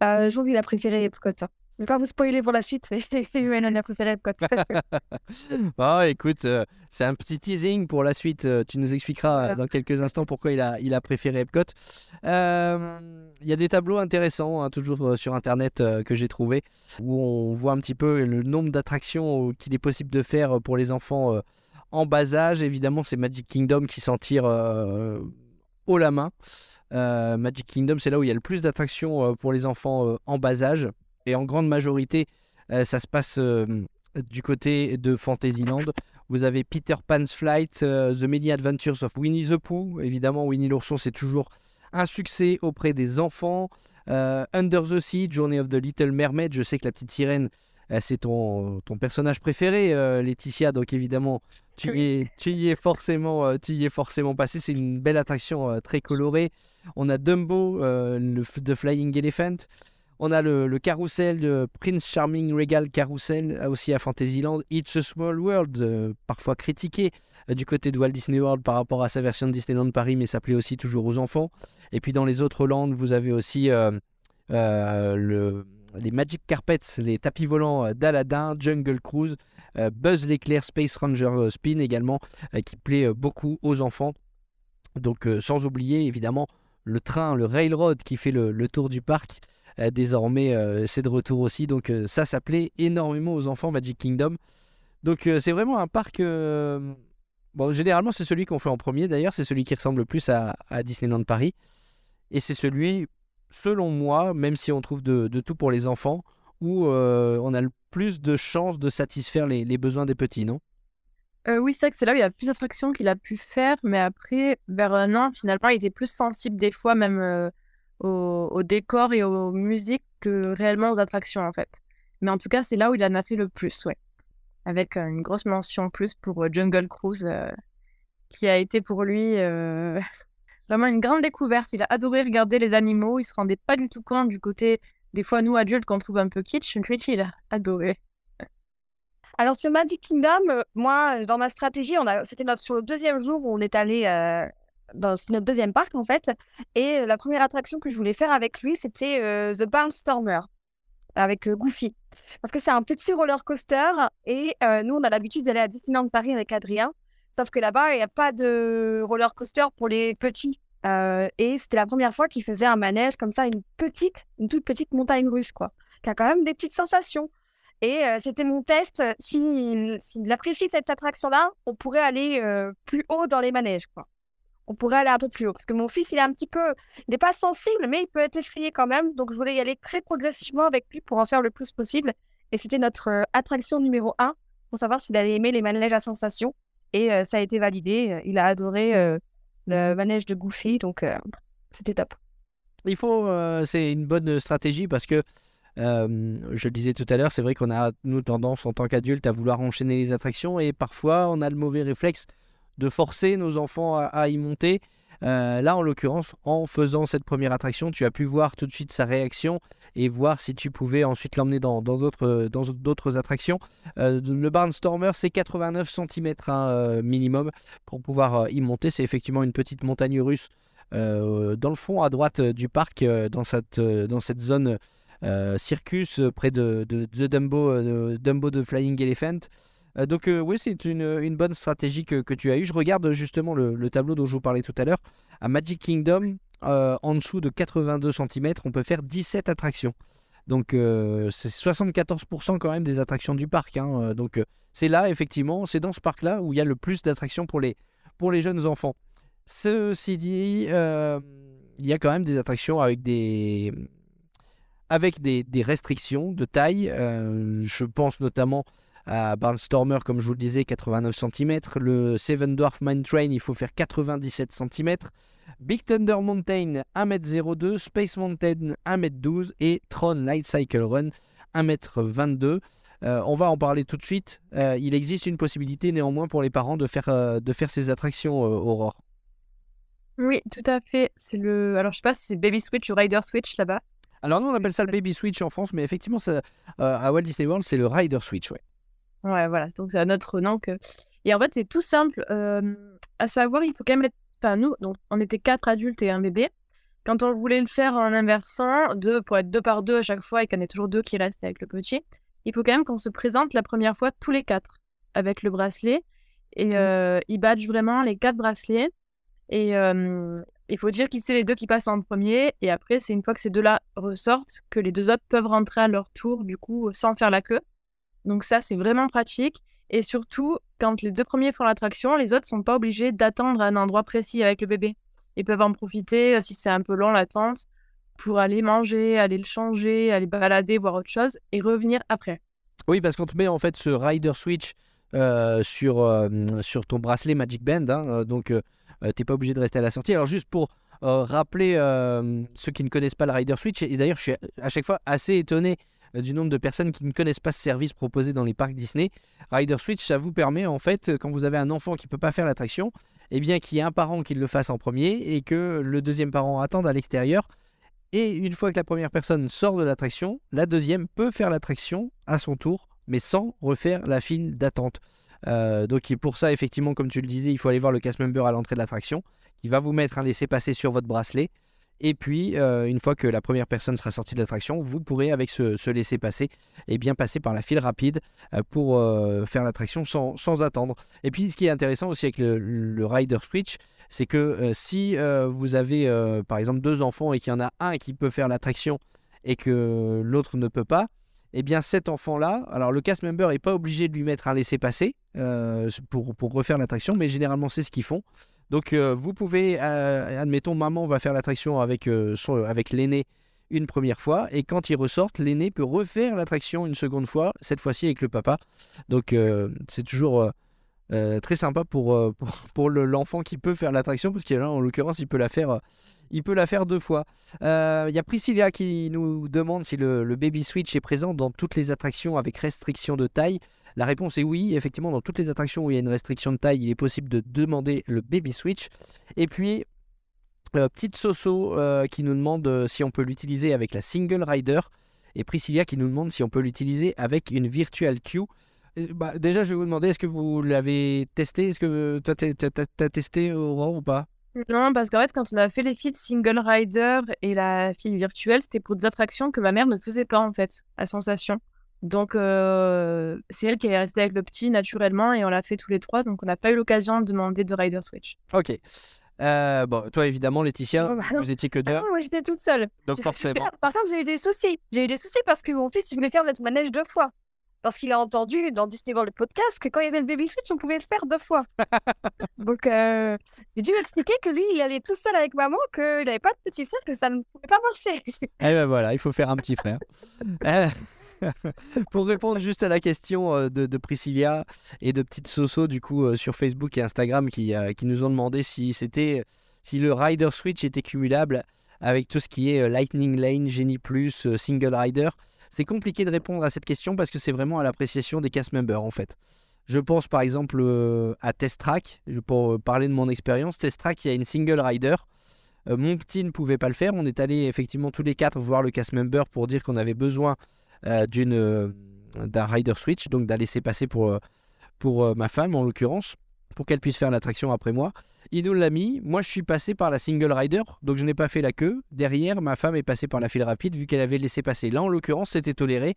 Je pense qu'il a préféré Epcot. Hein. Je ne vais pas vous spoiler pour la suite, mais *laughs* on a préféré Epcot. *laughs* bon, écoute, euh, c'est un petit teasing pour la suite. Euh, tu nous expliqueras euh, dans quelques instants pourquoi il a, il a préféré Epcot. Il y a des tableaux intéressants, hein, toujours sur Internet, que j'ai trouvé, où on voit un petit peu le nombre d'attractions qu'il est possible de faire pour les enfants en bas âge. Évidemment, c'est Magic Kingdom qui s'en tire haut la main. Magic Kingdom, c'est là où il y a le plus d'attractions pour les enfants en bas âge et en grande majorité, euh, ça se passe euh, du côté de Fantasyland. Vous avez Peter Pan's Flight, euh, The Many Adventures of Winnie the Pooh. Évidemment, Winnie l'ourson, c'est toujours un succès auprès des enfants. Under the Sea, Journey of the Little Mermaid. Je sais que la petite sirène, c'est ton, ton personnage préféré, Laetitia. Donc évidemment, tu, y, es, tu, y es forcément, tu y es forcément passé. C'est une belle attraction très colorée. On a Dumbo, le, The Flying Elephant. On a le, carrousel de Prince Charming Regal Carousel, euh, aussi à Fantasyland. It's a Small World, euh, parfois critiqué euh, du côté de Walt Disney World par rapport à sa version de Disneyland Paris, mais ça plaît aussi toujours aux enfants. Et puis dans les autres landes, vous avez aussi le, les Magic Carpets, les tapis volants d'Aladin, Jungle Cruise, Buzz l'éclair, Space Ranger Spin également, qui plaît beaucoup aux enfants. Donc sans oublier évidemment le train, le railroad qui fait le tour du parc. Euh, désormais, euh, c'est de retour aussi. Donc euh, ça, ça plaît énormément aux enfants Magic Kingdom. Donc c'est vraiment un parc... Bon, généralement, c'est celui qu'on fait en premier. D'ailleurs, c'est celui qui ressemble le plus à, Disneyland Paris. Et c'est celui, selon moi, même si on trouve de, tout pour les enfants, où on a le plus de chances de satisfaire les, besoins des petits, non? Oui, c'est vrai que c'est là où il y a plus d'attractions qu'il a pu faire. Mais après, vers un an, finalement, il était plus sensible des fois, même au, décor et aux musiques que réellement aux attractions en fait. Mais en tout cas, c'est là où il en a fait le plus, ouais. Avec euh, une grosse mention plus pour euh, Jungle Cruise, euh, qui a été pour lui vraiment une grande découverte. Il a adoré regarder les animaux, il se rendait pas du tout compte du côté, des fois nous adultes qu'on trouve un peu kitsch, lui il a adoré. Alors sur Magic Kingdom, euh, moi, dans ma stratégie, on a, c'était notre, sur le deuxième jour où on est allé euh, dans notre deuxième parc en fait. Et euh, la première attraction que je voulais faire avec lui, c'était euh, The Barnstormer avec Goofy. Parce que c'est un petit roller coaster et nous, on a l'habitude d'aller à Disneyland Paris avec Adrien. Sauf que là-bas, il n'y a pas de roller coaster pour les petits. Euh, et c'était la première fois qu'il faisait un manège comme ça, une petite, une toute petite montagne russe, quoi, qui a quand même des petites sensations. Et euh, c'était mon test. S'il s'il apprécie cette attraction-là, on pourrait aller euh, plus haut dans les manèges, quoi. On pourrait aller un peu plus haut. Parce que mon fils, il est un petit peu. Il n'est pas sensible, mais il peut être effrayé quand même. Donc, je voulais y aller très progressivement avec lui pour en faire le plus possible. Et c'était notre attraction numéro 1 pour savoir s'il allait aimer les manèges à sensation. Et euh, ça a été validé. Il a adoré euh, le manège de Goofy. Donc, euh, c'était top. Il faut, c'est une bonne stratégie parce que, je le disais tout à l'heure, c'est vrai qu'on a, nous, tendance en tant qu'adultes à vouloir enchaîner les attractions et parfois on a le mauvais réflexe de forcer nos enfants à, à y monter. Euh, là, en l'occurrence, en faisant cette première attraction, tu as pu voir tout de suite sa réaction et voir si tu pouvais ensuite l'emmener dans dans d'autres attractions. Euh, le Barnstormer, c'est 89 cm minimum pour pouvoir euh, y monter. C'est effectivement une petite montagne russe euh, dans le fond à droite euh, du parc, euh, dans, cette, euh, zone euh, circus euh, près de, Dumbo, euh, de Dumbo de Flying Elephant. Euh, donc euh, oui, c'est une, bonne stratégie que, tu as eue. Je regarde justement le, le tableau dont je vous parlais tout à l'heure. À Magic Kingdom, euh, en dessous de 82 cm, on peut faire 17 attractions. Donc euh, c'est 74% quand même des attractions du parc. hein. Euh, Donc euh, c'est là, effectivement, c'est dans ce parc-là où il y a le plus d'attractions pour les, pour les jeunes enfants. Ceci dit, euh, il y a quand même des attractions avec des, avec des, des restrictions de taille. Euh, je pense notamment à Barnstormer, comme je vous le disais, 89 cm. Le Seven Dwarf Mine Train, il faut faire 97 cm. Big Thunder Mountain, 1m02. Space Mountain, 1m12. Et Tron Light Cycle Run, 1m22. Euh, on va en parler tout de suite. Euh, il existe une possibilité néanmoins pour les parents de faire, euh, de faire ces attractions, Aurore. Oui, tout à fait. C'est le. Alors, je sais pas si c'est Baby Switch ou Rider Switch là-bas. Alors nous on appelle ça le Baby Switch en France, mais effectivement ça, à Walt Disney World c'est le Rider Switch. Ouais. Ouais, voilà. Donc, c'est un autre nom que. Et en fait, c'est tout simple. euh, à savoir, il faut quand même être. Enfin, nous, donc, on était quatre adultes et un bébé. Quand on voulait le faire en inversant, deux, pour être deux par deux à chaque fois et qu'il y en ait toujours deux qui restent avec le petit, il faut quand même qu'on se présente la première fois tous les quatre avec le bracelet. Et euh, ils badgent vraiment les quatre bracelets. Et euh, il faut dire qui c'est les deux qui passent en premier. Et après, c'est une fois que ces deux-là ressortent que les deux autres peuvent rentrer à leur tour, du coup, sans faire la queue. Donc ça, c'est vraiment pratique. Et surtout, quand les deux premiers font l'attraction, les autres sont pas obligés d'attendre à un endroit précis avec le bébé. Ils peuvent en profiter, euh, si c'est un peu long l'attente, pour aller manger, aller le changer, aller balader, voir autre chose, et revenir après. Oui, parce qu'on te met en fait ce Rider Switch euh, sur, euh, sur ton bracelet Magic Band, hein, donc euh, t'es pas obligé de rester à la sortie. Alors juste pour rappeler ceux qui ne connaissent pas le Rider Switch, et d'ailleurs je suis à chaque fois assez étonné du nombre de personnes qui ne connaissent pas ce service proposé dans les parcs Disney. Rider Switch, ça vous permet en fait, quand vous avez un enfant qui peut pas faire l'attraction, eh bien qu'il y ait un parent qui le fasse en premier et que le deuxième parent attende à l'extérieur. Et une fois que la première personne sort de l'attraction, la deuxième peut faire l'attraction à son tour, mais sans refaire la file d'attente. Euh, donc pour ça, effectivement, comme tu le disais, il faut aller voir le cast member à l'entrée de l'attraction, qui va vous mettre un laissez-passer sur votre bracelet. Et puis, euh, une fois que la première personne sera sortie de l'attraction, vous pourrez, avec ce, laissez-passer, eh bien passer par la file rapide euh, pour euh, faire l'attraction sans, attendre. Et puis, ce qui est intéressant aussi avec le, Rider Switch, c'est que si vous avez, par exemple, deux enfants et qu'il y en a un qui peut faire l'attraction et que l'autre ne peut pas, eh bien cet enfant-là, alors le cast member n'est pas obligé de lui mettre un laissez-passer pour, pour refaire l'attraction, mais généralement c'est ce qu'ils font. Donc euh, vous pouvez, euh, admettons, maman va faire l'attraction avec, euh, son- avec l'aîné une première fois, et quand ils ressortent, l'aîné peut refaire l'attraction une seconde fois, cette fois-ci avec le papa. Donc c'est toujours euh, très sympa pour, euh, *laughs* l'enfant qui peut faire l'attraction, parce que là, en l'occurrence, il peut la faire, euh, il peut la faire deux fois. Il y a Priscilla qui nous demande si le, Baby Switch est présent dans toutes les attractions avec restriction de taille. La réponse est oui, effectivement, dans toutes les attractions où il y a une restriction de taille, il est possible de demander le Baby Switch. Et puis, petite Soso qui nous demande si on peut l'utiliser avec la Single Rider. Et Priscilla qui nous demande si on peut l'utiliser avec une Virtual Queue. Bah, déjà, je vais vous demander, est-ce que vous l'avez testé? Est-ce que toi, t'as- testé Aurore ou pas? Non, parce qu'en fait, quand on a fait les feats single rider et la fille virtuelle, c'était pour des attractions que ma mère ne faisait pas, en fait, à Sensation. Donc, euh, c'est elle qui est restée avec le petit naturellement et on l'a fait tous les trois. Donc, on n'a pas eu l'occasion de demander de rider switch. Ok. Euh, bon, toi, évidemment, Laetitia, Oh, bah vous étiez que Ah deux, non, moi j'étais toute seule. donc forcément. Par contre, j'ai eu des soucis. J'ai eu des soucis parce que mon fils il voulait faire le manège deux fois. Parce qu'il a entendu dans Disney World le podcast que quand il y avait le baby switch, on pouvait le faire deux fois. *laughs* Donc, euh, j'ai dû lui expliquer que lui, il allait tout seul avec maman, qu'il n'avait pas de petit frère, que ça ne pouvait pas marcher. Eh ben voilà, il faut faire un petit frère. *laughs* Pour répondre juste à la question euh, de, de Priscilla et de Petite Soso du coup euh, sur Facebook et Instagram qui, euh, qui nous ont demandé si c'était si le Rider Switch était cumulable avec tout ce qui est Lightning Lane, Genie Plus, Single Rider. C'est compliqué de répondre à cette question parce que c'est vraiment à l'appréciation des cast members en fait. Je pense par exemple euh, à Test Track, pour euh, parler de mon expérience. Test Track, il y a une Single Rider. Euh, mon petit ne pouvait pas le faire. On est allé effectivement tous les quatre voir le cast member pour dire qu'on avait besoin d'un rider switch, donc d'un laisser passer pour pour ma femme en l'occurrence, pour qu'elle puisse faire l'attraction après moi. Il nous l'a mis. Moi, je suis passé par la single rider, donc je n'ai pas fait la queue. Derrière, ma femme est passée par la file rapide vu qu'elle avait laissé passer. Là, en l'occurrence, c'était toléré.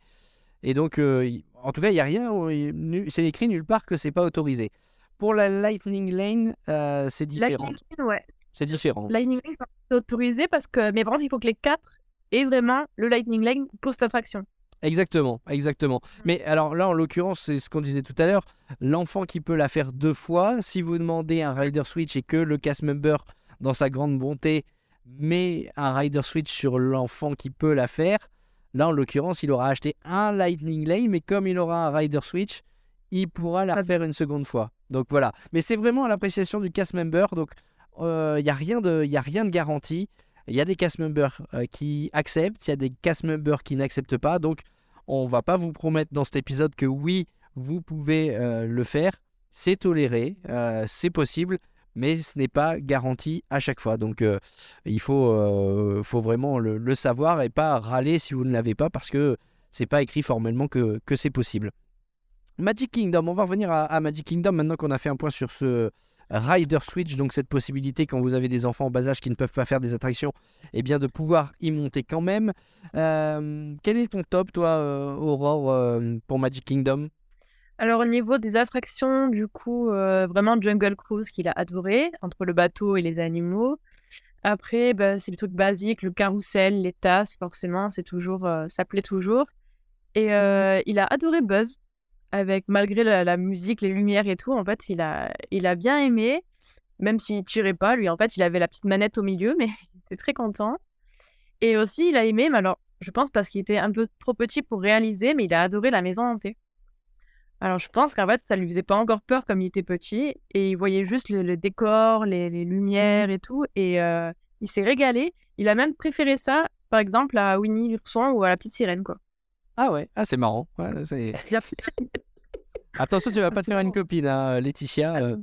Et donc, euh, en tout cas, il n'y a rien. nu- C'est écrit nulle part que c'est pas autorisé. Pour la Lightning Lane, euh, c'est différent. Lightning Lane, ouais. C'est différent. Lightning Lane, c'est autorisé parce que, mais par contre, il faut que les quatre aient vraiment le Lightning Lane post-attraction. Exactement, exactement. Mais alors là, en l'occurrence, c'est ce qu'on disait tout à l'heure. L'enfant qui peut la faire deux fois, si vous demandez un Rider Switch et que le cast member, dans sa grande bonté, met un Rider Switch sur l'enfant qui peut la faire, là, en l'occurrence, il aura acheté un Lightning Lane, mais comme il aura un Rider Switch, il pourra la refaire une seconde fois. Donc voilà. Mais c'est vraiment à l'appréciation du cast member. Donc il n'y a, rien de- y a rien de garanti. Il y a des cast members euh, qui acceptent, il y a des cast members qui n'acceptent pas. Donc, on va pas vous promettre dans cet épisode que oui, vous pouvez euh, le faire. C'est toléré, euh, c'est possible, mais ce n'est pas garanti à chaque fois. Donc, il faut, faut vraiment le, savoir et pas râler si vous ne l'avez pas parce que c'est pas écrit formellement que, que c'est possible. Magic Kingdom, on va revenir à Magic Kingdom maintenant qu'on a fait un point sur ce Rider Switch, donc cette possibilité quand vous avez des enfants en bas âge qui ne peuvent pas faire des attractions, eh bien de pouvoir y monter quand même. Euh, quel est ton top, toi, euh, Aurore, euh, pour Magic Kingdom? Alors, au niveau des attractions, du coup, euh, vraiment Jungle Cruise qu'il a adoré, entre le bateau et les animaux. Après, bah, c'est les trucs basiques, le carrousel, les tasses, forcément, c'est toujours, ça plaît toujours. Et euh, il a adoré Buzz, avec malgré la, la musique, les lumières et tout, en fait, il a, il a bien aimé, même s'il tirait pas, lui, en fait, il avait la petite manette au milieu, mais *laughs* il était très content. Et aussi, il a aimé, mais alors, je pense parce qu'il était un peu trop petit pour réaliser, mais il a adoré la maison hantée. Alors, je pense qu'en fait, ça lui faisait pas encore peur comme il était petit, et il voyait juste le, le décor, les, les lumières et tout, et euh, il s'est régalé. Il a même préféré ça, par exemple, à Winnie l'ourson ou à la petite sirène, quoi. Ah ouais, ah c'est marrant. Ouais, Attention, tu vas pas te faire une copine, hein, Laetitia. euh.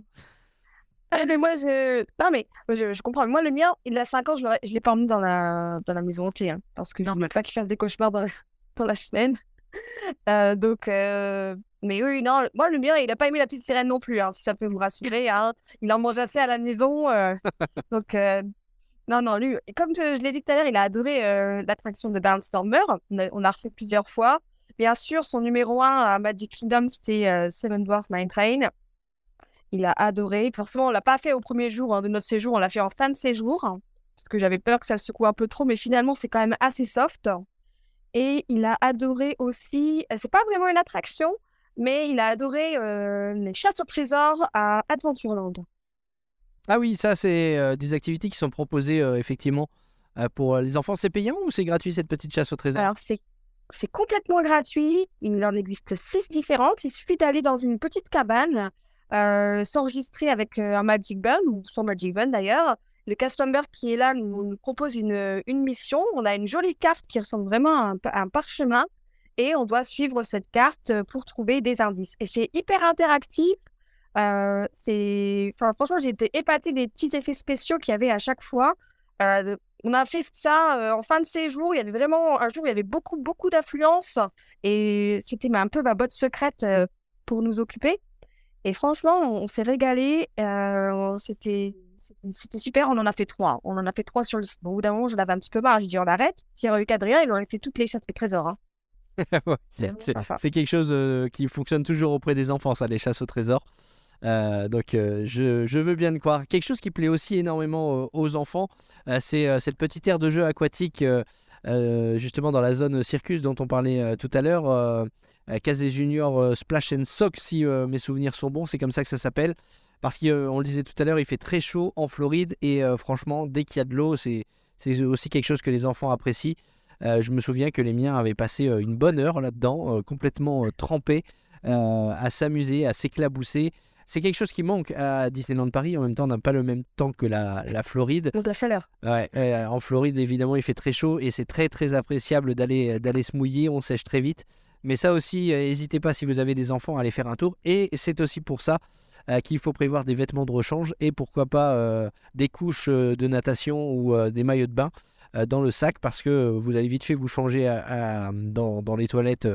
Ah, mais moi, je... Non, mais je, je comprends. Moi, le mien, il a 5 ans, je je l'ai pas emmené dans la, dans la maison hantée, hein, parce que je ne veux pas qu'il fasse des cauchemars dans la, *laughs* dans la semaine. Euh, donc, euh, mais oui, non, moi, le mien, il a pas aimé la petite sirène non plus, hein, si ça peut vous rassurer. Hein. Il en mange assez à la maison. euh, *laughs* donc, euh, non, non, lui, comme je, je l'ai dit tout à l'heure, il a adoré euh, l'attraction de Barnstormer. On a, on l'a refait plusieurs fois. Bien sûr, son numéro 1 à Magic Kingdom, c'était euh, Seven Dwarfs Mine Train. Il a adoré. Forcément, on l'a pas fait au premier jour hein, de notre séjour, on l'a fait en fin de séjour, hein, parce que j'avais peur que ça le secoue un peu trop, mais finalement, c'est quand même assez soft. Et il a adoré aussi, euh, c'est pas vraiment une attraction, mais il a adoré euh, les chasses au trésor à Adventureland. Ah oui, ça, c'est euh, des activités qui sont proposées effectivement pour les enfants. C'est payant ou c'est gratuit cette petite chasse au trésor? Alors, c'est c'est complètement gratuit. Il en existe six différentes. Il suffit d'aller dans une petite cabane, euh, s'enregistrer avec euh, un Magic Bun, ou son Magic Bun d'ailleurs. Le cast member qui est là nous, propose une, une mission. On a une jolie carte qui ressemble vraiment à un, parchemin. Et on doit suivre cette carte pour trouver des indices. Et c'est hyper interactif. Euh, c'est... Franchement, j'ai été épatée des petits effets spéciaux qu'il y avait à chaque fois. Euh, de- on a fait ça euh, en fin de séjour. Il y avait vraiment un jour où il y avait beaucoup, beaucoup d'affluence. Et c'était un peu ma botte secrète euh, pour nous occuper. Et franchement, on, on s'est régalé. c'était super. On en a fait trois. On en a fait trois sur le site. Bon, au bout d'un moment, j'en avais un petit peu marre. J'ai dit, on arrête. S'il y aurait eu qu'Adrien, il aurait fait toutes les chasses au trésor. Hein. *laughs* Ouais. C'est quelque chose qui fonctionne toujours auprès des enfants, ça, les chasses au trésor. Euh, donc, euh, je, je veux bien le croire. Quelque chose qui plaît aussi énormément euh, aux enfants, c'est cette petite aire de jeu aquatique, justement dans la zone circus dont on parlait tout à l'heure. Casey Junior Splash and Sock, si mes souvenirs sont bons, c'est comme ça que ça s'appelle. Parce qu'on le disait tout à l'heure, il fait très chaud en Floride et franchement, dès qu'il y a de l'eau, c'est aussi quelque chose que les enfants apprécient. Je me souviens que les miens avaient passé une bonne heure là-dedans, complètement trempés, à s'amuser, à s'éclabousser. C'est quelque chose qui manque à Disneyland Paris. En même temps, on n'a pas le même temps que la, la Floride. Donc la chaleur. Ouais, euh, en Floride, évidemment, il fait très chaud et c'est très très appréciable d'aller d'aller se mouiller. On sèche très vite. Mais ça aussi, euh, n'hésitez pas si vous avez des enfants à aller faire un tour. Et c'est aussi pour ça euh, qu'il faut prévoir des vêtements de rechange et pourquoi pas euh, des couches de natation ou des maillots de bain dans le sac parce que vous allez vite fait vous changer à- à- dans, dans les toilettes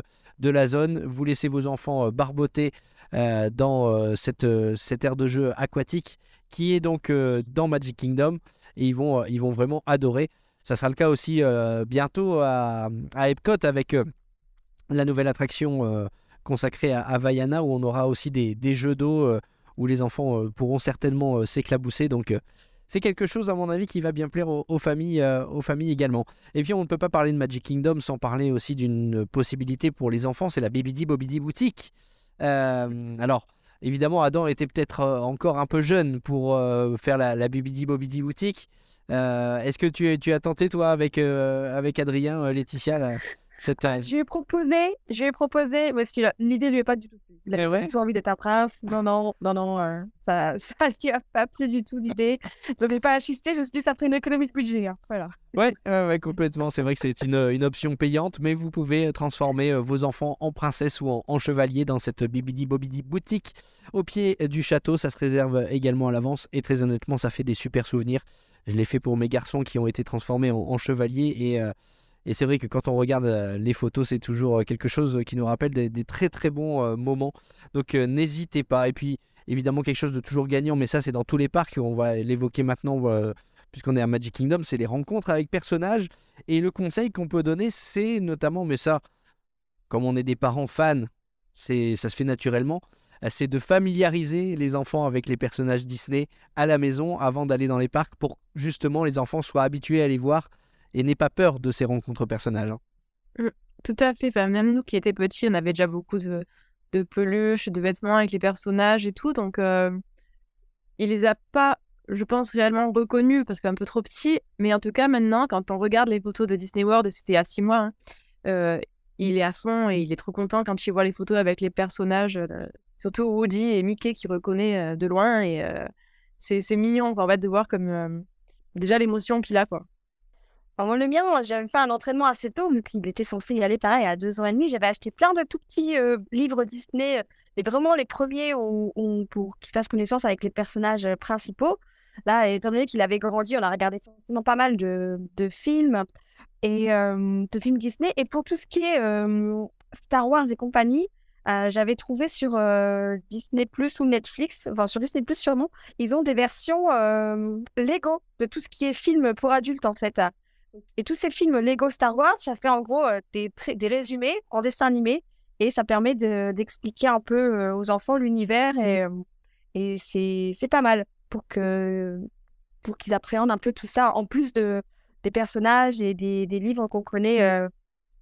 la zone. Vous laissez vos enfants euh, barboter euh, dans euh, cette, cette aire de jeu aquatique qui est donc dans Magic Kingdom et ils vont, ils vont vraiment adorer. Ça sera le cas aussi bientôt à, Epcot avec la nouvelle attraction consacrée à, à Vaiana où on aura aussi des, des jeux d'eau où les enfants pourront certainement s'éclabousser. Donc c'est quelque chose à mon avis qui va bien plaire aux, aux familles, euh, aux familles également. Et puis on ne peut pas parler de Magic Kingdom sans parler aussi d'une possibilité pour les enfants, c'est la Bibidi Bobidi Boutique. Euh, alors évidemment Adam était peut-être euh, encore un peu jeune pour faire la, la Bibidi Bobidi Boutique. Est-ce que tu, as tenté toi avec, avec Adrien, Laetitia, Je lui ai proposé, je lui ai proposé, parce que l'idée lui est pas du tout. Il Eh a ouais pas du tout envie d'être un prince. Non, non, non, non, euh, ça, *laughs* ça lui a pas plu du tout l'idée. Je n'ai pas assisté, je me suis dit, ça ferait une économie de budget. hein. Voilà. Ouais, *laughs* ouais, ouais, complètement. C'est vrai que c'est une, une option payante, mais vous pouvez transformer euh, vos enfants en princesse ou en, en chevalier dans cette Bibidi Bobidi boutique au pied du château. Ça se réserve également à l'avance et très honnêtement, ça fait des super souvenirs. Je l'ai fait pour mes garçons qui ont été transformés en, en chevaliers et, euh, et c'est vrai que quand on regarde euh, les photos, c'est toujours euh, quelque chose qui nous rappelle des, très très bons euh, moments. Donc euh, n'hésitez pas. Et puis évidemment quelque chose de toujours gagnant, mais ça c'est dans tous les parcs. On va l'évoquer maintenant. euh, puisqu'on est à Magic Kingdom, c'est les rencontres avec personnages. Et le conseil qu'on peut donner, c'est notamment, mais ça, comme on est des parents fans, c'est, ça se fait naturellement, euh, c'est de familiariser les enfants avec les personnages Disney à la maison avant d'aller dans les parcs pour justement les enfants soient habitués à les voir et n'aient pas peur de ces rencontres personnages. hein. Tout à fait. Enfin, même nous qui étions petits, on avait déjà beaucoup de, peluches, de vêtements avec les personnages et tout. Donc, euh, il les a pas, je pense, réellement reconnus parce qu'un peu trop petit. Mais en tout cas, maintenant, quand on regarde les photos de Disney World, et c'était à six mois, hein, euh, il est à fond et il est trop content quand il voit les photos avec les personnages, euh, surtout Woody et Mickey qui reconnaît euh, de loin. Et c'est mignon, en fait, de voir comme déjà l'émotion qu'il a. Le mien, j'avais fait un entraînement assez tôt, vu qu'il était censé y aller pareil à deux ans et demi. J'avais acheté plein de tout petits euh, livres Disney, euh, mais vraiment les premiers où, pour qu'il fasse connaissance avec les personnages euh, principaux. Là, étant donné qu'il avait grandi, on a regardé forcément pas mal de, films et de films Disney. Et pour tout ce qui est Star Wars et compagnie, j'avais trouvé sur Disney Plus ou Netflix, enfin sur Disney Plus sûrement, ils ont des versions Lego de tout ce qui est film pour adultes en fait. Et tous ces films Lego Star Wars, ça fait en gros euh, des, des résumés en dessin animé et ça permet de- d'expliquer un peu euh, aux enfants l'univers et, euh, et c'est pas mal pour que pour qu'ils appréhendent un peu tout ça en plus de des personnages et des, des livres qu'on connaît euh,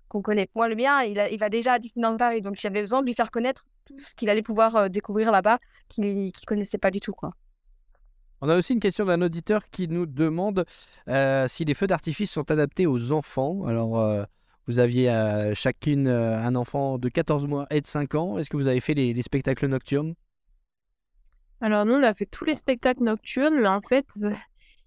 qu'on connaît. Moi le mien, il, a- il va déjà à Disneyland Paris donc j'avais besoin de lui faire connaître tout ce qu'il allait pouvoir découvrir là-bas qu'il ne connaissait pas du tout quoi. On a aussi une question d'un auditeur qui nous demande euh, si les feux d'artifice sont adaptés aux enfants. Alors, euh, vous aviez euh, chacune un enfant de 14 mois et de 5 ans. Est-ce que vous avez fait les, les spectacles nocturnes? Alors nous, on a fait tous les spectacles nocturnes, mais en fait,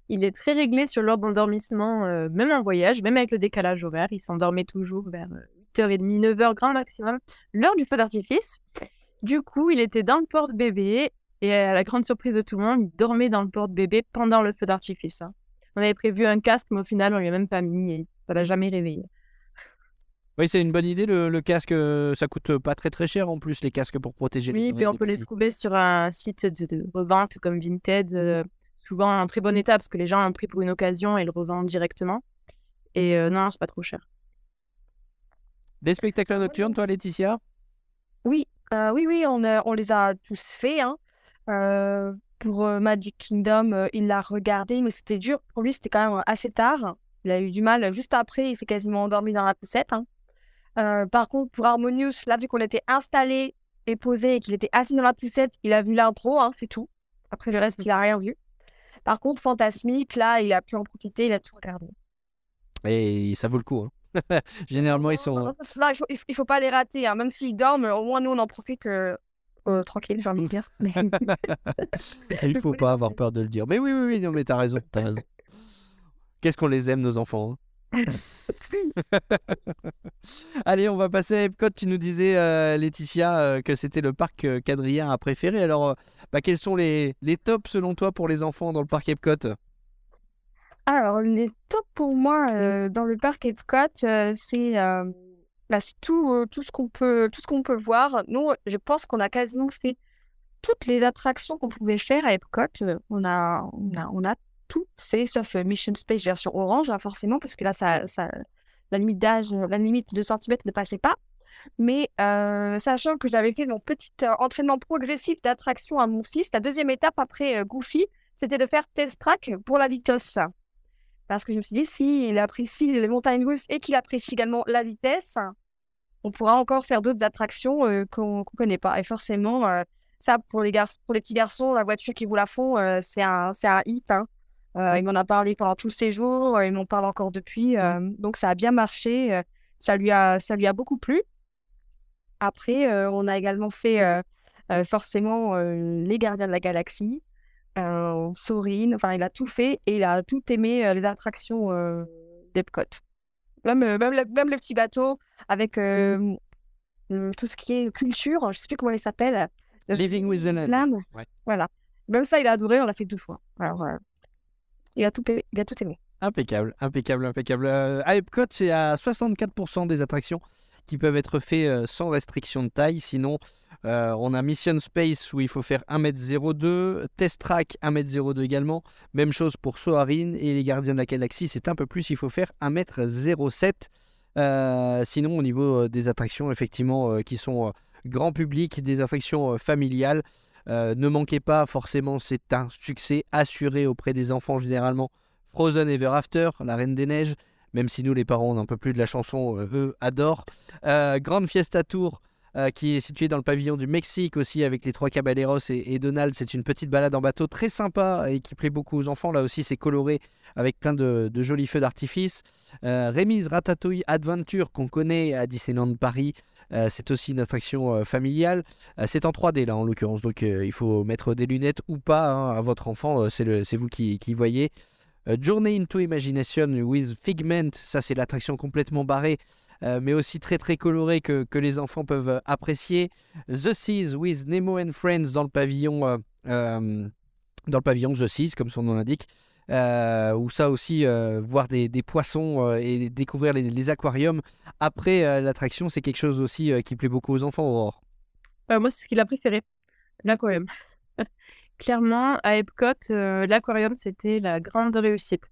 il est très réglé sur l'heure d'endormissement, même en voyage, même avec le décalage horaire. Il s'endormait toujours vers euh, 8h30, 9h grand maximum, l'heure du feu d'artifice. Du coup, il était dans le porte-bébé, et à la grande surprise de tout le monde, il dormait dans le porte-bébé pendant le feu d'artifice. hein. On avait prévu un casque, mais au final, on lui a même pas mis, et ça l'a jamais réveillé. Oui, c'est une bonne idée. Le, le casque, euh, ça coûte pas très très cher en plus, les casques pour protéger les Oui, puis on peut les trouver sur un site de, de revente comme Vinted, euh, souvent en très bon état parce que les gens l'ont pris pour une occasion et le revendent directement. Et euh, non, c'est pas trop cher. Des spectacles nocturnes, toi, Laetitia? Oui, euh, oui, oui, on, on les a tous faits. hein. Euh, pour euh, Magic Kingdom, euh, il l'a regardé, mais c'était dur. Pour lui, c'était quand même assez tard. Il a eu du mal juste après, il s'est quasiment endormi dans la poussette. hein. Euh, par contre, pour Harmonious, là, vu qu'on était installé et posé et qu'il était assis dans la poussette, il a vu l'intro, hein, c'est tout. Après le reste, il a rien vu. Par contre, Fantasmique, là, il a pu en profiter, il a tout regardé. Et ça vaut le coup. hein. *laughs* Généralement, ils sont. Non, il faut, il faut- il faut pas les rater. hein. Même s'ils dorment, au moins nous, on en profite euh, euh, tranquille, j'ai envie de dire. Mais- *laughs* Il faut pas avoir peur de le dire. Mais oui, oui, oui, non, mais t'as raison, t'as raison. Qu'est-ce qu'on les aime, nos enfants. hein? *laughs* Allez, on va passer à Epcot. Tu nous disais, euh, Laetitia, euh, que c'était le parc euh, quadrillard à préférer. Alors, euh, bah, quels sont les, les tops selon toi pour les enfants dans le parc Epcot? Alors, les tops pour moi euh, dans le parc Epcot, euh, c'est euh, bah, c'est tout, tout ce qu'on peut, voir. Nous, je pense qu'on a quasiment fait toutes les attractions qu'on pouvait faire à Epcot. On a, tout, c'est sauf Mission Space version orange, hein, forcément, parce que là, ça, la limite d'âge, la limite de centimètres ne passait pas. Mais sachant que j'avais fait mon petit entraînement progressif d'attraction à mon fils, la deuxième étape après Goofy, c'était de faire test track pour la vitesse. Parce que je me suis dit, s'il apprécie les montagnes russes et qu'il apprécie également la vitesse, on pourra encore faire d'autres attractions euh, qu'on ne connaît pas. Et forcément, euh, ça, pour les, gar- pour les petits garçons, la voiture qui vous la font, euh, c'est un, un hit. hein. Il m'en a parlé pendant tout le séjour, il m'en parle encore depuis. donc, ça a bien marché. ça, lui a, ça lui a beaucoup plu. Après, on a également fait forcément Les Gardiens de la Galaxie, euh, Sorin, enfin, il a tout fait et il a tout aimé les attractions d'Epcot. Même, même, le, même le petit bateau avec euh, tout ce qui est culture, je sais plus comment il s'appelle. le Living with the Land. Ouais. Voilà. Même ça, il a adoré, on l'a fait deux fois. Alors, il, a tout, aimé- il a tout aimé. Impeccable, impeccable, impeccable. Euh, à Epcot, c'est à 64% des attractions qui peuvent être faites sans restriction de taille. Sinon, euh, on a Mission Space où il faut faire 1m02, Test Track 1m02 également. Même chose pour Soarin et les Gardiens de la Galaxie, c'est un peu plus, il faut faire 1m07. Euh, sinon, au niveau euh, des attractions, effectivement, qui sont grand public, des attractions familiales, ne manquez pas, forcément, c'est un succès assuré auprès des enfants généralement. Frozen Ever After, La Reine des Neiges, même si nous les parents on n'en peut plus de la chanson, eux adorent. Grande Fiesta Tour, euh, qui est située dans le pavillon du Mexique aussi avec les trois Caballeros et, Donald. C'est une petite balade en bateau très sympa et qui plaît beaucoup aux enfants. Là aussi c'est coloré avec plein de, jolis feux d'artifice. Euh, Rémise Ratatouille Adventure qu'on connaît à Disneyland Paris. Euh, c'est aussi une attraction euh, familiale. C'est en 3D là en l'occurrence, donc il faut mettre des lunettes ou pas hein, à votre enfant, c'est vous qui, qui voyez. Journey into Imagination with Figment, ça c'est l'attraction complètement barrée, euh, mais aussi très très colorée que, que les enfants peuvent euh, apprécier. The Seas with Nemo and Friends dans le pavillon, euh, dans le pavillon The Seas, comme son nom l'indique. Où ça aussi, voir des, des poissons et découvrir les, les aquariums après l'attraction, c'est quelque chose aussi qui plaît beaucoup aux enfants. Aurore. Moi, c'est ce qu'il a préféré, l'aquarium. *laughs* Clairement, à Epcot, l'aquarium, c'était la grande réussite.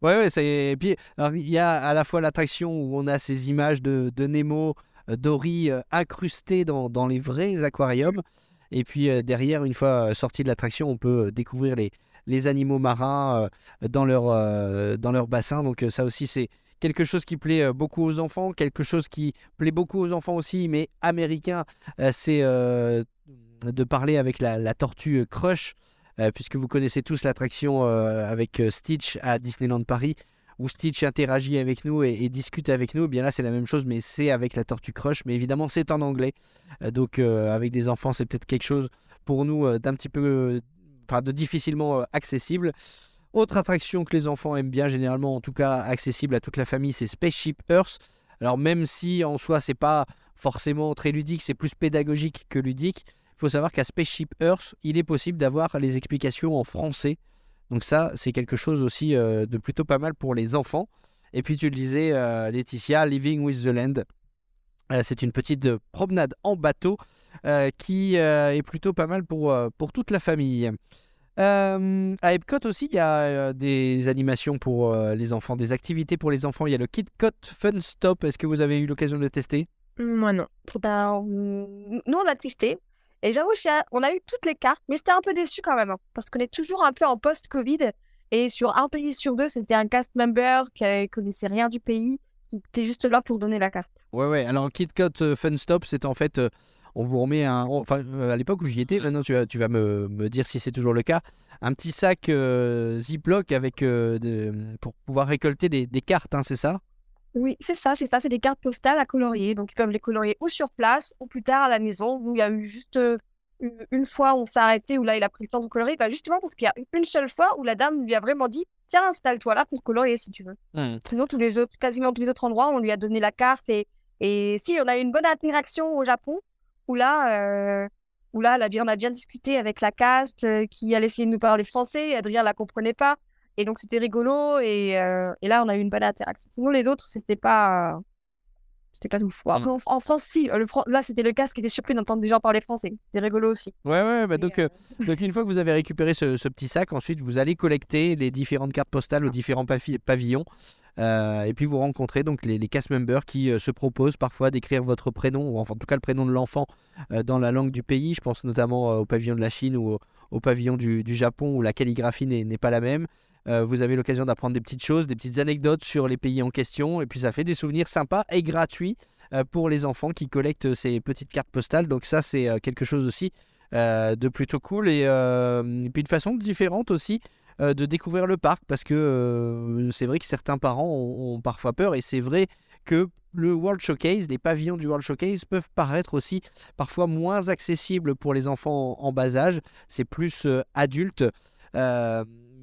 Ouais, ouais, c'est. Et puis, il y a à la fois l'attraction où on a ces images de, Nemo, euh, Dory euh, incrustées dans, les vrais aquariums. Et puis euh, derrière, une fois sorti de l'attraction, on peut découvrir les, animaux marins dans, leur, bassin. Donc, ça aussi, c'est quelque chose qui plaît beaucoup aux enfants. Quelque chose qui plaît beaucoup aux enfants aussi, mais américain, c'est de parler avec la, la tortue Crush. Euh, puisque vous connaissez tous l'attraction euh, avec euh, Stitch à Disneyland Paris, où Stitch interagit avec nous et, discute avec nous. Eh Bien là, c'est la même chose, mais c'est avec la Tortue Crush. Mais évidemment, c'est en anglais. Donc, avec des enfants, c'est peut-être quelque chose pour nous d'un petit peu, enfin, de difficilement accessible. Autre attraction que les enfants aiment bien, généralement, en tout cas accessible à toute la famille, c'est Spaceship Earth. Alors, même si en soi, c'est pas forcément très ludique, c'est plus pédagogique que ludique. Il faut savoir qu'à Spaceship Earth, il est possible d'avoir les explications en français. Donc ça, c'est quelque chose aussi euh, de plutôt pas mal pour les enfants. Et puis tu le disais, euh, Laetitia, Living with the Land. Euh, c'est une petite promenade en bateau qui est plutôt pas mal pour, pour toute la famille. Euh, à Epcot aussi, il y a des animations pour les enfants, des activités pour les enfants. Il y a le KidCot Fun Stop. Est-ce que vous avez eu l'occasion de le tester? Moi non. On- nous, on a testé. Et j'avoue, on a eu toutes les cartes, mais j'étais un peu déçu quand même. hein, parce qu'on est toujours un peu en post-Covid. Et sur un pays sur deux, c'était un cast member qui ne connaissait rien du pays, qui était juste là pour donner la carte. Ouais, ouais. Alors, KitKat euh, Fun Stop, c'est en fait, euh, on vous remet un. Enfin, euh, à l'époque où j'y étais, maintenant tu vas, tu vas me, dire si c'est toujours le cas, un petit sac euh, Ziploc avec, euh, pour pouvoir récolter des, des cartes, hein, c'est ça? Oui, c'est ça, c'est ça. C'est des cartes postales à colorier. Donc, ils peuvent les colorier ou sur place ou plus tard à la maison. Nous, il y a eu juste euh, une, une fois où on s'est arrêté, où là, il a pris le temps de colorier. Bah, justement, parce qu'il y a eu une seule fois où la dame lui a vraiment dit Tiens, installe-toi là pour colorier si tu veux. Sinon, tous les autres, quasiment tous les autres endroits, on lui a donné la carte. Et, et si, on a eu une bonne interaction au Japon, où là, euh, où là a on a bien discuté avec la cast euh, qui allait essayer de nous parler français. Adrien la comprenait pas. Et donc, c'était rigolo. Et, euh, et là, on a eu une bonne interaction. Sinon, les autres, c'était pas. C'était pas tout fou. Après, en, en France, si. euh, Le, fran- là, c'était le casque qui était surpris d'entendre des gens parler français. C'était rigolo aussi. Ouais, ouais, bah donc, euh, euh, *laughs* donc une fois que vous avez récupéré ce, ce petit sac, ensuite vous allez collecter les différentes cartes postales aux différents pavi- pavillons. euh, et puis vous rencontrez donc les, les cast members qui euh, se proposent parfois d'écrire votre prénom, ou enfin, en tout cas le prénom de l'enfant euh, dans la langue du pays. Je pense notamment euh, au pavillon de la Chine ou au, au pavillon du, du Japon où la calligraphie n'est pas la même. Euh, vous avez l'occasion d'apprendre des petites choses, des petites anecdotes sur les pays en question. Et puis ça fait des souvenirs sympas et gratuits euh, pour les enfants qui collectent ces petites cartes postales. Donc ça c'est euh, quelque chose aussi de plutôt cool et, puis une façon différente aussi de découvrir le parc parce que c'est vrai que certains parents ont, parfois peur et c'est vrai que le World Showcase, les pavillons du World Showcase peuvent paraître aussi parfois moins accessibles pour les enfants en, bas âge, c'est plus adulte.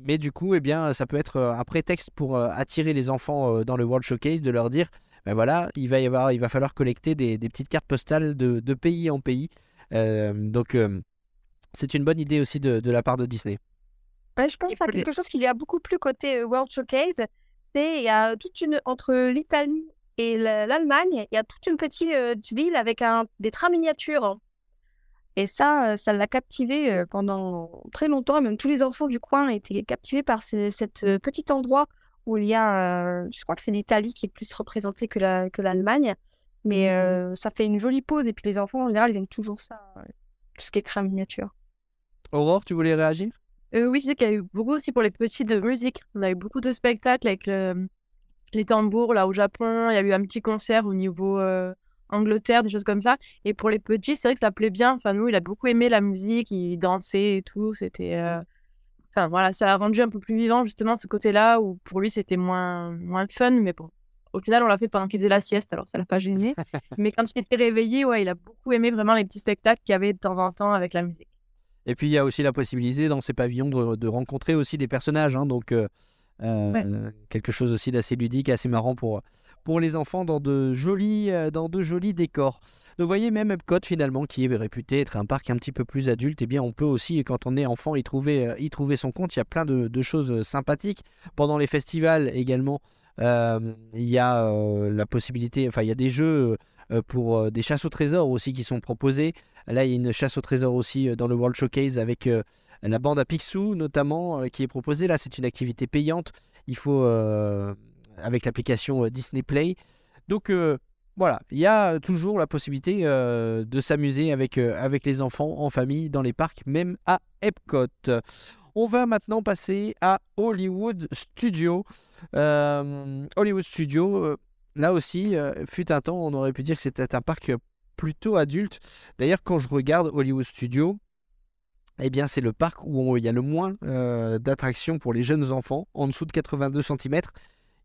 Mais du coup, eh bien, ça peut être euh, un prétexte pour euh, attirer les enfants euh, dans le World Showcase, de leur dire, ben voilà, il va y avoir, il va falloir collecter des, des petites cartes postales de, de pays en pays. Euh, donc, euh, c'est une bonne idée aussi de, de la part de Disney. Ouais, je pense à quelque chose qui lui a beaucoup plu côté World Showcase. C'est il y a toute une entre l'Italie et la- l'Allemagne, il y a toute une petite euh, ville avec un, des trains miniatures. Et ça, euh, ça l'a captivé euh, pendant très longtemps. Et même tous les enfants du coin étaient captivés par ce cet euh, petit endroit où il y a, euh, je crois que c'est l'Italie qui est plus représentée que la, que l'Allemagne. Mais euh, ça fait une jolie pause. Et puis les enfants, en général, ils aiment toujours ça, euh, tout ce qui est train miniature. Aurore, tu voulais réagir? Euh, oui, je sais qu'il y a eu beaucoup aussi pour les petits de musique. On a eu beaucoup de spectacles avec le- les tambours là au Japon. Il y a eu un petit concert au niveau euh, Angleterre, des choses comme ça. Et pour les petits, c'est vrai que ça plaît bien. Enfin, nous, il a beaucoup aimé la musique, il dansait et tout. C'était. euh, Enfin, voilà, ça a rendu un peu plus vivant justement ce côté-là où pour lui c'était moins, moins fun. Mais bon, au final, on l'a fait pendant qu'il faisait la sieste, alors ça l'a pas gêné. *laughs* mais quand il était réveillé, ouais, il a beaucoup aimé vraiment les petits spectacles qu'il y avait de temps en temps avec la musique. Et puis il y a aussi la possibilité dans ces pavillons de, de rencontrer aussi des personnages, hein, donc euh, euh, Ouais. euh, quelque chose aussi d'assez ludique, assez marrant pour, pour les enfants dans de jolis, euh, dans de jolis décors. Donc vous voyez même Epcot finalement qui est réputé être un parc un petit peu plus adulte, eh bien on peut aussi quand on est enfant y trouver, euh, y trouver son compte. Il y a plein de, choses euh, sympathiques pendant les festivals également. il y a la possibilité, enfin il y a des jeux pour des chasses au trésor aussi qui sont proposés. Là, il y a une chasse au trésor aussi dans le World Showcase avec la bande à Picsou notamment qui est proposée. Là, c'est une activité payante. Il faut avec l'application euh, Disney Play. Donc euh, voilà, il y a toujours la possibilité euh, de s'amuser avec, euh, avec les enfants en famille dans les parcs, même à Epcot. On va maintenant passer à Hollywood Studio. Euh, Hollywood Studio, euh, là aussi, euh, fut un temps, on aurait pu dire que c'était un parc plutôt adulte. D'ailleurs, quand je regarde Hollywood Studio, eh bien, c'est le parc où il y a le moins euh, d'attractions pour les jeunes enfants, en dessous de 82 cm.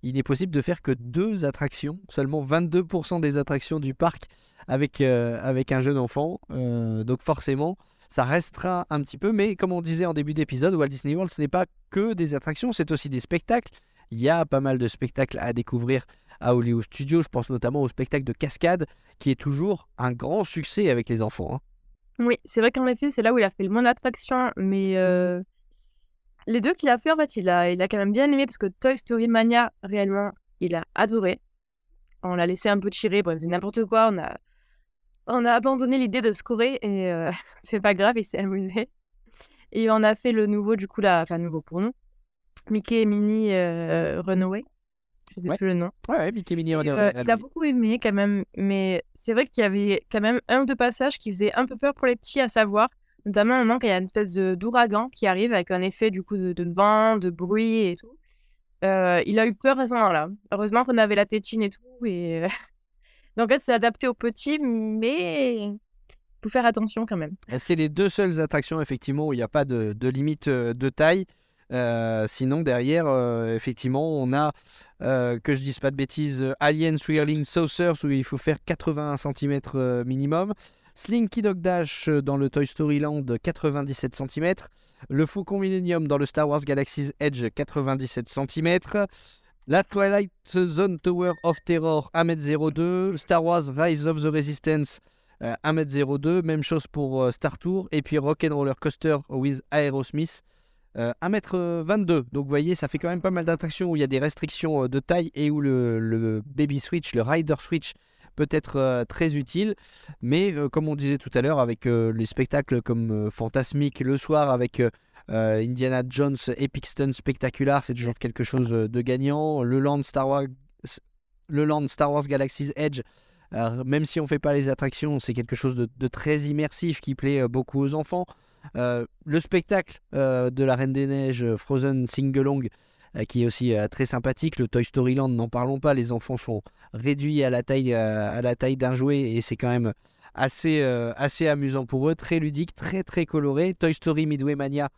Il n'est possible de faire que deux attractions, seulement 22% des attractions du parc avec, euh, avec un jeune enfant. Euh, donc forcément, ça restera un petit peu. Mais comme on disait en début d'épisode, Walt Disney World, ce n'est pas que des attractions, c'est aussi des spectacles. Il y a pas mal de spectacles à découvrir à Hollywood Studios. Je pense notamment au spectacle de cascade, qui est toujours un grand succès avec les enfants. hein. Oui, c'est vrai qu'en effet, c'est là où il a fait le moins d'attractions, mais euh, les deux qu'il a fait, en fait, il a, il a quand même bien aimé parce que Toy Story Mania, réellement, Il a adoré. On l'a laissé un peu tirer, bref, n'importe quoi. On a, on a abandonné l'idée de scorer et euh, *laughs* c'est pas grave, il s'est amusé. Et on a fait le nouveau, du coup, là, enfin, nouveau pour nous. Mickey et Minnie euh, Runaway. Je sais Ouais. plus le nom. Ouais, ouais, Mickey Minnie Et, Runaway, euh, à il a beaucoup aimé quand même, mais c'est vrai qu'il y avait quand même un ou deux passages qui faisaient un peu peur pour les petits, à savoir, notamment un moment il y a une espèce d'ouragan qui arrive avec un effet du coup de, vent, de bruit et tout. Euh, il a eu peur à ce moment-là. Heureusement qu'on avait la tétine et tout. Et... *laughs* Donc en fait, c'est adapté aux petits, mais faut faire attention quand même. C'est les deux seules attractions effectivement où il n'y a pas de, limite euh, de taille. Euh, sinon derrière, effectivement, on a, que je dise pas de bêtises, Alien Swirling Saucers où il faut faire 81 cm minimum. Slinky Dog Dash euh, dans le Toy Story Land 97 cm. Le Faucon Millennium dans le Star Wars Galaxy's Edge 97 cm. La Twilight Zone Tower of Terror 1m02. Star Wars Rise of the Resistance euh, 1m02, même chose pour euh, Star Tour, et puis Rock'n'Roller Coaster with Aerosmith, euh, 1m22. Donc vous voyez, ça fait quand même pas mal d'attractions où il y a des restrictions euh, de taille et où le Baby Switch, le Rider Switch peut être euh, très utile. Mais euh, comme on disait tout à l'heure, avec euh, les spectacles comme Fantasmic le soir, avec Indiana Jones Epic Stunt Spectacular, c'est toujours quelque chose de gagnant. Le Land Star Wars, Galaxy's Edge, même si on fait pas les attractions, c'est quelque chose de, très immersif qui plaît beaucoup aux enfants. Le spectacle de la Reine des Neiges, Frozen Singalong, euh, qui est aussi euh, très sympathique. Le Toy Story Land, n'en parlons pas. Les enfants sont réduits à la taille, euh, à la taille d'un jouet et c'est quand même assez, euh, assez amusant pour eux. Très ludique, très très coloré. Toy Story Midway Mania,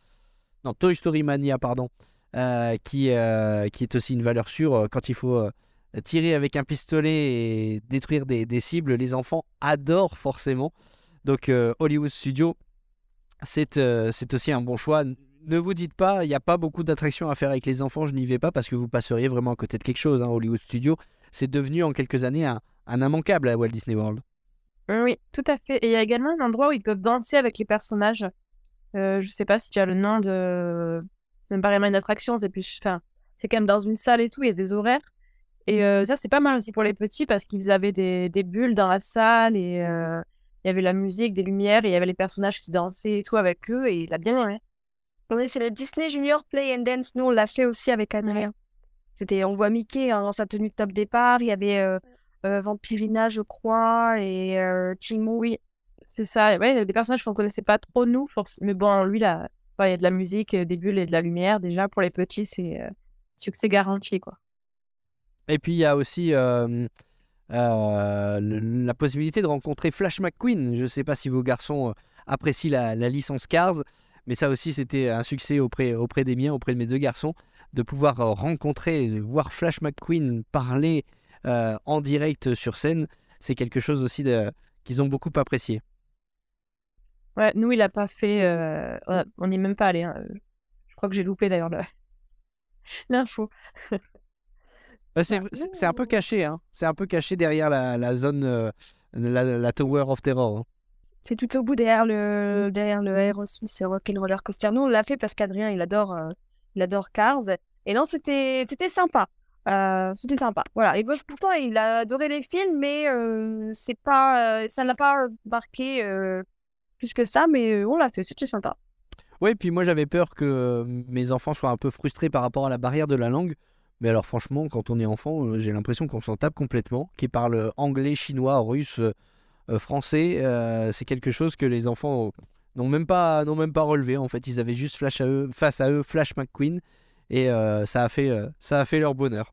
non Toy Story Mania, pardon, euh, qui, euh, qui est aussi une valeur sûre euh, quand il faut. euh, tirer avec un pistolet et détruire des, des cibles, les enfants adorent forcément. Donc euh, Hollywood Studio, euh, c'est aussi un bon choix. Ne vous dites pas, il n'y a pas beaucoup d'attractions à faire avec les enfants, je n'y vais pas parce que vous passeriez vraiment à côté de quelque chose. hein. Hollywood Studio, c'est devenu en quelques années un, immanquable à Walt Disney World. Oui, tout à fait. Et il y a également un endroit où ils peuvent danser avec les personnages. Euh, je sais pas si tu as le nom de. C'est même pas vraiment une attraction, c'est plus. Enfin, c'est quand même dans une salle et tout, il y a des horaires. Et euh, ça, c'est pas mal aussi pour les petits parce qu'ils avaient des, des bulles dans la salle et euh, il y avait la musique, des lumières, et il y avait les personnages qui dansaient et tout avec eux et il a bien aimé. Oui, c'est le Disney Junior Play and Dance. Nous, on l'a fait aussi avec Adrien. C'était, on voit Mickey hein, dans sa tenue de top départ. Il y avait euh, euh, Vampirina, je crois, et euh, Timon. Oui, c'est ça. Ouais, il y a des personnages qu'on connaissait pas trop, nous. Mais bon, lui, là, il y a de la musique, euh, des bulles et de la lumière. Déjà, pour les petits, c'est euh, succès garanti, quoi. Et puis il y a aussi euh, euh, le- la possibilité de rencontrer Flash McQueen. Je ne sais pas si vos garçons apprécient la, la licence Cars, mais ça aussi c'était un succès auprès, auprès des miens, auprès de mes deux garçons, de pouvoir euh, rencontrer, voir Flash McQueen parler euh, en direct sur scène. C'est quelque chose aussi qu'ils ont beaucoup apprécié. Ouais, nous, il a pas fait. euh, on n'y est même pas allé. hein. Je crois que j'ai loupé d'ailleurs le- *laughs* l'info. Euh, C'est un peu caché, hein. c'est un peu caché derrière la, la zone, euh, la, la Tower of Terror. hein. C'est tout au bout derrière le, derrière le Aerosmith Rock'n'Roller Coaster. Nous, on l'a fait parce qu'Adrien, il adore, euh, il adore Cars. Et non, c'était, c'était sympa. Euh, c'était sympa. Voilà. Et pourtant, il a adoré les films, mais euh, c'est pas, euh, ça ne l'a pas marqué plus que ça. Mais on l'a fait. C'était sympa. Ouais, puis moi j'avais peur que mes enfants soient un peu frustrés par rapport à la barrière de la langue. Mais alors franchement, quand on est enfant, j'ai l'impression qu'on s'en tape complètement. Qu'ils parlent anglais, chinois, russe, français, euh, c'est quelque chose que les enfants euh, n'ont même pas, même pas relevé. En fait, ils avaient juste flash à eux, face à eux Flash McQueen, et euh, ça a fait, euh, ça a fait leur bonheur.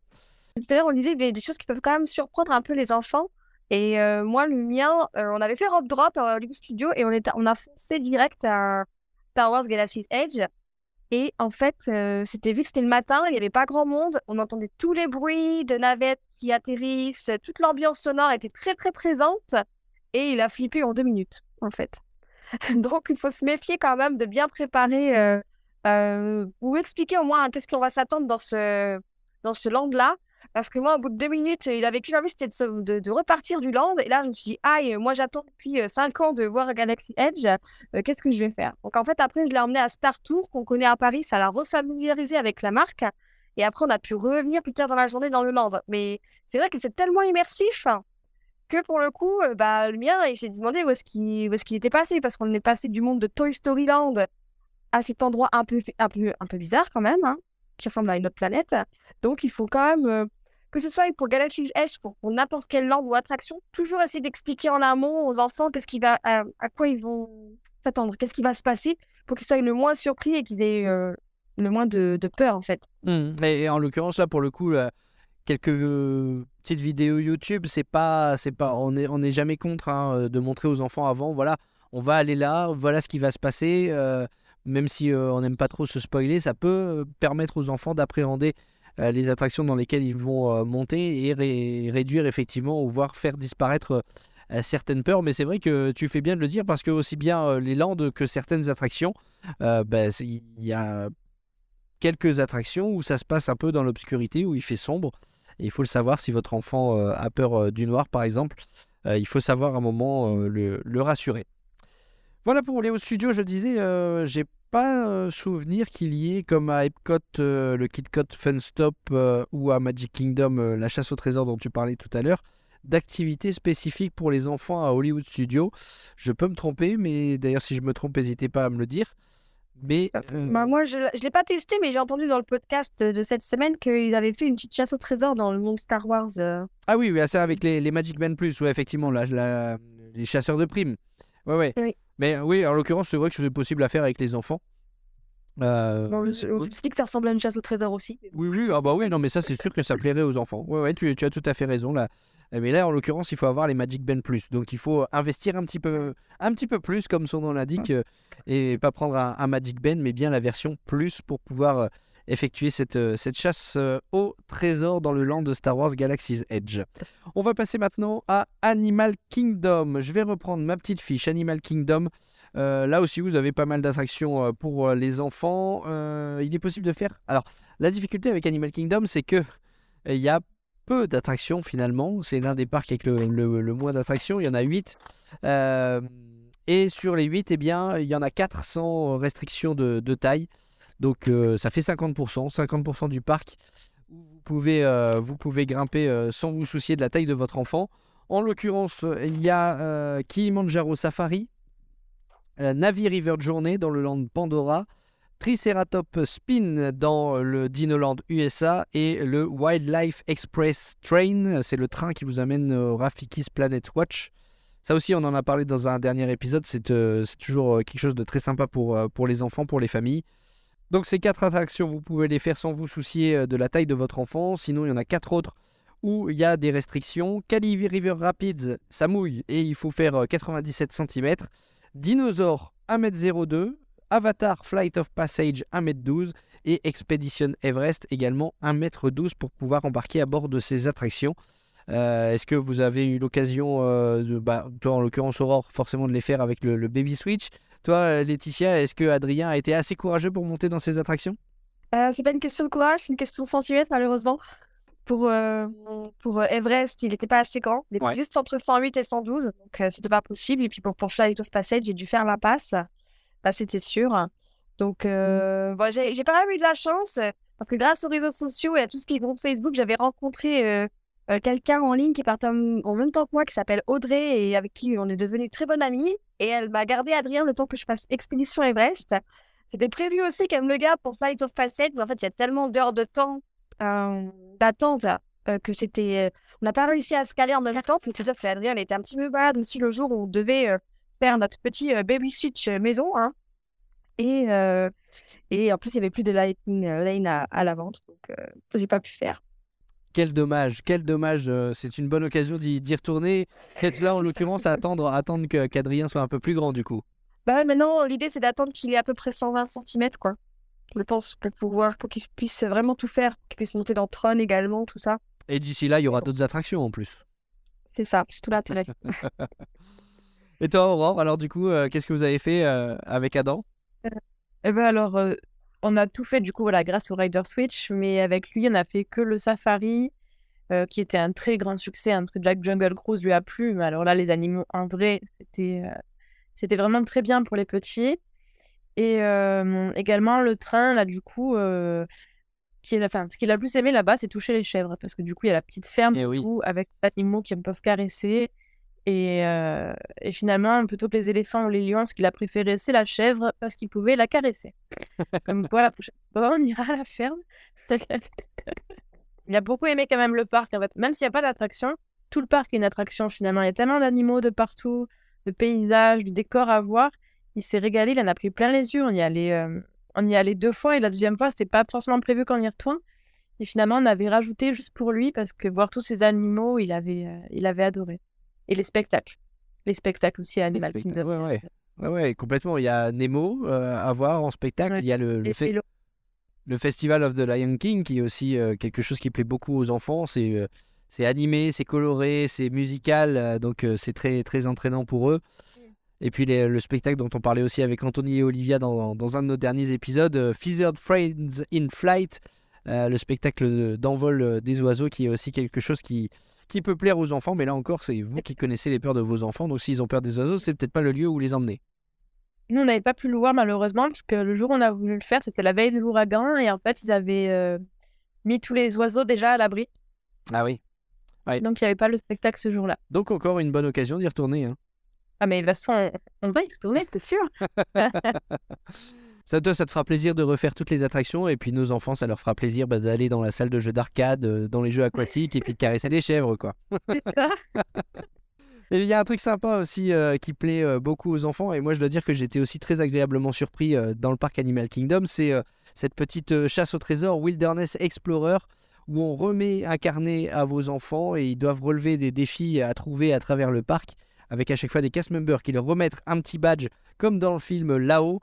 Tout à l'heure, on disait des, des choses qui peuvent quand même surprendre un peu les enfants. Et euh, moi, le mien, euh, on avait fait Rock Drop à Hollywood Studio et on, est, on a foncé direct à Star Wars Galaxy's Edge. Et en fait, euh, c'était vu que c'était le matin, il n'y avait pas grand monde. On entendait tous les bruits de navettes qui atterrissent. Toute l'ambiance sonore était très, très présente. Et il a flippé en deux minutes, en fait. *laughs* Donc, il faut se méfier quand même de bien préparer euh, euh, ou expliquer au moins qu'est-ce qu'on va s'attendre dans ce, dans ce land-là. Parce que moi, au bout de deux minutes, il avait qu'une envie, c'était de, de, repartir du land. Et là, je me suis dit, aïe, moi, j'attends depuis euh, cinq ans de voir Galaxy Edge. Qu'est-ce que je vais faire? Donc, en fait, après, je l'ai emmené à Star Tour, qu'on connaît à Paris. Ça l'a refamiliarisé avec la marque. Et après, on a pu revenir plus tard dans la journée dans le land. Mais c'est vrai que c'est tellement immersif hein, que pour le coup, euh, bah, le mien, il s'est demandé où est-ce qu'il est était passé. Parce qu'on est passé du monde de Toy Story Land à cet endroit un peu, un peu, un peu bizarre quand même, hein, qui ressemble à une autre planète. Donc, il faut quand même, euh, que ce soit pour Galaxy Edge, pour, n'importe quelle land ou attraction, toujours essayer d'expliquer en amont aux enfants qu'est-ce qui va, à, à quoi ils vont s'attendre, qu'est-ce qui va se passer pour qu'ils soient le moins surpris et qu'ils aient euh, le moins de, peur en fait. Mmh. Et, en l'occurrence, là, pour le coup, quelques euh, petites vidéos YouTube, c'est pas, c'est pas, on n'est on est jamais contre hein, de montrer aux enfants avant, voilà, on va aller là, voilà ce qui va se passer. euh, même si euh, on n'aime pas trop se spoiler, ça peut euh, permettre aux enfants d'appréhender euh, les attractions dans lesquelles ils vont euh, monter et ré- réduire effectivement ou voire faire disparaître euh, certaines peurs. Mais c'est vrai que tu fais bien de le dire parce que aussi bien euh, les landes que certaines attractions, euh, c'est- il y a quelques attractions où ça se passe un peu dans l'obscurité, où il fait sombre. Il faut le savoir si votre enfant euh, a peur euh, du noir, par exemple. euh, il faut savoir à un moment le, rassurer. Voilà pour Léo Studio, je disais, j'ai pas souvenir qu'il y ait comme à Epcot euh, le KitKat Fun Stop ou à Magic Kingdom la chasse au trésor dont tu parlais tout à l'heure d'activités spécifiques pour les enfants à Hollywood Studio. Je peux me tromper, mais d'ailleurs si je me trompe, n'hésitez pas à me le dire. Mais euh, Bah, moi, je ne l'ai pas testé, mais j'ai entendu dans le podcast de cette semaine qu'ils avaient fait une petite chasse au trésor dans le monde Star Wars. euh. Ah oui, oui, ça avec les, les Magic Man Plus, ouais, effectivement, la- la- les chasseurs de primes. Ouais, ouais. Oui. Mais oui, en l'occurrence, c'est vrai que c'est possible à faire avec les enfants. Euh, Bon, suis dit que ça ressemblait à une chasse au trésor aussi. Oui, oui, ah bah oui, non, mais ça, c'est sûr que ça plairait aux enfants. Ouais, ouais, tu, tu as tout à fait raison là. Euh, Mais là, en l'occurrence, il faut avoir les Magic Band Plus. Donc, il faut investir un petit peu, un petit peu plus, comme son nom l'indique, euh, et pas prendre un, un Magic Band, mais bien la version Plus pour pouvoir euh, effectuer cette, euh, cette chasse au trésor dans le land de Star Wars Galaxy's Edge. On va passer maintenant à Animal Kingdom. Je vais reprendre ma petite fiche Animal Kingdom. Euh, là aussi, vous avez pas mal d'attractions pour les enfants. Euh, il est possible de faire. Alors, la difficulté avec Animal Kingdom, c'est que il y a peu d'attractions finalement. C'est l'un des parcs avec le, moins d'attractions. Il y en a 8. et sur les 8, eh bien, il y en a 4 sans restriction de, taille. Donc euh, ça fait 50%, 50% du parc où vous pouvez, euh, vous pouvez grimper euh, sans vous soucier de la taille de votre enfant. En l'occurrence, il y a euh, Kilimanjaro Safari, euh, Navi River Journey dans le land Pandora, Triceratop Spin dans le Dinoland USA et le Wildlife Express Train, c'est le train qui vous amène au Rafiki's Planet Watch. Ça aussi, on en a parlé dans un dernier épisode, c'est euh, toujours euh, quelque chose de très sympa pour, euh, pour les enfants, pour les familles. Donc ces quatre attractions, vous pouvez les faire sans vous soucier de la taille de votre enfant. Sinon, il y en a quatre autres où il y a des restrictions. Cali River Rapids, ça mouille et il faut faire euh, 97 cm. Dinosaure 1m02. Avatar Flight of Passage 1m12. Et Expedition Everest également 1m12 pour pouvoir embarquer à bord de ces attractions. Euh, Est-ce que vous avez eu l'occasion, euh, de, bah, toi en l'occurrence Aurore, forcément de les faire avec le, le Baby Switch Toi Laetitia, est-ce que Adrien a été assez courageux pour monter dans ces attractions? Euh, c'est pas une question de courage, c'est une question de centimètres, malheureusement. Pour, euh, pour Everest, il n'était pas assez grand. Il était Ouais. juste entre 108 et 112, donc c'était pas possible. Et puis pour, pour Flight of Passage, j'ai dû faire la passe. Là, c'était sûr. Donc, euh, bon, j'ai quand même eu de la chance, euh, parce que grâce aux réseaux sociaux et à tout ce qui est groupe Facebook, j'avais rencontré euh, euh, quelqu'un en ligne qui partait en, en même temps que moi, qui s'appelle Audrey, et avec qui on est devenus très bonnes amies. Et elle m'a gardé Adrien le temps que je fasse Expédition Everest. C'était prévu aussi comme le gars pour Flight of Passage, mais en fait, il y a tellement d'heures de temps euh, d'attente euh, que c'était. euh, on n'a pas réussi à se caler en même temps. Puis tout ça, fait Adrien, était un petit peu malade aussi le jour où on devait euh, faire notre petit euh, baby switch euh, maison. Hein. Et, euh, et en plus, il n'y avait plus de Lightning Lane à, à la vente, donc j'ai pas pu faire. Quel dommage, quel dommage. c'est une bonne occasion d'y retourner. Peut-être là, en l'occurrence, à attendre, attendre qu'Adrien soit un peu plus grand du coup. Bah, maintenant, l'idée, c'est d'attendre qu'il ait à peu près 120 cm, quoi. Je pense, pour pouvoir, pour qu'il puisse vraiment tout faire, qu'il puisse monter dans Tron également, tout ça. Et d'ici là, il y aura d'autres attractions en plus. C'est ça, c'est tout l'intérêt. *laughs* Et toi, Aurore, alors du coup, euh, qu'est-ce que vous avez fait euh, avec Adam? Eh ben alors, euh, on a tout fait du coup voilà grâce au Rider Switch, mais avec lui on a fait que le Safari, qui était un très grand succès. Un truc de la Jungle Cruise lui a plu, mais alors là les animaux en vrai c'était c'était vraiment très bien pour les petits. Et également le train là du coup qui est, enfin, ce qu'il a le plus aimé là-bas, c'est toucher les chèvres, parce que du coup, il y a la petite ferme Eh oui. où, avec des animaux qui peuvent caresser. Et, euh, et finalement, plutôt que les éléphants ou les lions, ce qu'il a préféré, c'est la chèvre, parce qu'il pouvait la caresser. Comme quoi, la prochaine fois, on ira à la ferme. il a beaucoup aimé quand même le parc, en fait. Même s'il n'y a pas d'attraction, tout le parc est une attraction finalement. Il y a tellement d'animaux de partout, de paysages, de décors à voir. Il s'est régalé, il en a pris plein les yeux. On y allait, euh, on y allait deux fois et la deuxième fois, c'était pas forcément prévu qu'on y retourne. Et finalement, on avait rajouté juste pour lui parce que voir tous ces animaux, il avait, euh, il avait adoré. Et les spectacles. Les spectacles aussi à Animal Kingdom. ouais, ouais. Ouais, ouais, complètement. Il y a Nemo euh, à voir en spectacle. Ouais. Il y a le, le, fe- le- Festival of the Lion King qui est aussi euh, quelque chose qui plaît beaucoup aux enfants. C'est euh, c'est animé, c'est coloré, c'est musical, donc c'est très, très entraînant pour eux. Et puis les- le spectacle dont on parlait aussi avec Anthony et Olivia dans, dans un de nos derniers épisodes, Feathered Friends in Flight, le spectacle de- d'envol euh, des oiseaux qui est aussi quelque chose qui, qui peut plaire aux enfants. Mais là encore, c'est vous qui connaissez les peurs de vos enfants, donc s'ils ont peur des oiseaux, c'est peut-être pas le lieu où les emmener. Nous, on n'avait pas pu le voir malheureusement, parce que le jour où on a voulu le faire, c'était la veille de l'ouragan. Et en fait, ils avaient euh, mis tous les oiseaux déjà à l'abri. Ah oui. Ouais. Donc, il n'y avait pas le spectacle ce jour-là. Donc encore une bonne occasion d'y retourner. hein. Ah, mais de toute façon, on, on va y retourner, c'est sûr. *laughs* Ça, toi, ça te fera plaisir de refaire toutes les attractions et puis nos enfants, ça leur fera plaisir bah, d'aller dans la salle de jeux d'arcade, euh, dans les jeux aquatiques et puis de caresser les chèvres, quoi. *laughs* C'est ça. *laughs* Et il y a un truc sympa aussi euh, qui plaît euh, beaucoup aux enfants et moi je dois dire que j'étais aussi très agréablement surpris euh, dans le parc Animal Kingdom, c'est cette petite chasse au trésor Wilderness Explorer où on remet un carnet à vos enfants et ils doivent relever des défis à trouver à travers le parc avec à chaque fois des cast members qui leur remettent un petit badge comme dans le film là-haut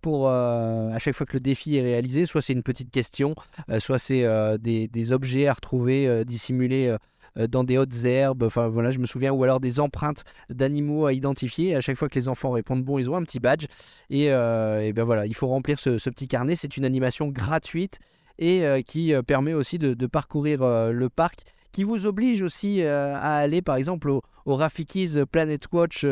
pour euh, à chaque fois que le défi est réalisé, soit c'est une petite question, euh, soit c'est euh, des, objets à retrouver euh, dissimulés euh, euh, dans des hautes herbes, enfin voilà, je me souviens, ou alors des empreintes d'animaux à identifier. À chaque fois que les enfants répondent bon, ils ont un petit badge. Et, euh, ben voilà, il faut remplir ce, petit carnet. C'est une animation gratuite et euh, qui euh, permet aussi de, parcourir euh, le parc, qui vous oblige aussi euh, à aller par exemple au, au Rafiki's Planet Watch.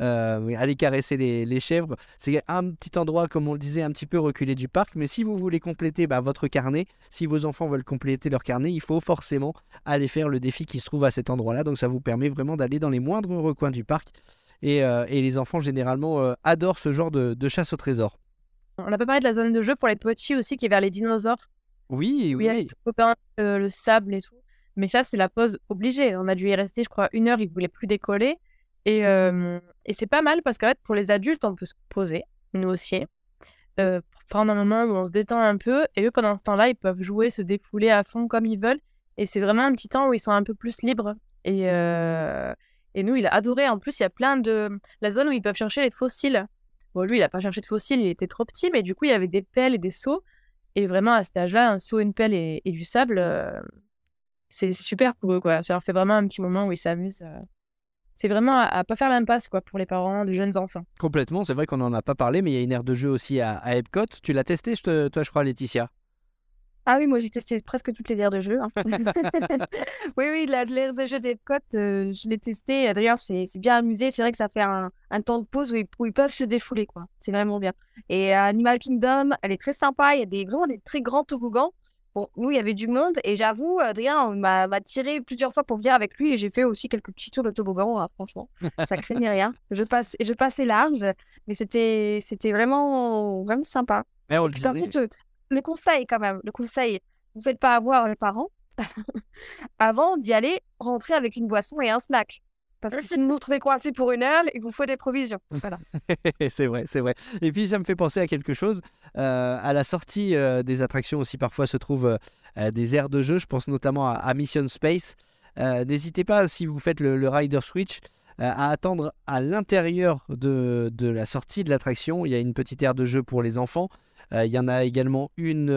Euh, aller caresser les, les chèvres. C'est un petit endroit, comme on le disait, un petit peu reculé du parc. Mais si vous voulez compléter bah, votre carnet, si vos enfants veulent compléter leur carnet, il faut forcément aller faire le défi qui se trouve à cet endroit-là. Donc ça vous permet vraiment d'aller dans les moindres recoins du parc. Et, euh, et les enfants, généralement, euh, adorent ce genre de, de chasse au trésor. On n'a pas parlé de la zone de jeu pour les petits aussi, qui est vers les dinosaures. Oui, Oui, oui. avec les copains, euh, le sable et tout. Mais ça, c'est la pause obligée. On a dû y rester, je crois, une heure. Ils voulaient plus décoller. Et, euh, et c'est pas mal parce qu'en fait, pour les adultes, on peut se poser, nous aussi, euh, pour prendre un moment où on se détend un peu. Et eux, pendant ce temps-là, ils peuvent jouer, se défouler à fond comme ils veulent. Et c'est vraiment un petit temps où ils sont un peu plus libres. Et, euh, et nous, il a adoré. En plus, il y a plein de. La zone où ils peuvent chercher les fossiles. Bon, lui, il a pas cherché de fossiles, il était trop petit, mais du coup, il y avait des pelles et des seaux. Et vraiment, à cet âge-là, un seau, une pelle et, et du sable, c'est c'est super pour eux, quoi. Ça leur fait vraiment un petit moment où ils s'amusent. C'est vraiment à, à pas faire l'impasse, quoi, pour les parents de jeunes enfants. Complètement, c'est vrai qu'on n'en a pas parlé, mais il y a une aire de jeu aussi à, à Epcot. Tu l'as testé, je te- toi, je crois, Laetitia? Ah oui, moi j'ai testé presque toutes les aires de jeu. hein. *laughs* *laughs* oui, oui, la- l'aire de jeu d'Epcot, euh, je l'ai testé. Adrien s'est s'est bien amusé. C'est vrai que ça fait un, un temps de pause où ils, où ils peuvent se défouler, quoi. C'est vraiment bien. Et Animal Kingdom, elle est très sympa. Il y a des, vraiment des très grands toboggans. Bon, nous, il y avait du monde. Et j'avoue, Adrien m'a m'a tiré plusieurs fois pour venir avec lui. Et j'ai fait aussi quelques petits tours de toboggan, hein, franchement. Ça craignait rien. Je, passe, je passais large. Mais c'était c'était vraiment, vraiment sympa. Eh, on le Par disait. contre, le conseil quand même, le conseil, vous faites pas avoir les parents *laughs* avant d'y aller rentrer avec une boisson et un snack. Parce *laughs* que sinon vous vous retrouvez coincé pour une heure, il vous faut des provisions. Voilà. *laughs* c'est vrai, c'est vrai. Et puis ça me fait penser à quelque chose. Euh, à la sortie euh, des attractions aussi, parfois se trouvent euh, euh, des aires de jeu. Je pense notamment à, à Mission Space. N'hésitez pas, si vous faites le, le Rider Switch, à attendre à l'intérieur de, de la sortie de l'attraction. Il y a une petite aire de jeu pour les enfants. Il y en a également une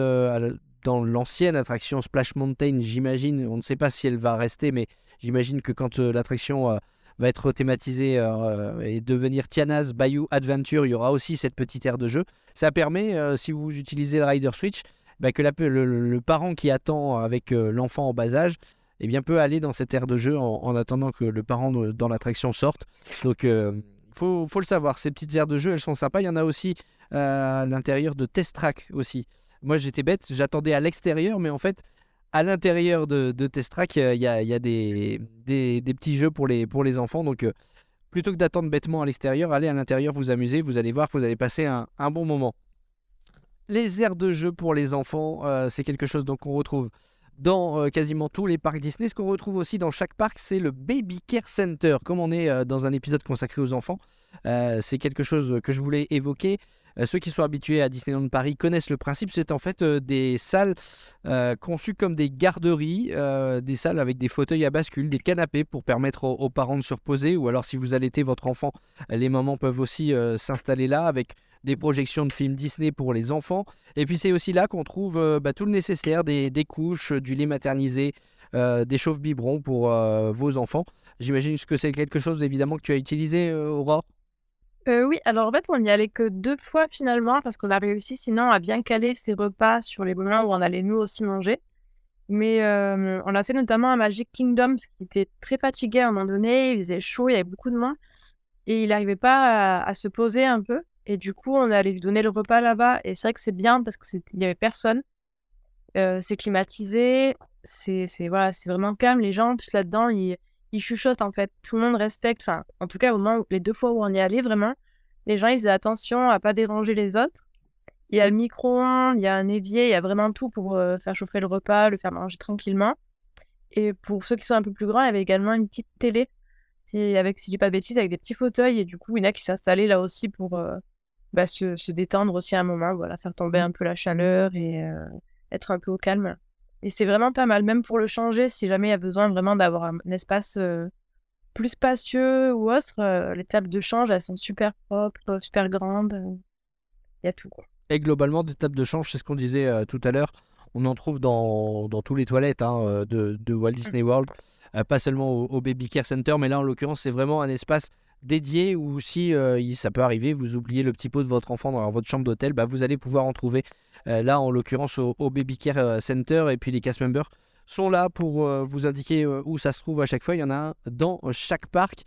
dans l'ancienne attraction Splash Mountain, j'imagine. On ne sait pas si elle va rester, mais j'imagine que quand l'attraction va être thématisée euh, et devenir Tiana's Bayou Adventure, il y aura aussi cette petite aire de jeu. Ça permet, euh, si vous utilisez le Rider Switch, bah, que le, parent qui attend avec euh, l'enfant en bas âge eh bien, peut aller dans cette aire de jeu en, en attendant que le parent dans l'attraction sorte. Donc, il faut, faut le savoir, ces petites aires de jeu, elles sont sympas. Il y en a aussi à l'intérieur de Test Track aussi. Moi, j'étais bête, j'attendais à l'extérieur, mais en fait, à l'intérieur de, de Testrack, il y a, des, petits jeux pour les, enfants. Donc, euh, plutôt que d'attendre bêtement à l'extérieur, allez à l'intérieur vous amuser. Vous allez voir vous allez passer un, bon moment. Les aires de jeu pour les enfants, euh, c'est quelque chose qu'on retrouve dans euh, quasiment tous les parcs Disney. Ce qu'on retrouve aussi dans chaque parc, c'est le Baby Care Center. Comme on est dans un épisode consacré aux enfants, c'est quelque chose que je voulais évoquer. Euh, ceux qui sont habitués à Disneyland Paris connaissent le principe. C'est en fait euh, des salles euh, conçues comme des garderies, des salles avec des fauteuils à bascule, des canapés pour permettre aux, parents de se reposer. Ou alors, si vous allaitez votre enfant, les mamans peuvent aussi s'installer là avec des projections de films Disney pour les enfants. Et puis c'est aussi là qu'on trouve bah, tout le nécessaire, des, couches, du lait maternisé, des chauffe biberons pour vos enfants. J'imagine que c'est quelque chose évidemment que tu as utilisé, Aurore? Euh, oui, alors en fait, on n'y allait que deux fois finalement, parce qu'on a réussi sinon à bien caler ses repas sur les moments où on allait nous aussi manger. Mais euh, on a fait notamment un Magic Kingdom, ce qui était très fatigué à un moment donné, il faisait chaud, il y avait beaucoup de monde, et il n'arrivait pas à, se poser un peu. Et du coup, on allait lui donner le repas là-bas, et c'est vrai que c'est bien parce qu'il n'y avait personne. Euh, c'est climatisé, c'est voilà, vraiment calme. Les gens, en plus là-dedans, ils, ils chuchotent en fait. Tout le monde respecte, enfin, en tout cas, au moins, les deux fois où on y allait, vraiment, les gens, ils faisaient attention à pas déranger les autres. Il y a le micro-ondes, il y a un évier, il y a vraiment tout pour euh, faire chauffer le repas, le faire manger tranquillement. Et pour ceux qui sont un peu plus grands, il y avait également une petite télé, si, avec, si je dis pas de bêtises, avec des petits fauteuils. Et du coup, il y en a qui s'installaient là aussi pour euh, bah, se, se détendre aussi à un moment, voilà, faire tomber un peu la chaleur et euh, être un peu au calme. Et c'est vraiment pas mal, même pour le changer, si jamais il y a besoin vraiment d'avoir un, un espace euh, plus spacieux ou autre, euh, les tables de change, elles sont super propres, super grandes. euh, Il y a tout, quoi. Et globalement, des tables de change, c'est ce qu'on disait euh, tout à l'heure. On en trouve dans, dans tous les toilettes hein, de, de Walt Disney World, pas seulement au, au Baby Care Center, mais là en l'occurrence, c'est vraiment un espace dédié où si euh, ça peut arriver, vous oubliez le petit pot de votre enfant dans votre chambre d'hôtel, bah, vous allez pouvoir en trouver euh, là en l'occurrence au, Baby Care euh, Center. Et puis les cast members sont là pour vous indiquer où ça se trouve à chaque fois. Il y en a un dans chaque parc.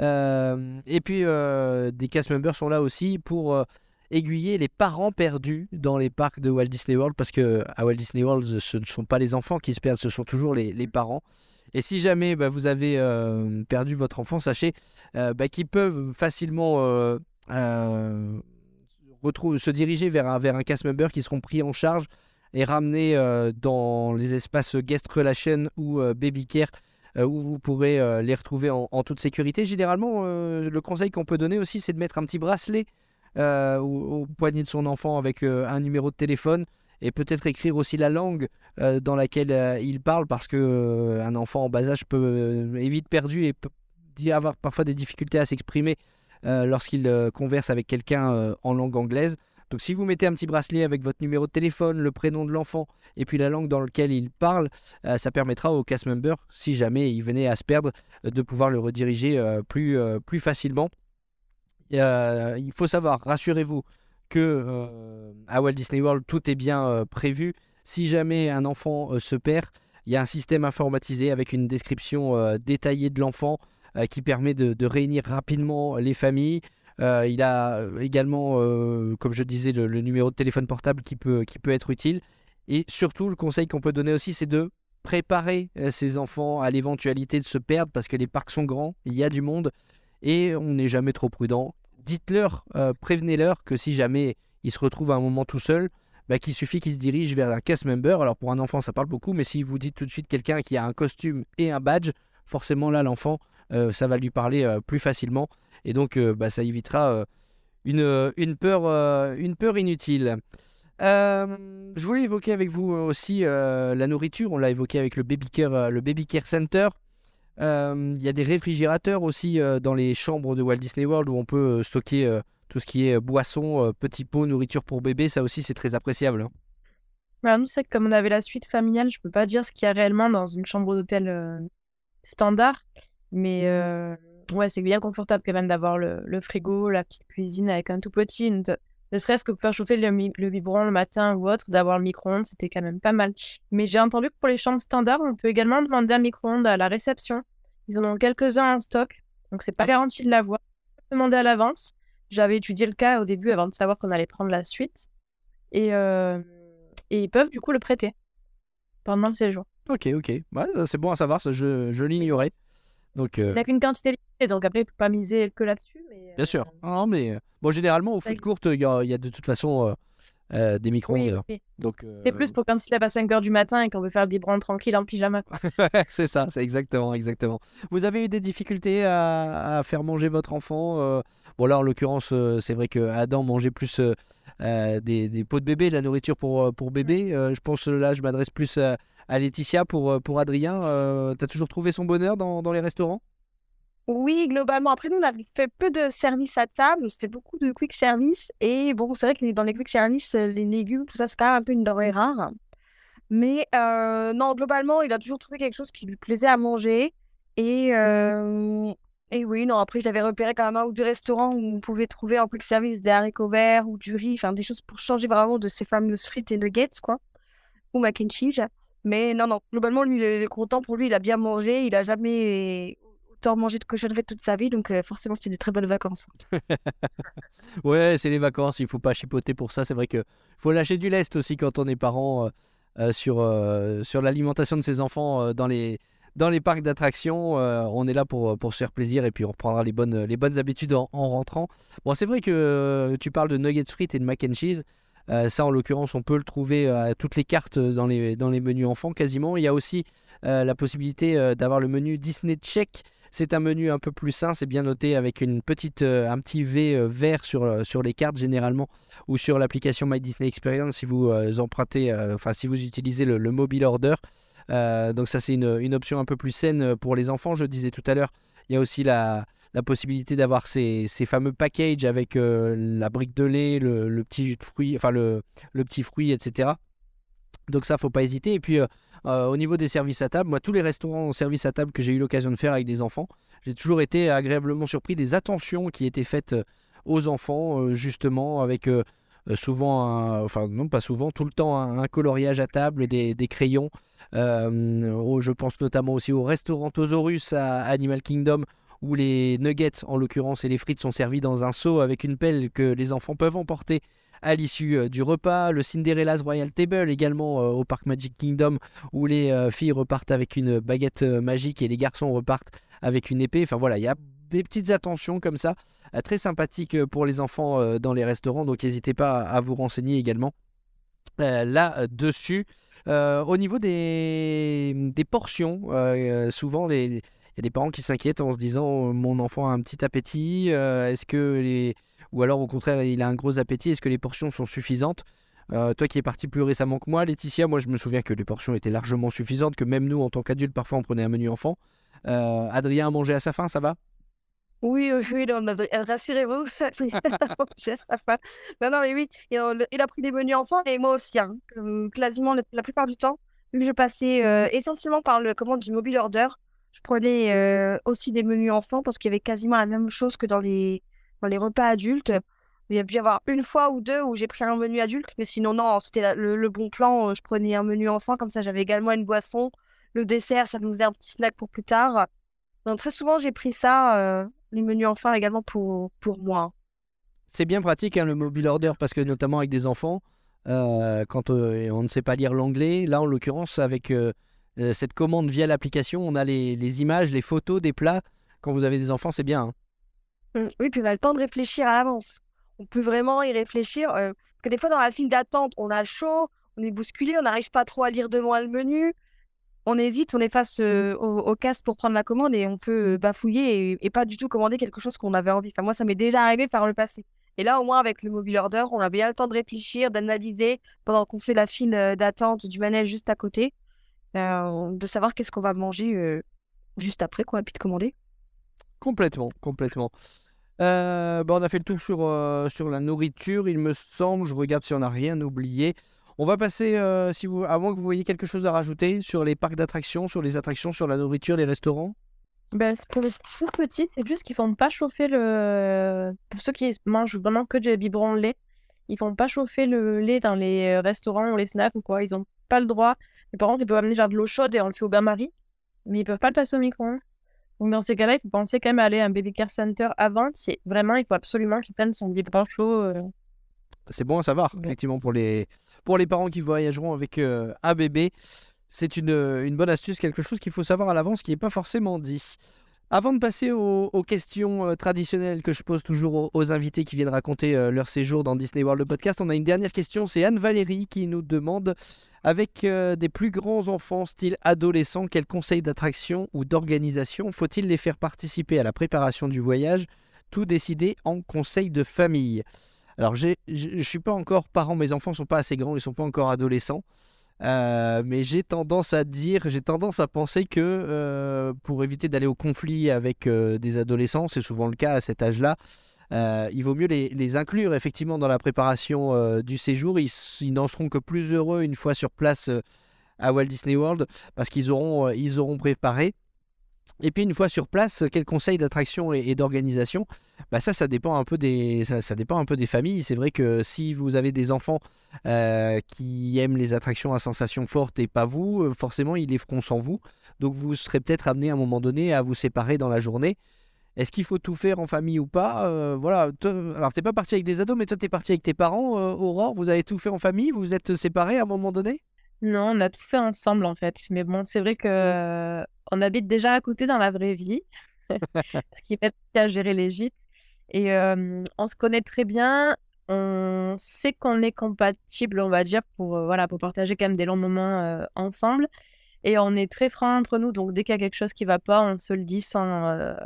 Et puis des cast members sont là aussi pour aiguiller les parents perdus dans les parcs de Walt Disney World parce que à Walt Disney World ce ne sont pas les enfants qui se perdent, ce sont toujours les parents. Et si jamais bah, vous avez euh, perdu votre enfant, sachez euh, bah, qu'ils peuvent facilement euh, se diriger vers un, vers un cast member qui seront pris en charge et ramenés dans les espaces guest relation ou baby care où vous pourrez les retrouver en, toute sécurité. Généralement, le conseil qu'on peut donner aussi, c'est de mettre un petit bracelet au, poignet de son enfant avec un numéro de téléphone et peut-être écrire aussi la langue euh, dans laquelle euh, il parle parce que euh, un enfant en bas âge peut est vite perdu et peut avoir parfois des difficultés à s'exprimer lorsqu'il converse avec quelqu'un en langue anglaise. Donc si vous mettez un petit bracelet avec votre numéro de téléphone, le prénom de l'enfant et puis la langue dans laquelle il parle, ça permettra au cast member, si jamais il venait à se perdre, de pouvoir le rediriger plus, plus facilement. Il faut savoir, rassurez-vous, que euh, à Walt Disney World, tout est bien euh, prévu. Si jamais un enfant euh, se perd, il y a un système informatisé avec une description détaillée de l'enfant qui permet de, réunir rapidement les familles. Il a également, comme je disais, le, numéro de téléphone portable qui peut, qui peut être utile. Et surtout, le conseil qu'on peut donner aussi, c'est de préparer ses enfants à l'éventualité de se perdre parce que les parcs sont grands, il y a du monde et on n'est jamais trop prudent. Dites-leur, euh, prévenez-leur que si jamais ils se retrouvent à un moment tout seul, bah, qu'il suffit qu'ils se dirigent vers un cast member. Alors pour un enfant, ça parle beaucoup, mais si vous dites tout de suite quelqu'un qui a un costume et un badge, forcément là, l'enfant, euh, ça va lui parler euh, plus facilement et donc bah, ça évitera une, peur, une peur inutile. Je voulais évoquer avec vous aussi la nourriture. On l'a évoqué avec le Baby Care, le Baby Care Center. Euh, Il y a des réfrigérateurs aussi euh, dans les chambres de Walt Disney World où on peut euh, stocker euh, tout ce qui est euh, boissons, euh, petits pots, nourriture pour bébé. Ça aussi, c'est très appréciable. hein. Alors nous, c'est que comme on avait la suite familiale, je peux pas dire ce qu'il y a réellement dans une chambre d'hôtel euh, standard. Mais euh, ouais, c'est bien confortable quand même d'avoir le, le frigo, la petite cuisine avec un tout petit. une- Ne serait-ce que pour faire chauffer le, le biberon le matin ou autre, d'avoir le micro-ondes, c'était quand même pas mal. Mais j'ai entendu que pour les chambres standards, on peut également demander un micro-ondes à la réception. Ils en ont quelques-uns en stock, donc c'est pas garanti de l'avoir. Demander à l'avance. J'avais étudié le cas au début avant de savoir qu'on allait prendre la suite. Et, euh, ils peuvent du coup le prêter pendant le séjour. Ok, ok. Ouais, c'est bon à savoir, ça, je l'ignorais. Donc, euh, Il n'a qu'une quantité limitée, donc après, il ne peut pas miser que là-dessus. Mais, bien sûr. euh, Non, mais euh, bon, généralement, au foot courte, il y, a il y a de toute façon euh, euh, des oui, micro-ondes. oui. Donc, euh, C'est plus pour quand il se lève à 5h du matin et qu'on veut faire le biberon tranquille en pyjama. *laughs* c'est ça, c'est exactement, exactement. Vous avez eu des difficultés à, à faire manger votre enfant euh, Bon, là, en l'occurrence, euh, c'est vrai que Adam mangeait plus euh, des, des pots de bébé, de la nourriture pour, euh, pour bébé. Euh, je pense là, je m'adresse plus à, à Laetitia pour, pour Adrien. Euh, T'as toujours trouvé son bonheur dans, dans les restaurants? Oui, globalement. Après, nous, on a fait peu de services à table. C'était beaucoup de quick service. Et bon, c'est vrai que dans les quick service, les légumes, tout ça, c'est quand même un peu une denrée rare. Mais euh, non, globalement, il a toujours trouvé quelque chose qui lui plaisait à manger. Et, euh, et oui, non, après, je l'avais repéré quand même un ou deux restaurants où on pouvait trouver en quick service des haricots verts ou du riz, enfin des choses pour changer vraiment de ces fameuses frites et nuggets, quoi. Ou mac and cheese. Mais non, non, globalement, lui, il est content. Pour lui, il a bien mangé. Il a jamais autant mangé de cochonneries toute sa vie. Donc, euh, forcément, c'était des très bonnes vacances. *laughs* Ouais, c'est les vacances, il faut pas chipoter pour ça. C'est vrai que faut lâcher du lest aussi quand on est parent euh, euh, sur, sur l'alimentation de ses enfants dans les, dans les parcs d'attractions. euh, on est là pour, pour se faire plaisir et puis on reprendra les bonnes, les bonnes habitudes en, en rentrant. Bon, c'est vrai que euh, tu parles de nuggets frites et de mac and cheese. Euh, ça, en l'occurrence, on peut le trouver à toutes les cartes dans les, dans les menus enfants quasiment. Il y a aussi euh, la possibilité euh, d'avoir le menu Disney Check. C'est un menu un peu plus sain, c'est bien noté avec une petite, euh, un petit V euh, vert sur, euh, sur les cartes généralement ou sur l'application My Disney Experience si vous euh, empruntez, euh, enfin si vous utilisez le mobile order. Euh, donc ça c'est une, option un peu plus saine euh, pour les enfants. Je disais tout à l'heure, il y a aussi la, possibilité d'avoir ces, fameux packages avec euh, la brique de lait, le, petit jus de fruits, enfin le, petit fruit, etc. Donc ça, faut pas hésiter. Et puis au niveau des services à table, moi tous les restaurants services à table que j'ai eu l'occasion de faire avec des enfants, j'ai toujours été agréablement surpris des attentions qui étaient faites aux enfants, justement avec souvent, un- enfin non pas souvent, tout le temps un, un coloriage à table, des, des crayons. Euh, je pense notamment aussi au restaurant Tosaurus à Animal Kingdom où les nuggets en l'occurrence et les frites sont servis dans un seau avec une pelle que les enfants peuvent emporter à l'issue euh, du repas. Le Cinderella's Royal Table également euh, au parc Magic Kingdom où les filles repartent avec une baguette magique et les garçons repartent avec une épée. Enfin voilà, il y a des petites attentions comme ça, très sympathiques pour les enfants dans les restaurants. Donc n'hésitez pas à, vous renseigner également là-dessus. Euh, au niveau des, portions, euh, euh, souvent il y a des parents qui s'inquiètent en se disant euh, mon enfant a un petit appétit, est-ce que les ou alors au contraire il a un gros appétit, est-ce que les portions sont suffisantes? Toi qui es parti plus récemment que moi, Laetitia, moi je me souviens que les portions étaient largement suffisantes, que même nous en tant qu'adultes parfois on prenait un menu enfant. Adrien a mangé à sa faim, ça va? Oui, oui, non, non, rassurez-vous. *laughs* Non, non, mais oui, il a, pris des menus enfants et moi aussi, hein, euh, quasiment la, plupart du temps, vu que je passais euh, essentiellement par le commande du mobile order, je prenais euh, aussi des menus enfants parce qu'il y avait quasiment la même chose que dans les, dans les repas adultes. Il y a pu y avoir une fois ou deux où j'ai pris un menu adulte, mais sinon, non, c'était le, bon plan. euh, Je prenais un menu enfant, comme ça j'avais également une boisson. Le dessert, ça nous faisait un petit snack pour plus tard. Donc, très souvent, j'ai pris ça, euh, les menus enfants également pour, pour moi. C'est bien pratique hein, le mobile order parce que notamment avec des enfants, euh, quand euh, on ne sait pas lire l'anglais, là en l'occurrence avec euh, cette commande via l'application, on a les, les images, les photos des plats. Quand vous avez des enfants, c'est bien. hein. Mm, Oui, puis on a le temps de réfléchir à l'avance. On peut vraiment y réfléchir. parce que des fois, dans la file d'attente, on a chaud, on est bousculé, on n'arrive pas trop à lire de loin le menu. On hésite, on est face euh, au, au casque pour prendre la commande et on peut bafouiller et, et pas du tout commander quelque chose qu'on avait envie. Enfin, moi, ça m'est déjà arrivé par le passé. Et là, au moins, avec le mobile order, on a bien le temps de réfléchir, d'analyser pendant qu'on fait la file d'attente du manège juste à côté, euh, de savoir qu'est-ce qu'on va manger euh, juste après, quoi, et puis de commander. Complètement, complètement. Euh, bah, on a fait le tour sur, euh, sur la nourriture, il me semble. Je regarde si on n'a rien oublié. On va passer, euh, si vous, à moins que vous voyez quelque chose à rajouter sur les parcs d'attractions, sur les attractions, sur la nourriture, les restaurants? Ben, pour les tout petits, c'est juste qu'ils font pas chauffer le. Pour ceux qui mangent vraiment que du biberon de lait, ils font pas chauffer le lait dans les euh, restaurants ou les snacks ou quoi. Ils ont pas le droit. Mais par contre, ils peuvent amener genre de l'eau chaude et on le fait au bain-marie. Mais ils peuvent pas le passer au micro-ondes. Donc dans ces cas-là, il faut penser quand même à aller à un baby care center avant. Si vraiment, il faut absolument qu'ils prennent son biberon chaud. euh. C'est bon à savoir, effectivement, pour les, pour les parents qui voyageront avec euh, un bébé. C'est une, une bonne astuce, quelque chose qu'il faut savoir à l'avance qui n'est pas forcément dit. Avant de passer aux, aux questions euh, traditionnelles que je pose toujours aux, aux invités qui viennent raconter euh, leur séjour dans Disney World le podcast, on a une dernière question. C'est Anne-Valérie qui nous demande avec euh, des plus grands enfants, style adolescents, quels conseils d'attraction ou d'organisation faut-il les faire participer à la préparation du voyage? Tout décider en conseil de famille. Alors, je ne suis pas encore parent, mes enfants ne sont pas assez grands, ils ne sont pas encore adolescents. Euh, mais j'ai tendance à dire, j'ai tendance à penser que euh, pour éviter d'aller au conflit avec euh, des adolescents, c'est souvent le cas à cet âge-là, il vaut mieux les, les inclure effectivement dans la préparation du séjour. Ils, ils n'en seront que plus heureux une fois sur place à Walt Disney World parce qu'ils auront, ils auront préparé. Et puis une fois sur place, quels conseils d'attraction et, d'organisation? Bah ça, ça dépend un peu des, familles. C'est vrai que si vous avez des enfants euh, qui aiment les attractions à sensations fortes et pas vous, euh, forcément ils les feront sans vous. Donc vous serez peut-être amené à un moment donné à vous séparer dans la journée. Est-ce qu'il faut tout faire en famille ou pas? Euh, Voilà. alors t'es pas parti avec des ados, mais toi t'es parti avec tes parents, euh, Aurore. Vous avez tout fait en famille? Vous êtes séparés à un moment donné? Non, on a tout fait ensemble en fait. Mais bon, c'est vrai que euh, on habite déjà à côté dans la vraie vie, *laughs* ce qui fait à gérer les gîtes. Et euh, on se connaît très bien. On sait qu'on est compatible, on va dire, pour, euh, voilà, pour partager quand même des longs moments ensemble. Et on est très francs entre nous. Donc dès qu'il y a quelque chose qui va pas, on se le dit sans,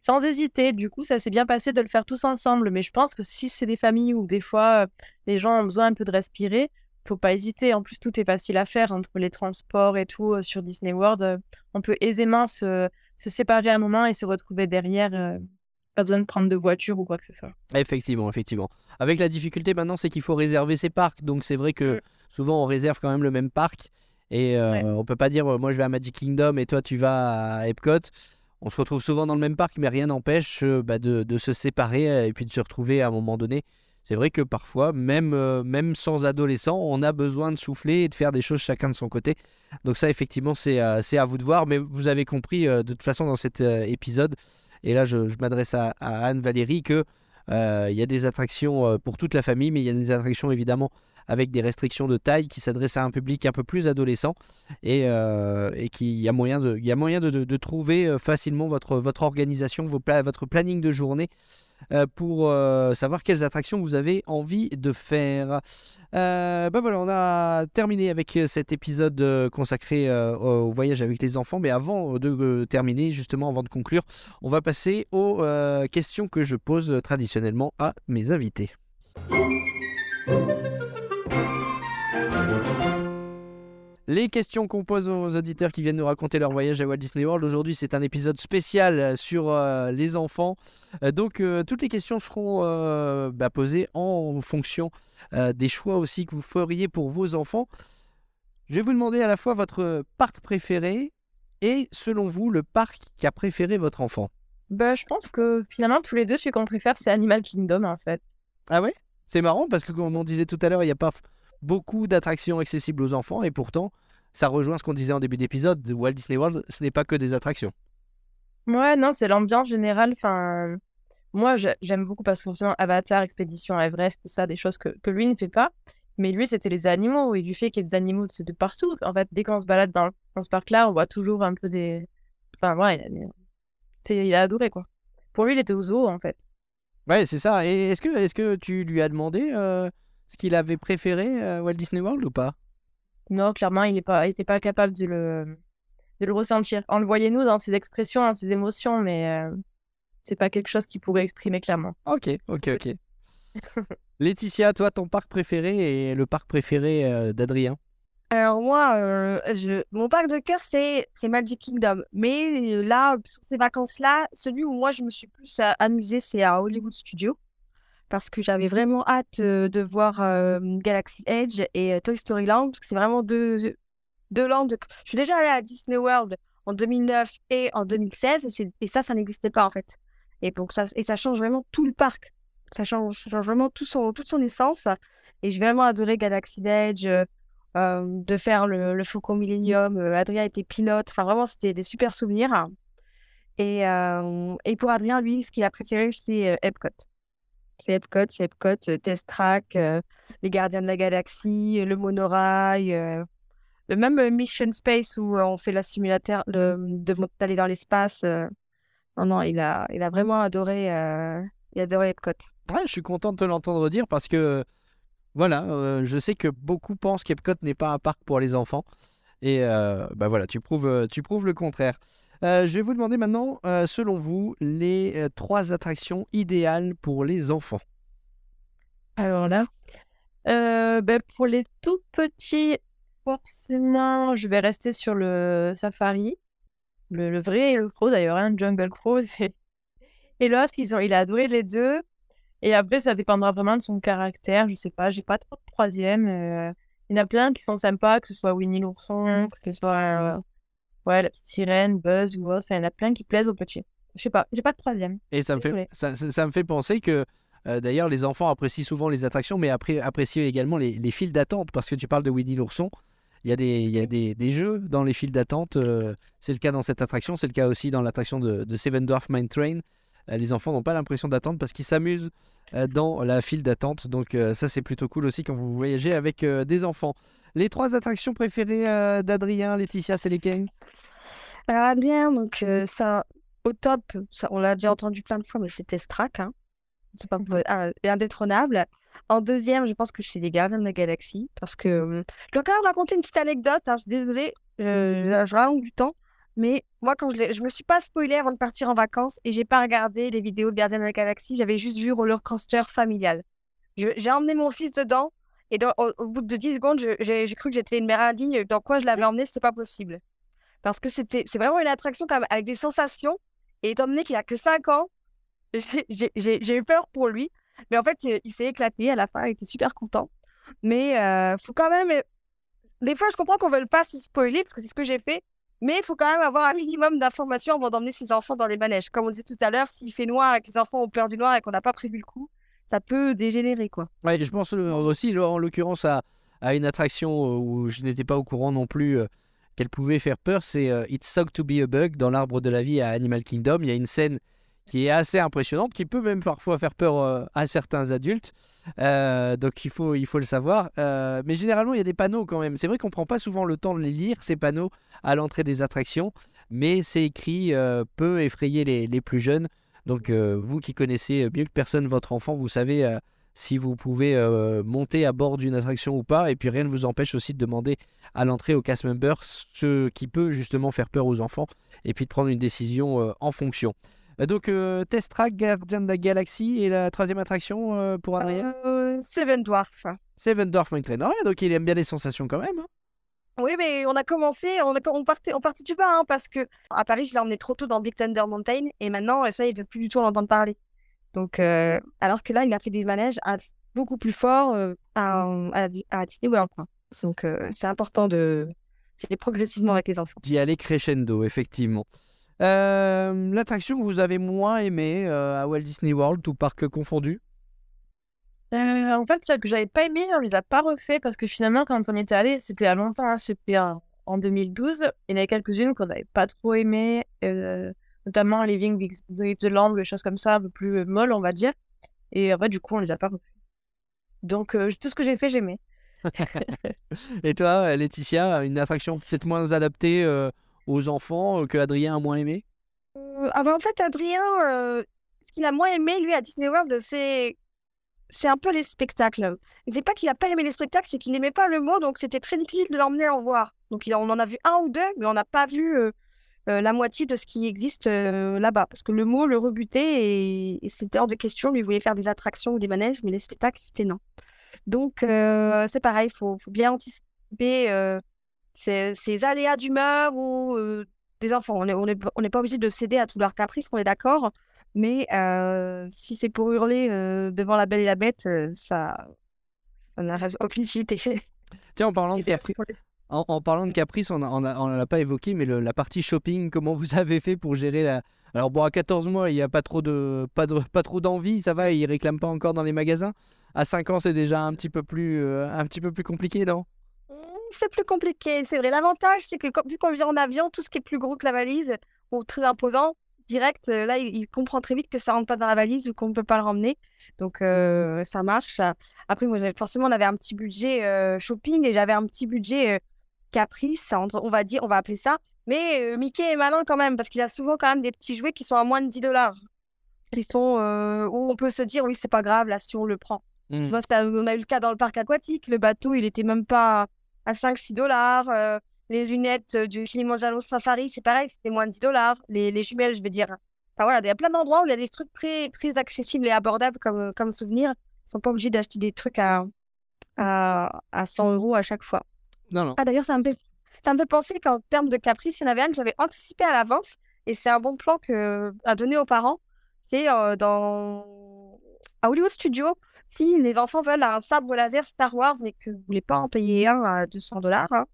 sans hésiter. Du coup, ça s'est bien passé de le faire tous ensemble. Mais je pense que si c'est des familles où des fois les gens ont besoin un peu de respirer, faut pas hésiter. En plus, tout est facile à faire entre les transports et tout euh, sur Disney World. euh, on peut aisément se, se séparer un moment et se retrouver derrière. euh, pas besoin de prendre de voiture ou quoi que ce soit. Effectivement, effectivement. Avec la difficulté maintenant, c'est qu'il faut réserver ses parcs. Donc c'est vrai que Mm. souvent on réserve quand même le même parc. Et Ouais. on peut pas dire moi je vais à Magic Kingdom et toi tu vas à Epcot. On se retrouve souvent dans le même parc, mais rien n'empêche bah, de, de se séparer et puis de se retrouver à un moment donné. C'est vrai que parfois, même, euh, sans adolescent, on a besoin de souffler et de faire des choses chacun de son côté. Donc ça, effectivement, c'est euh, à vous de voir. Mais vous avez compris euh, de toute façon dans cet épisode, et là je, m'adresse à, Anne-Valérie, que il y a des attractions pour toute la famille, mais il y a des attractions évidemment avec des restrictions de taille qui s'adressent à un public un peu plus adolescent et, et qu'il y a moyen de, trouver facilement votre, organisation, votre planning de journée pour euh, savoir quelles attractions vous avez envie de faire. Euh, ben voilà, on a terminé avec euh, cet épisode euh, consacré euh, au voyage avec les enfants. Mais avant de euh, terminer, justement, avant de conclure, on va passer aux euh, questions que je pose euh, traditionnellement à mes invités. Les questions qu'on pose aux auditeurs qui viennent nous raconter leur voyage à Walt Disney World. Aujourd'hui, c'est un épisode spécial euh, sur euh, les enfants. Euh, donc, euh, toutes les questions seront bah, posées en fonction des choix aussi que vous feriez pour vos enfants. Je vais vous demander à la fois votre parc préféré et, selon vous, le parc qu'a préféré votre enfant. Bah, je pense que finalement, tous les deux, celui qu'on préfère, c'est Animal Kingdom en fait. Ah ouais? C'est marrant parce que, comme on disait tout à l'heure, il n'y a pas beaucoup d'attractions accessibles aux enfants et pourtant, ça rejoint ce qu'on disait en début d'épisode. de Walt Disney World, ce n'est pas que des attractions. Ouais, non, c'est l'ambiance générale. Enfin, moi, j'ai- j'aime beaucoup parce que forcément, Avatar, Expédition Everest, tout ça, des choses que, que lui ne fait pas. Mais lui, c'était les animaux et du fait qu'il y ait des animaux de, de partout. En fait, dès qu'on se balade dans, dans ce parc-là, on voit toujours un peu des. Enfin, ouais, il a, c'est- il a adoré quoi. Pour lui, il était au zoo en fait. Ouais, c'est ça. Et est-ce que, est que tu lui as demandé euh, ce qu'il avait préféré à Walt Disney World ou pas? Non, clairement, il n'était pas capable de le, de le ressentir. On le voyait, nous, dans ses expressions, dans ses émotions, mais euh, c'est pas quelque chose qu'il pourrait exprimer clairement. Ok, ok, ok. *laughs* Laetitia, toi, ton parc préféré et le parc préféré euh, d'Adrien? Alors moi, euh, je... mon parc de cœur, c'est c'est Magic Kingdom. Mais euh, là, sur ces vacances-là, celui où moi, je me suis plus euh, amusée, c'est à Hollywood Studios. Parce que j'avais vraiment hâte de voir Galaxy Edge et Toy Story Land. Parce que c'est vraiment deux, deux landes. Je suis déjà allée à Disney World en 2009 et en 2016. Et, ça, ça n'existait pas en fait. Et, donc ça, et ça change vraiment tout le parc. Ça change, ça change vraiment tout son, toute son essence. Et j'ai vraiment adoré Galaxy Edge. euh, de faire le, le Faucon Millennium. Euh, Adrien était pilote. Enfin, vraiment, c'était des super souvenirs. Et, euh, et pour Adrien, lui, ce qu'il a préféré, c'est Epcot. Epcot, Epcot, euh, Test Track, euh, les Gardiens de la Galaxie, euh, le monorail, le même Mission Space où on fait la simulateur de d'aller dans l'espace. Non, non, il a, il a vraiment adoré, il a adoré Epcot. Ouais, je suis content de te l'entendre dire parce que voilà, je sais que beaucoup pensent qu'Epcot n'est pas un parc pour les enfants. Et bah voilà, tu prouves, tu prouves le contraire. Euh, je vais vous demander maintenant, euh, selon vous, les euh, trois attractions idéales pour les enfants. Alors là, euh, ben, pour les tout petits, forcément, je vais rester sur le safari. Le, le vrai et le faux d'ailleurs, hein, Jungle *laughs* Cruise. Et, et l'autre, ils ont, il a adoré les deux. Et après, ça dépendra vraiment de son caractère. Je sais pas, j'ai pas trop de troisième. euh, Il y en a plein qui sont sympas, que ce soit Winnie l'ourson, que ce soit euh, ouais, la petite sirène, Buzz ou autre. Enfin, il y en a plein qui plaisent aux petits. Je sais pas, j'ai pas de troisième. Et ça me fait, ça, me fait penser que euh, d'ailleurs les enfants apprécient souvent les attractions, mais après, apprécient également les, les files d'attente parce que tu parles de Winnie l'ourson. Il y a des, il y a des, des jeux dans les files d'attente. euh, c'est le cas dans cette attraction, c'est le cas aussi dans l'attraction de, de Seven Dwarf Mine Train. Euh, les enfants n'ont pas l'impression d'attendre parce qu'ils s'amusent dans la file d'attente. Donc ça c'est plutôt cool aussi quand vous voyagez avec des enfants. Les trois attractions préférées d'Adrien, Laetitia, c'est lesquelles? Alors Adrien, donc euh, ça, au top, ça, on l'a déjà entendu plein de fois, mais c'était Strack, hein. C'est pas ah, et indétrônable. En deuxième, je pense que c'est les Gardiens de la Galaxie, parce que euh, je dois quand même raconter une petite anecdote. Hein, je suis désolée, je, rallonge du temps, mais moi quand je, je me suis pas spoilée avant de partir en vacances et j'ai pas regardé les vidéos de Gardiens de la Galaxie, j'avais juste vu Roller Coaster familial. J'ai emmené mon fils dedans et dans- au, au bout de 10 secondes, j'ai cru que j'étais une mère indigne. Dans quoi je l'avais emmené, c'était pas possible parce que c'était c'est vraiment une attraction quand même avec des sensations. Et étant donné qu'il a que 5 ans *laughs* j'ai- eu peur pour lui. Mais en fait il, s'est éclaté à la fin il était super content. Mais euh, faut quand même des fois je comprends qu'on veut pas se spoiler parce que c'est ce que j'ai fait. Mais il faut quand même avoir un minimum d'informations avant d'emmener ses enfants dans les manèges. Comme on disait tout à l'heure s'il fait noir et que les enfants ont peur du noir et qu'on n'a pas prévu le coup ça peut dégénérer quoi. Ouais, je pense euh, aussi, en l'occurrence, à, à une attraction euh, où je n'étais pas au courant non plus euh, qu'elle pouvait faire peur. C'est euh, It's Sucked to be a Bug dans l'Arbre de la Vie à Animal Kingdom. Il y a une scène qui est assez impressionnante, qui peut même parfois faire peur euh, à certains adultes. Euh, donc il faut, il faut le savoir. Euh, mais généralement, il y a des panneaux quand même. C'est vrai qu'on prend pas souvent le temps de les lire, ces panneaux, à l'entrée des attractions. Mais c'est écrit peut effrayer les, plus jeunes. Donc vous qui connaissez mieux que personne votre enfant, vous savez si vous pouvez euh, monter à bord d'une attraction ou pas. Et puis rien ne vous empêche aussi de demander à l'entrée aux cast members ce qui peut justement faire peur aux enfants et puis de prendre une décision euh, en fonction. Euh, Donc Test Track, Gardien de la Galaxie et la troisième attraction pour Adrien? Seven Dwarfs Seven Dwarf Mine Train. Ouais, donc il aime bien les sensations quand même. hein. Oui, mais on a commencé, on, a, on, partait, on partait du bas, hein, parce que à Paris, je l'ai emmené trop tôt dans Big Thunder Mountain, et maintenant, ça, il ne veut plus du tout en entendre parler. Donc, euh, alors que là, il a fait des manèges à- beaucoup plus forts euh, à, à, à Disney World. quoi. Donc, euh, c'est important de aller progressivement avec les enfants. D'y aller crescendo, effectivement. Euh, L'attraction que vous avez moins aimée euh, à Walt Disney World, tout parc confondu? Euh, en fait, celle que j'avais pas aimée, on les a pas refait parce que finalement, quand on était allé, c'était à longtemps, hein, c'était en, en 2012. Il y en avait quelques-unes qu'on n'avait pas trop aimées, euh, notamment Living with the Land, des choses comme ça, un peu plus euh, molles, on va dire. Et en fait, du coup, on les a pas refait. Donc, euh, tout ce que j'ai fait, j'aimais. *laughs* Et toi, Laetitia, une attraction peut-être moins adaptée euh, aux enfants euh, que Adrien a moins aimé? Euh, ah bah, en fait, Adrien, euh, ce qu'il a moins aimé, lui, à Disney World, c'est c'est un peu les spectacles. C'est pas qu'il a pas aimé les spectacles, c'est qu'il n'aimait pas le mot, donc c'était très difficile de l'emmener en voir. Donc il- on en a vu un ou deux, mais on n'a pas vu euh, euh, la moitié de ce qui existe euh, là-bas. Parce que le mot le rebutait et, et c'était hors de question. Lui il voulait faire des attractions ou des manèges, mais les spectacles, c'était non. Donc euh, c'est pareil, il faut, faut bien anticiper euh, ces, ces aléas d'humeur ou euh, des enfants. On n'est on est, on n'est pas obligé de céder à tous leurs caprices, on est d'accord. Mais euh, si c'est pour hurler euh, devant la belle et la bête, euh, ça, ça n'a aucune utilité. Tiens, en parlant *laughs* de, Et en, en parlant de Caprice, on ne l'a pas évoqué, mais le- la partie shopping, comment vous *laughs* avez fait pour gérer la... Alors bon, à 14 mois, il n'y a pas trop de pas, de, pas trop d'envie, ça va, ils réclament pas encore dans les magasins. À 5 ans, c'est déjà un petit peu plus, euh, un petit peu plus compliqué, non? Mmh, C'est plus compliqué, c'est vrai. L'avantage, c'est que quand- vu qu'on vient en avion, tout ce qui est plus gros que la valise ou très imposant, direct, euh, là, il, il comprend très vite que ça rentre pas dans la valise ou qu'on ne peut pas le ramener. Donc, euh, ça marche. Après, moi, forcément, on avait un petit budget euh, shopping et j'avais un petit budget caprice, on va dire, on va appeler ça. Mais euh, Mickey est malin quand même parce qu'il a souvent quand même des petits jouets qui sont à moins de 10 dollars. Qui sont euh, où on peut se dire, oui, c'est pas grave, là, si on le prend. Mm. Tu vois, c'était- on a eu le cas dans le parc aquatique. Le bateau, il était même pas à 5-6 dollars. euh, les lunettes du Kilimanjaro Safari, c'est pareil, c'était moins de 10 dollars. Les, les jumelles, je veux dire. Enfin voilà, il y a plein d'endroits où il y a des trucs très, très accessibles et abordables comme, comme souvenir. Ils sont pas obligés d'acheter des trucs à, à, à 100 euros à chaque fois. Ah, d'ailleurs, ça me fait, ça me fait penser qu'en termes de caprice, il y en avait un que j'avais anticipé à l'avance. Et c'est un bon plan à donner aux parents. C'est euh, dans... à Hollywood Studio. Si les enfants veulent un sabre laser Star Wars, mais que vous voulez pas en payer un à 200 dollars,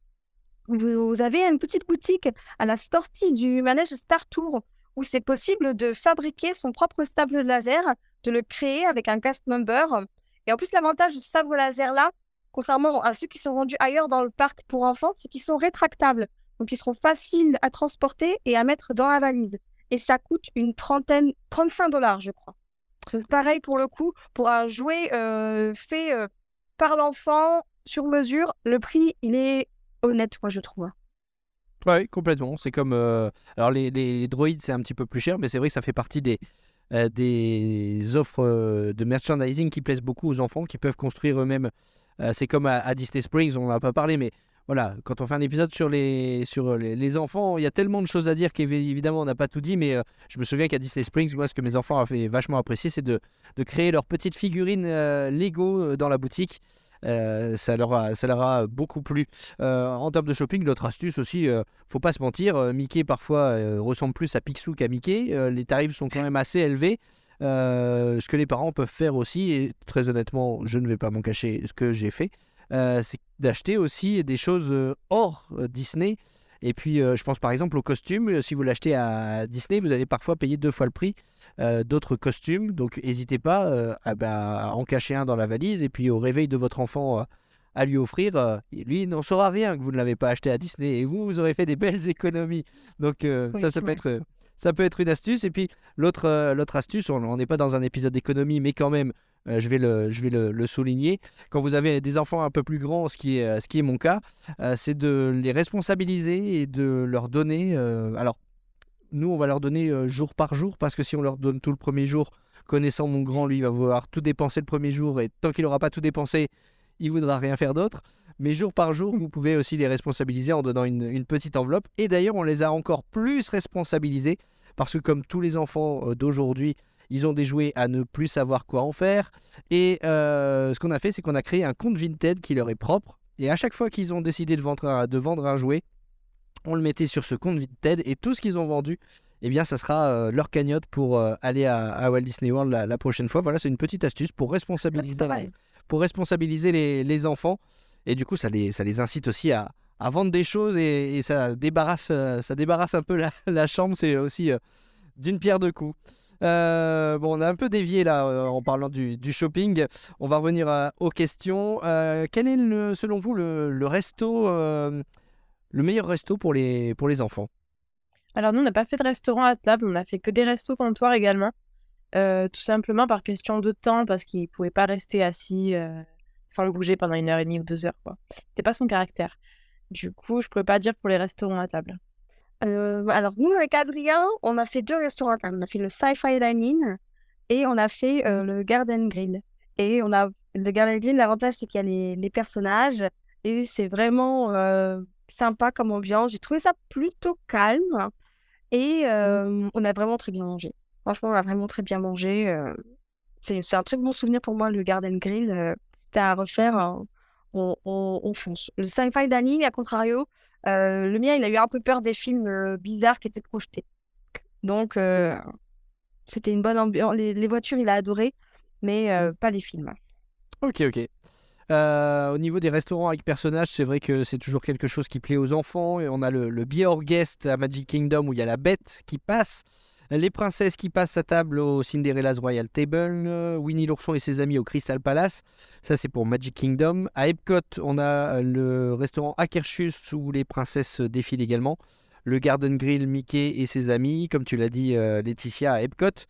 vous, vous avez une petite boutique à la sortie du manège Star Tour où c'est possible de fabriquer son propre sabre laser, de le créer avec un cast member. Et en plus, l'avantage ce sabre laser-là, contrairement à ceux qui sont vendus ailleurs dans le parc pour enfants, c'est qu'ils sont rétractables. Donc, ils seront faciles à transporter et à mettre dans la valise. Et ça coûte une trentaine, 35 dollars, je crois. Pareil pour le coup, pour un jouet euh, fait euh, par l'enfant sur mesure, le prix, il est honnête, moi, je trouve. Oui, complètement. C'est comme. euh, Alors, les, les- les droïdes, c'est un petit peu plus cher, mais c'est vrai ça fait partie des, des offres de merchandising qui plaisent beaucoup aux enfants, qui peuvent construire eux-mêmes. Euh, c'est comme à, Disney Springs, on n'en a pas parlé, mais voilà, quand on fait un épisode sur les, sur les, les enfants, il y a tellement de choses à dire qu'évidemment, on n'a pas tout dit, mais euh, je me souviens qu'à Disney Springs, moi, ce que mes enfants fait vachement apprécier, c'est de, de créer leurs petites figurines euh, Lego euh, dans la boutique. Euh, ça, leur a, ça leur a beaucoup plu. Euh, en termes de shopping, l'autre astuce aussi, euh, faut pas se mentir, euh, Mickey parfois euh, ressemble plus à Picsou qu'à Mickey. Euh, les tarifs sont quand même assez élevés. Euh, ce que les parents peuvent faire aussi, et très honnêtement, je ne vais pas m'en cacher, ce que j'ai fait, euh, c'est d'acheter aussi des choses euh, hors Disney. Et puis, euh, je pense par exemple au costume. Euh, Si vous l'achetez à Disney, vous allez parfois payer deux fois le prix euh, d'autres costumes. Donc, n'hésitez pas euh, à, bah, à en cacher un dans la valise. Et puis, au réveil de votre enfant, à lui offrir. lui, il n'en saura rien que vous ne l'avez pas acheté à Disney. Et vous, vous aurez fait des belles économies. Donc, Oui, ça, ça peut être. Ça peut être une astuce. Et puis, l'autre euh, astuce, on n'est pas dans un épisode d'économie, mais quand même, euh, je vais, le, je vais le, souligner. Quand vous avez des enfants un peu plus grands, ce qui est, euh, ce qui est mon cas, c'est de les responsabiliser et de leur donner. alors, nous, on va leur donner jour par jour, parce que si on leur donne tout le premier jour, connaissant mon grand, lui, il va vouloir tout dépenser le premier jour, et tant qu'il n'aura pas tout dépensé, il voudra rien faire d'autre. Mais jour par jour, *laughs* vous pouvez aussi les responsabiliser en donnant une, une petite enveloppe. Et d'ailleurs, on les a encore plus responsabilisés, parce que comme tous les enfants euh, d'aujourd'hui, ils ont des jouets à ne plus savoir quoi en faire. Et euh, ce qu'on a fait, c'est qu'on a créé un compte Vinted qui leur est propre. Et à chaque fois qu'ils ont décidé de vendre un, de vendre un jouet, on le mettait sur ce compte Vinted. Et tout ce qu'ils ont vendu, eh bien, ça sera euh, leur cagnotte pour euh, aller à, à Walt Disney World la, la prochaine fois. Voilà, c'est une petite astuce pour responsabiliser, pour responsabiliser les, les enfants. Et du coup, ça les, incite aussi à, vendre des choses et, et ça, débarrasse, euh, ça débarrasse un peu *laughs* la, chambre. C'est aussi euh, d'une pierre deux coups. Euh, bon, on a un peu dévié là en parlant du, shopping. On va revenir aux questions. Quel est, selon vous, le, resto, le meilleur resto pour les, enfants? Alors nous, on n'a pas fait de restaurant à table, on a fait que des restos comptoirs également. Tout simplement par question de temps, parce qu'il ne pouvait pas rester assis sans le bouger pendant une heure et demie ou deux heures. quoi. C'était pas son caractère. Du coup, je ne pouvais pas dire pour les restaurants à table. Euh, alors, nous, avec Adrien, on a fait deux restaurants. à table. On a fait le Sci-Fi Dining et on a fait euh, le Garden Grill. Et on a le Garden Grill, l'avantage, c'est qu'il y a les, les personnages et c'est vraiment euh, sympa comme ambiance. J'ai trouvé ça plutôt calme et euh, on a vraiment très bien mangé. Franchement, on a vraiment très bien mangé. c'est un très bon souvenir pour moi, le Garden Grill. À refaire. euh, on, on- on fonce. Le Sci-Fi Dining, à contrario, euh, le mien, il a eu un peu peur des films euh, bizarres qui étaient projetés. Donc, euh, c'était une bonne ambiance. Les, les voitures, il a adoré, mais euh, pas les films. Ok, ok. Au niveau des restaurants avec personnages, c'est vrai que c'est toujours quelque chose qui plaît aux enfants. Et on a le, le Beer Guest à Magic Kingdom où il y a la bête qui passe, les princesses qui passent à table au Cinderella's Royal Table, euh, Winnie l'ourson et ses amis au Crystal Palace. Ça, c'est pour Magic Kingdom. À Epcot, on a euh, le restaurant Akershus où les princesses défilent également. le Garden Grill Mickey et ses amis, comme tu l'as dit euh, Laetitia à Epcot.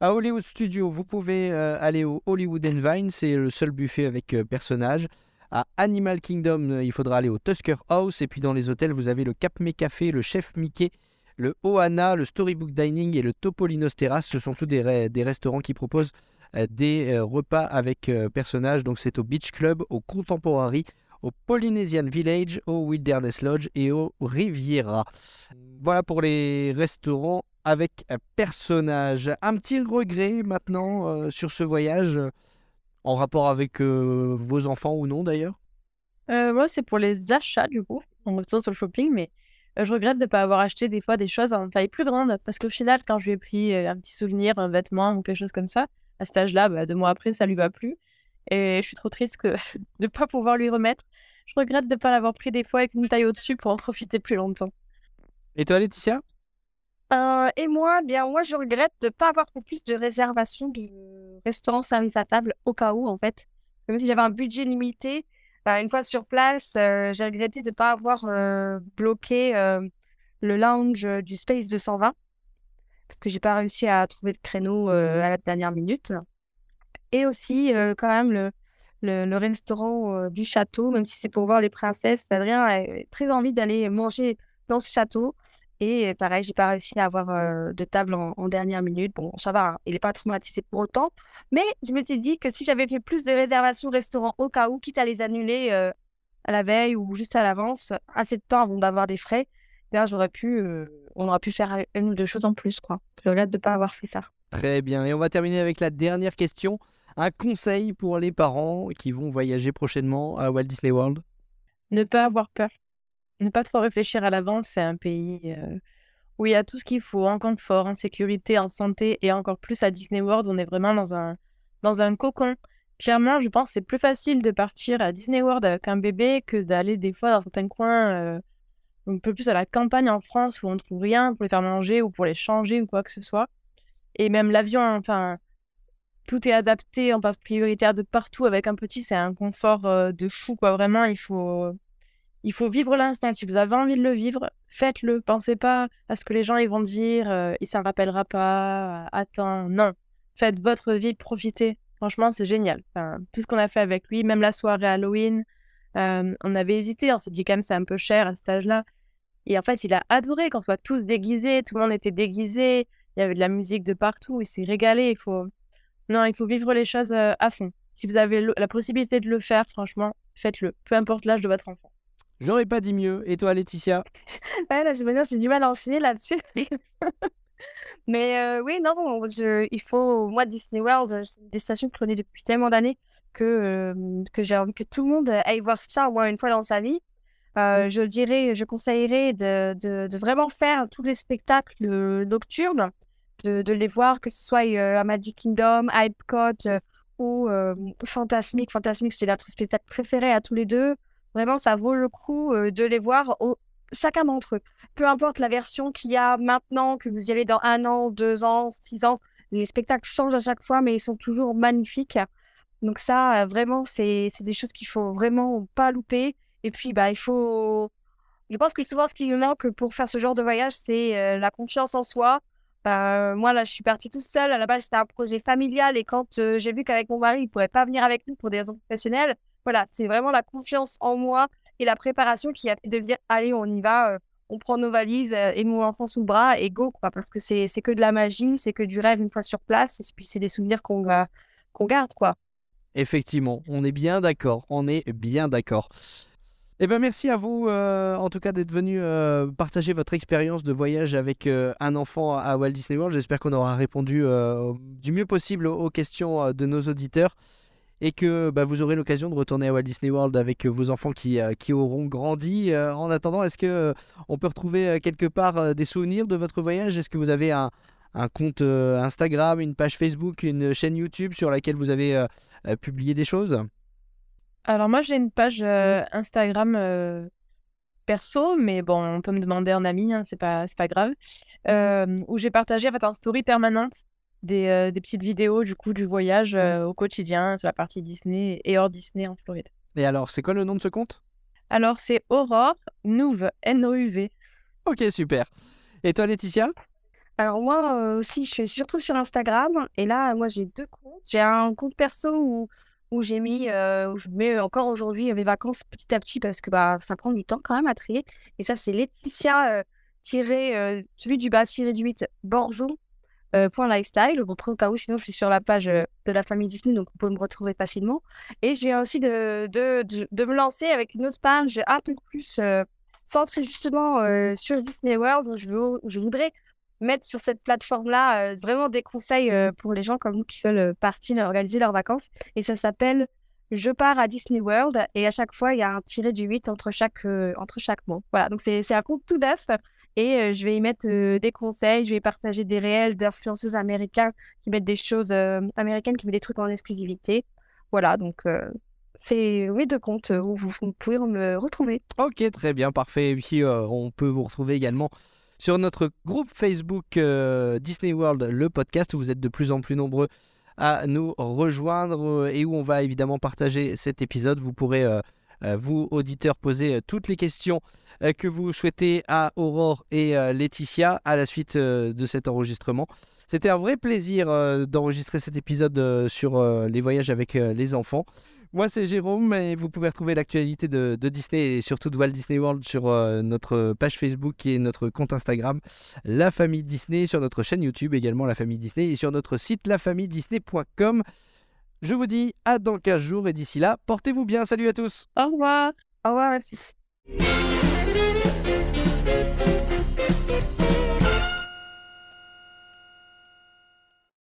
À Hollywood Studio, vous pouvez euh, aller au Hollywood and Vine, c'est le seul buffet avec euh, personnages. À Animal Kingdom, euh, il faudra aller au Tusker House. Et puis dans les hôtels, vous avez le Cap Café, le Chef Mickey, le Ohana, le Storybook Dining et le Topolinos Terrace. Ce sont tous des, re- des restaurants qui proposent euh, des euh, repas avec euh, personnages. Donc c'est au Beach Club, au Contemporary, au Polynesian Village, au Wilderness Lodge et au Riviera. Voilà pour les restaurants avec personnages. Un petit regret maintenant sur ce voyage, en rapport avec vos enfants ou non d'ailleurs? Moi, c'est pour les achats, du coup. On retourne sur le shopping, mais je regrette de ne pas avoir acheté des fois des choses en taille plus grande. Parce qu'au final, quand je lui ai pris euh, un petit souvenir, un vêtement ou quelque chose comme ça, à cet âge-là, bah, deux mois après, ça lui va plus. Et je suis trop triste que *laughs* de ne pas pouvoir lui remettre. Je regrette de ne pas l'avoir pris des fois avec une taille au-dessus pour en profiter plus longtemps. Et toi Laetitia? Euh, et moi, bien, moi, je regrette de ne pas avoir fait plus de réservations de restaurants service à table au cas où, en fait. Même si j'avais un budget limité, bah, une fois sur place, euh, j'ai regretté de ne pas avoir euh, bloqué euh, le lounge du Space 220 parce que j'ai pas réussi à trouver de créneau euh, à la dernière minute. Et aussi, quand même, le, le, le restaurant du château, même si c'est pour voir les princesses, Adrien a très envie d'aller manger dans ce château. Et pareil, j'ai pas réussi à avoir euh, de table en, en dernière minute. Bon, ça va, hein, il n'est pas traumatisé pour autant. Mais je m'étais dit que si j'avais fait plus de réservations restaurant au cas où, quitte à les annuler euh, à la veille ou juste à l'avance, assez de temps avant d'avoir des frais, bien, j'aurais pu, euh, on aurait pu faire une ou deux choses en plus, quoi. Je regrette de ne pas avoir fait ça. Très bien. Et on va terminer avec la dernière question. Un conseil pour les parents qui vont voyager prochainement à Walt Disney World? Ne pas avoir peur. Ne pas trop réfléchir à l'avance. C'est un pays où il y a tout ce qu'il faut en confort, en sécurité, en santé et encore plus à Disney World. On est vraiment dans un, dans un cocon. Clairement, je pense que c'est plus facile de partir à Disney World avec un bébé que d'aller des fois dans certains coins un peu plus à la campagne en France où on ne trouve rien pour les faire manger ou pour les changer ou quoi que ce soit. Et même l'avion, enfin, tout est adapté en passe prioritaire de partout avec un petit, c'est un confort de fou, quoi. Vraiment, il faut, il faut vivre l'instant. Si vous avez envie de le vivre, faites-le. Pensez pas à ce que les gens vont dire, euh, il s'en rappellera pas, euh, attends, non. Faites votre vie, profitez. Franchement, c'est génial. Tout ce qu'on a fait avec lui, même la soirée Halloween, euh, on avait hésité, on s'est dit quand même c'est un peu cher à cet âge-là. Et en fait, il a adoré qu'on soit tous déguisés, tout le monde était déguisé, il y avait de la musique de partout, il s'est régalé. Il faut... Non, il faut vivre les choses euh, à fond. Si vous avez la possibilité de le faire, franchement, faites-le, peu importe l'âge de votre enfant. J'aurais pas dit mieux. Et toi Laetitia? Ouais, là, j'ai du mal à enchaîner là-dessus. *laughs* Mais euh, oui, non, je- il faut. Moi, Disney World, euh, c'est une destination que je connais depuis tellement d'années que, euh, que j'ai envie que tout le monde aille voir ça au moins une fois dans sa vie. Euh, je dirais, je conseillerais de, de, de vraiment faire tous les spectacles nocturnes, de, de les voir, que ce soit euh, à Magic Kingdom, à Epcot euh, ou euh, Fantasmic. Fantasmic, c'est notre spectacle préféré à tous les deux. Vraiment, ça vaut le coup euh, de les voir chacun d'entre eux. Peu importe la version qu'il y a maintenant, que vous y allez dans un an, deux ans, six ans, les spectacles changent à chaque fois, mais ils sont toujours magnifiques. Donc ça, euh, vraiment, c'est des choses qu'il faut vraiment pas louper. Et puis, bah, il faut... Je pense que souvent, ce qui manque pour faire ce genre de voyage, c'est euh, la confiance en soi. Euh, moi, là, je suis partie toute seule. À la base, c'était un projet familial. Et quand j'ai vu qu'avec mon mari, il ne pourrait pas venir avec nous pour des raisons professionnelles, voilà, c'est vraiment la confiance en moi et la préparation qui a fait de dire, allez, on y va, euh, on prend nos valises euh, et mon enfant sous le bras et go, quoi. Parce que c'est que de la magie, c'est que du rêve une fois sur place. Et puis, c'est des souvenirs qu'on ga- qu'on garde, quoi. Effectivement, on est bien d'accord. On est bien d'accord. Eh ben merci à vous, euh, en tout cas, d'être venu partager votre expérience de voyage avec un enfant à Walt Disney World. J'espère qu'on aura répondu du mieux possible aux, questions de nos auditeurs et que bah, vous aurez l'occasion de retourner à Walt Disney World avec euh, vos enfants qui, euh, qui auront grandi. Euh, en attendant, est-ce que on peut retrouver quelque part des souvenirs de votre voyage? Est-ce que vous avez un, un compte Instagram, une page Facebook, une chaîne YouTube sur laquelle vous avez publié des choses? Alors moi, j'ai une page Instagram perso, mais bon, on peut me demander en ami, hein, c'est pas, grave, euh, où j'ai partagé en fait en story permanente des, euh, des petites vidéos du coup du voyage euh, au quotidien sur la partie Disney et hors Disney en Floride. Et alors, c'est quoi le nom de ce compte? Alors c'est Aurore Nouve, N-O-U-V. Ok, super. Et toi, Laetitia? Alors moi euh, aussi, je suis surtout sur Instagram. Et là, moi, j'ai deux comptes. J'ai un compte perso où, où j'ai mis, euh, où je mets encore aujourd'hui mes vacances petit à petit parce que bah, ça prend du temps quand même à trier. Et ça, c'est Laetitia, euh, tiré, euh, celui du bas, tiré du 8, Borjon. Euh, point lifestyle. Après, au cas où, sinon, je suis sur la page euh, de la famille Disney, donc on peut me retrouver facilement. Et j'ai aussi de, de, de, me lancer avec une autre page un peu plus euh, centrée justement sur Disney World, où je, veux, je voudrais mettre sur cette plateforme-là vraiment des conseils pour les gens comme nous qui veulent partir organiser leurs vacances. Et ça s'appelle Je pars à Disney World. Et à chaque fois, il y a un tiré du 8 entre chaque, entre chaque mot. Voilà, donc c'est un compte tout neuf. Et euh, je vais y mettre euh, des conseils, je vais partager des réels d'influenceuses américains qui mettent des choses euh, américaines, qui mettent des trucs en exclusivité. Voilà, donc c'est mes deux comptes où vous, vous pouvez me retrouver. Ok, très bien, parfait. Et puis, on peut vous retrouver également sur notre groupe Facebook Disney World, le podcast, où vous êtes de plus en plus nombreux à nous rejoindre et où on va évidemment partager cet épisode. Vous pourrez, vous, auditeurs, poser euh, toutes les questions euh, que vous souhaitez à Aurore et euh, Laetitia à la suite euh, de cet enregistrement. C'était un vrai plaisir euh, d'enregistrer cet épisode euh, sur euh, les voyages avec euh, les enfants. Moi, c'est Jérôme et vous pouvez retrouver l'actualité de, Disney et surtout de Walt Disney World sur euh, notre page Facebook et notre compte Instagram, La Famille Disney, sur notre chaîne YouTube également, La Famille Disney, et sur notre site lafamilledisney.com. Je vous dis à dans 15 jours et d'ici là, portez-vous bien. Salut à tous! Au revoir. Au revoir, merci.